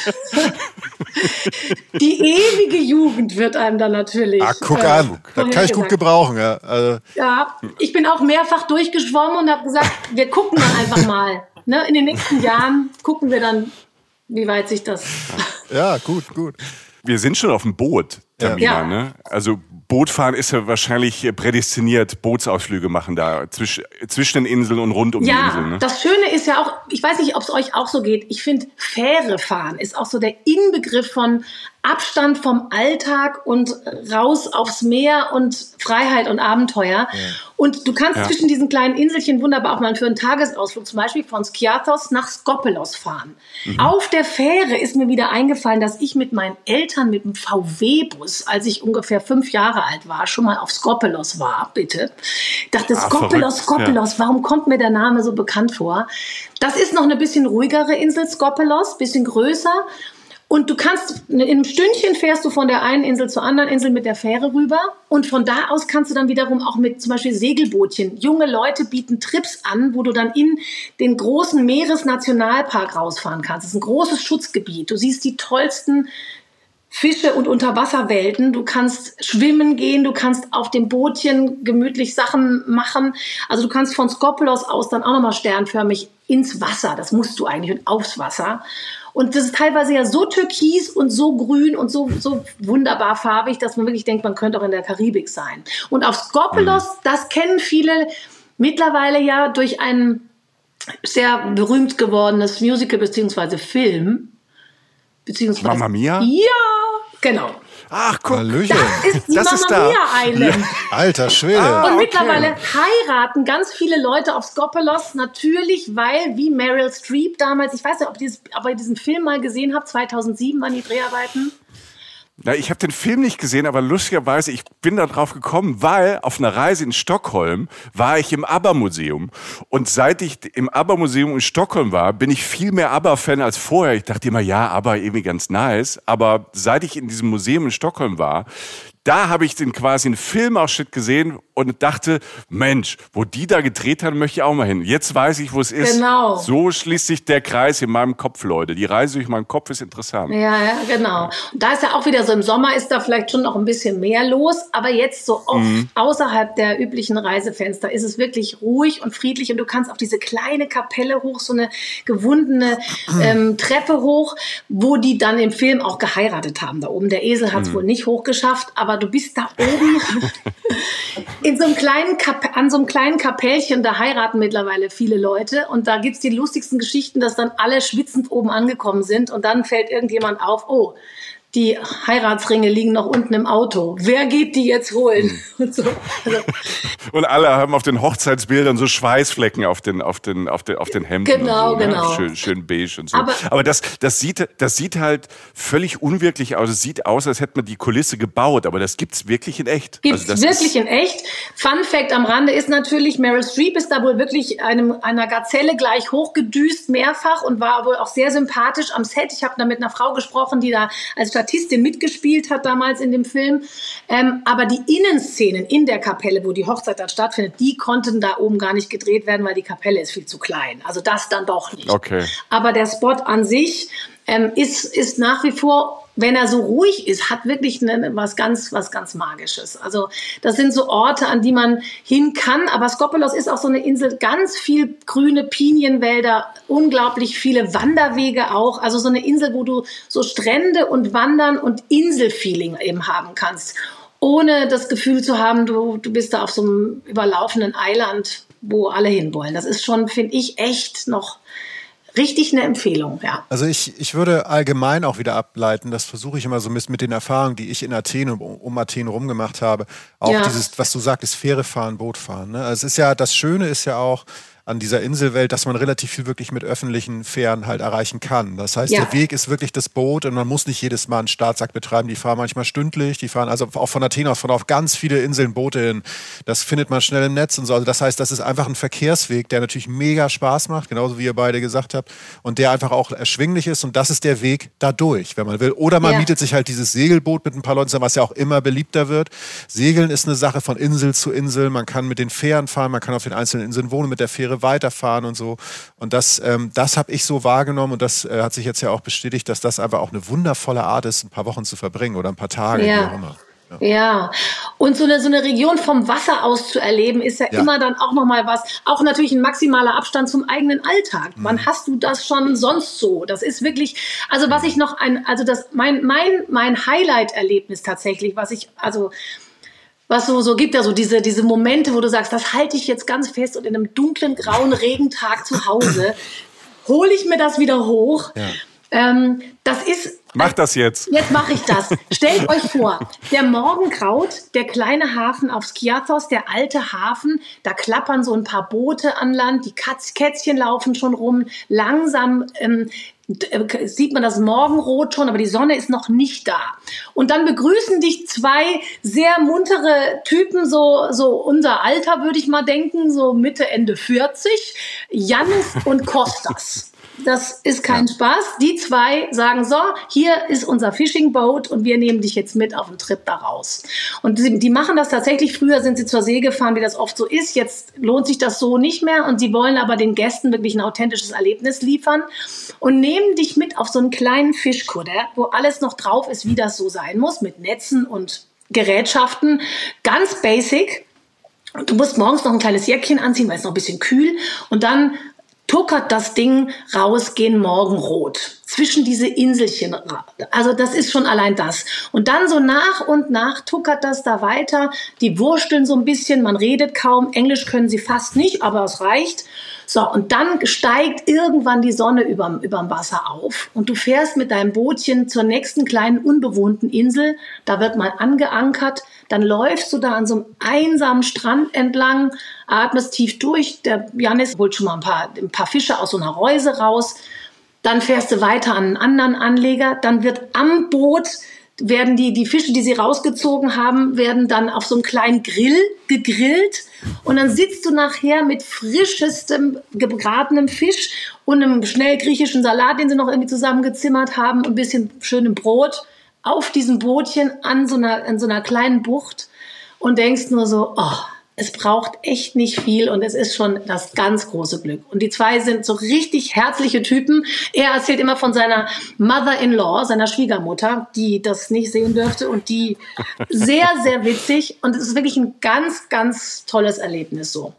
S4: Die ewige Jugend wird einem dann natürlich.
S3: Ah, guck
S4: äh,
S3: an. Das kann ich gut gebrauchen, ja. Also,
S4: Ja, ich bin auch mehrfach durchgeschwommen und habe gesagt, wir gucken dann einfach mal. Ne? In den nächsten Jahren gucken wir dann, wie weit sich das.
S3: ja, gut, gut.
S2: Wir sind schon auf dem Boot, Tamina,
S4: Ja.
S2: ne? Also Bootfahren ist ja wahrscheinlich prädestiniert, Bootsausflüge machen da zwisch, zwischen den Inseln und rund um die
S4: Ja,
S2: Inseln. Ne?
S4: das Schöne ist ja auch, ich weiß nicht, ob es euch auch so geht, ich finde, Fähre fahren ist auch so der Inbegriff von Abstand vom Alltag und raus aufs Meer und Freiheit und Abenteuer. Und du kannst
S2: Ja.
S4: zwischen diesen kleinen Inselchen wunderbar auch mal für einen Tagesausflug zum Beispiel von Skiathos nach Skopelos fahren.
S2: Mhm.
S4: Auf der Fähre ist mir wieder eingefallen, dass ich mit meinen Eltern mit dem VW-Bus, als ich ungefähr fünf Jahre alt war, schon mal auf Skopelos war, bitte. Dachte,
S2: Ah,
S4: Skopelos, Skopelos, warum kommt mir der Name so bekannt vor? Das ist noch eine bisschen ruhigere Insel, Skopelos, bisschen größer. Und du kannst, in einem Stündchen fährst du von der einen Insel zur anderen Insel mit der Fähre rüber. Und von da aus kannst du dann wiederum auch mit zum Beispiel Segelbootchen. Junge Leute bieten Trips an, wo du dann in den großen Meeresnationalpark rausfahren kannst. Das ist ein großes Schutzgebiet. Du siehst die tollsten Fische und Unterwasserwelten. Du kannst schwimmen gehen, du kannst auf dem Bootchen gemütlich Sachen machen. Also du kannst von Skopelos aus dann auch nochmal sternförmig ins Wasser. Das musst du eigentlich und aufs Wasser. Und das ist teilweise ja so türkis und so grün und so, so wunderbar farbig, dass man wirklich denkt, man könnte auch in der Karibik sein. Und auf Skopelos, das kennen viele mittlerweile ja durch ein sehr berühmt gewordenes Musical beziehungsweise Film. Beziehungsweise
S2: Mamma Mia?
S4: ja, genau.
S2: Ach, guck.
S3: Hallöchen.
S4: Das ist die
S2: Das ist da.
S4: Mia Island.
S3: Alter Schwede.
S2: Ah.
S4: Und
S2: okay.
S4: mittlerweile heiraten ganz viele Leute auf Skopelos natürlich, weil wie Meryl Streep damals, ich weiß nicht, ob, ihr dieses, ob ihr diesen Film mal gesehen habt, 2007 waren die Dreharbeiten.
S2: Na, ich habe den Film nicht gesehen, aber lustigerweise, ich bin da drauf gekommen, weil auf einer Reise in Stockholm war ich im ABBA-Museum. Und seit ich im ABBA-Museum in Stockholm war, bin ich viel mehr ABBA-Fan als vorher. Ich dachte immer, ja, ABBA irgendwie ganz nice. Aber seit ich in diesem Museum in Stockholm war, da habe ich den quasi einen Filmausschnitt gesehen und dachte, Mensch, wo die da gedreht haben, möchte ich auch mal hin. Jetzt weiß ich, wo es ist.
S4: Genau.
S2: So schließt sich der Kreis in meinem Kopf, Leute. Die Reise durch meinen Kopf ist interessant.
S4: Ja, ja, genau. Und da ist ja auch wieder so, im Sommer ist da vielleicht schon noch ein bisschen mehr los, aber jetzt so oft außerhalb der üblichen Reisefenster ist es wirklich ruhig und friedlich und du kannst auf diese kleine Kapelle hoch, so eine gewundene [clears throat] ähm, Treppe hoch, wo die dann im Film auch geheiratet haben da oben. Der Esel hat es wohl nicht hochgeschafft, aber du bist da oben [laughs] in so einem kleinen Kap an so einem kleinen Kapellchen, da heiraten mittlerweile viele Leute. Und da gibt's die lustigsten Geschichten, dass dann alle schwitzend oben angekommen sind und dann fällt irgendjemand auf, oh, die Heiratsringe liegen noch unten im Auto. Wer geht die jetzt holen? [laughs] Und so. Also,
S2: Und alle haben auf den Hochzeitsbildern so Schweißflecken auf den, auf den, auf den, auf den Hemden.
S4: Genau,
S2: so,
S4: genau.
S2: Ne? Schön, schön beige und so.
S4: Aber-
S2: Aber, das, das, sieht, das sieht halt völlig unwirklich aus. Es sieht aus, als hätte man die Kulisse gebaut, aber das gibt's wirklich in echt.
S4: Gibt's
S2: Also
S4: wirklich in echt. Fun Fact am Rande ist natürlich, Meryl Streep ist da wohl wirklich einem, einer Gazelle gleich hochgedüst, mehrfach und war wohl auch sehr sympathisch am Set. Ich habe da mit einer Frau gesprochen, die da als Statistin mitgespielt hat damals in dem Film. Ähm, aber die Innenszenen in der Kapelle, wo die Hochzeit dann stattfindet, die konnten da oben gar nicht gedreht werden, weil die Kapelle ist viel zu klein. Also das dann doch nicht.
S2: Okay.
S4: Aber der Spot an sich ähm, ist, ist nach wie vor, wenn er so ruhig ist, hat wirklich ne, was ganz, was ganz Magisches. Also das sind so Orte, an die man hin kann. Aber Skopelos ist auch so eine Insel, ganz viel grüne Pinienwälder, unglaublich viele Wanderwege auch. Also so eine Insel, wo du so Strände und Wandern und Inselfeeling eben haben kannst. Ohne das Gefühl zu haben, du, du bist da auf so einem überlaufenden Eiland, wo alle hinwollen. Das ist schon, finde ich, echt noch richtig eine Empfehlung, ja.
S3: Also ich, ich würde allgemein auch wieder ableiten, das versuche ich immer so mit, mit den Erfahrungen, die ich in Athen und um, um Athen rumgemacht habe. Auch ja. dieses, was du sagst, Fähre fahren, Boot fahren. Ne? Also es ist ja, das Schöne ist ja auch, an dieser Inselwelt, dass man relativ viel wirklich mit öffentlichen Fähren halt erreichen kann. Das heißt, ja. der Weg ist wirklich das Boot und man muss nicht jedes Mal einen Startsack betreiben. Die fahren manchmal stündlich, die fahren also auch von Athen aus, von auf ganz viele Inseln Boote hin. Das findet man schnell im Netz und so. Also das heißt, das ist einfach ein Verkehrsweg, der natürlich mega Spaß macht, genauso wie ihr beide gesagt habt, und der einfach auch erschwinglich ist und das ist der Weg dadurch, wenn man will. Oder man ja. mietet sich halt dieses Segelboot mit ein paar Leuten, was ja auch immer beliebter wird. Segeln ist eine Sache von Insel zu Insel. Man kann mit den Fähren fahren, man kann auf den einzelnen Inseln wohnen, mit der Fähre weiterfahren und so. Und das, ähm, das habe ich so wahrgenommen und das äh, hat sich jetzt ja auch bestätigt, dass das einfach auch eine wundervolle Art ist, ein paar Wochen zu verbringen oder ein paar Tage,
S4: ja. wie auch immer. Ja. ja. und so eine, so eine Region vom Wasser aus zu erleben, ist ja, ja. immer dann auch nochmal was, auch natürlich ein maximaler Abstand zum eigenen Alltag. Mhm. Wann hast du das schon sonst so? Das ist wirklich, also was ich noch ein, also das, mein, mein, mein Highlight-Erlebnis tatsächlich, was ich, also was so, so gibt ja so diese, diese Momente, wo du sagst, das halte ich jetzt ganz fest und in einem dunklen, grauen Regentag zu Hause hole ich mir das wieder hoch. Ja. Ähm, das ist.
S2: Mach das jetzt.
S4: Jetzt mache ich das. Stellt euch vor, der Morgenkraut, der kleine Hafen auf Skiathos, der alte Hafen, da klappern so ein paar Boote an Land, die Katz, Kätzchen laufen schon rum, langsam ähm, äh, sieht man das Morgenrot schon, aber die Sonne ist noch nicht da. Und dann begrüßen dich zwei sehr muntere Typen, so, so unser Alter würde ich mal denken, so Mitte, Ende 40, Jannis und Kostas. Das ist kein ja. Spaß. Die zwei sagen so, hier ist unser Fishing Boat und wir nehmen dich jetzt mit auf einen Trip da raus. Und die, die machen das tatsächlich. Früher sind sie zur See gefahren, wie das oft so ist. Jetzt lohnt sich das so nicht mehr und sie wollen aber den Gästen wirklich ein authentisches Erlebnis liefern und nehmen dich mit auf so einen kleinen Fischkutter, wo alles noch drauf ist, wie das so sein muss, mit Netzen und Gerätschaften. Ganz basic. Und du musst morgens noch ein kleines Jäckchen anziehen, weil es noch ein bisschen kühl. Und dann tuckert das Ding raus gen Morgenrot. Zwischen diese Inselchen. Also das ist schon allein das. Und dann so nach und nach tuckert das da weiter. Die wursteln so ein bisschen, man redet kaum. Englisch können sie fast nicht, aber es reicht. So, und dann steigt irgendwann die Sonne überm, überm Wasser auf und du fährst mit deinem Bootchen zur nächsten kleinen unbewohnten Insel. Da wird mal angeankert. Dann läufst du da an so einem einsamen Strand entlang, atmest tief durch. Der Janis holt schon mal ein paar, ein paar Fische aus so einer Reuse raus. Dann fährst du weiter an einen anderen Anleger. Dann wird am Boot werden die, die Fische, die sie rausgezogen haben, werden dann auf so einem kleinen Grill gegrillt. Und dann sitzt du nachher mit frischestem gebratenem Fisch und einem schnell griechischen Salat, den sie noch irgendwie zusammengezimmert haben, ein bisschen schönem Brot auf diesem Bootchen an so einer, an so einer kleinen Bucht und denkst nur so, oh, es braucht echt nicht viel und es ist schon das ganz große Glück. Und die zwei sind so richtig herzliche Typen. Er erzählt immer von seiner Mother-in-law, seiner Schwiegermutter, die das nicht sehen dürfte und die [laughs] sehr, sehr witzig. Und es ist wirklich ein ganz, ganz tolles Erlebnis so.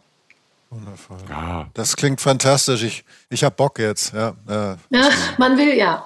S3: Wundervoll. Ja. Das klingt fantastisch. Ich, ich habe Bock jetzt. Ja,
S4: äh, ja, man will ja.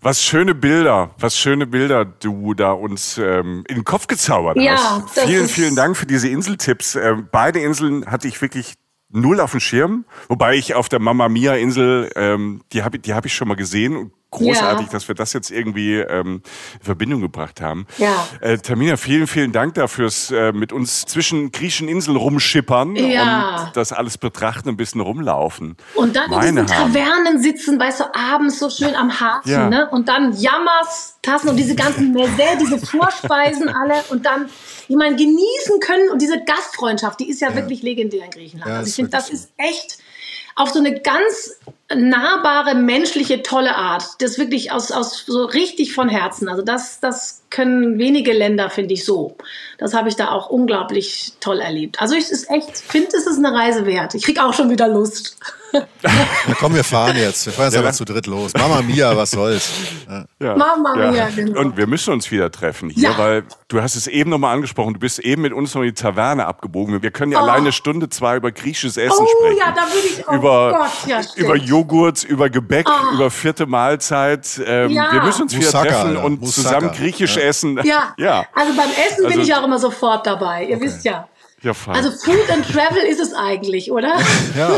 S2: Was schöne Bilder, was schöne Bilder du da uns ähm, in den Kopf gezaubert ja, hast. Vielen, vielen Dank für diese Inseltipps. Ähm, beide Inseln hatte ich wirklich null auf dem Schirm. Wobei ich auf der Mamma Mia Insel, ähm, die habe die hab ich schon mal gesehen und großartig,
S4: Ja.
S2: dass wir das jetzt irgendwie ähm, in Verbindung gebracht haben.
S4: Ja.
S2: Äh, Tamina, vielen, vielen Dank dafür's äh, mit uns zwischen griechischen Inseln rumschippern
S4: Ja.
S2: und das alles betrachten und ein bisschen rumlaufen.
S4: Und dann in
S2: Meine
S4: diesen
S2: Herren.
S4: Tavernen sitzen, weißt du, abends so schön am Hafen,
S2: Ja.
S4: ne? Und dann Jammers, Tassen und diese ganzen Mezé, diese Vorspeisen [laughs] alle und dann, die man genießen können und diese Gastfreundschaft, die ist ja, wirklich legendär in Griechenland.
S3: Ja,
S4: also ich finde, das
S3: wirklich
S4: ist echt auf so eine ganz nahbare, menschliche, tolle Art. Das wirklich aus, aus so richtig von Herzen. Also das, das können wenige Länder, finde ich, so. Das habe ich da auch unglaublich toll erlebt. Also ich ist echt, finde, es ist eine Reise wert. Ich krieg auch schon wieder Lust.
S3: Na komm, wir fahren jetzt. Wir fahren jetzt
S2: Ja.
S3: einfach zu dritt los. Mama Mia, was soll's. Ja.
S2: Ja.
S4: Mama mia, genau.
S2: Und wir müssen uns wieder treffen hier,
S4: Ja.
S2: weil du hast es eben nochmal angesprochen, du bist eben mit uns noch in die Taverne abgebogen. Wir können ja alleine eine Stunde, zwei über griechisches Essen
S4: Oh,
S2: sprechen.
S4: ja, da würde ich- oh
S2: über,
S4: Gott, ja, stimmt.
S2: über Joghurt, über Gebäck, über vierte Mahlzeit. Ähm,
S4: Ja.
S2: Wir müssen uns wieder
S3: Moussaka,
S2: treffen und
S3: Moussaka.
S2: zusammen griechisch
S3: Ja.
S2: essen. [laughs]
S4: Ja.
S2: ja.
S4: Also beim Essen bin
S2: Also-
S4: ich auch immer sofort dabei. Ihr wisst ja.
S2: Ja, fein.
S4: Also Food and Travel ist es eigentlich, oder? [laughs]
S3: ja,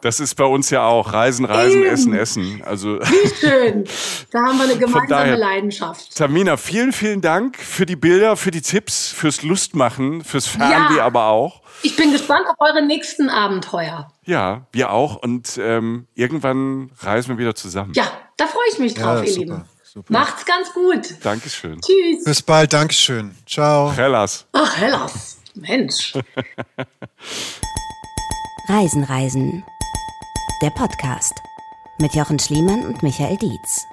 S2: das ist bei uns ja auch Reisen, Reisen,
S4: Eben.
S2: Essen, Essen. Also
S4: Wie schön. Da haben wir eine [laughs] gemeinsame
S2: daher-
S4: Leidenschaft.
S2: Tamina, vielen, vielen Dank für die Bilder, für die Tipps, fürs Lustmachen, fürs Fernweh
S4: Ja.
S2: aber auch.
S4: Ich bin gespannt auf eure nächsten Abenteuer.
S2: Ja, wir auch. Und ähm, irgendwann reisen wir wieder zusammen.
S4: Ja, da freue ich mich drauf,
S3: Ja,
S4: ihr
S3: super,
S4: Lieben.
S3: super.
S4: Macht's ganz gut.
S2: Dankeschön.
S4: Tschüss.
S3: bis bald. Dankeschön. Ciao.
S2: Hellas.
S4: Ach, Hellas. Mensch. [laughs]
S1: Reisen, Reisen. Der Podcast mit Jochen Schliemann und Michael Dietz.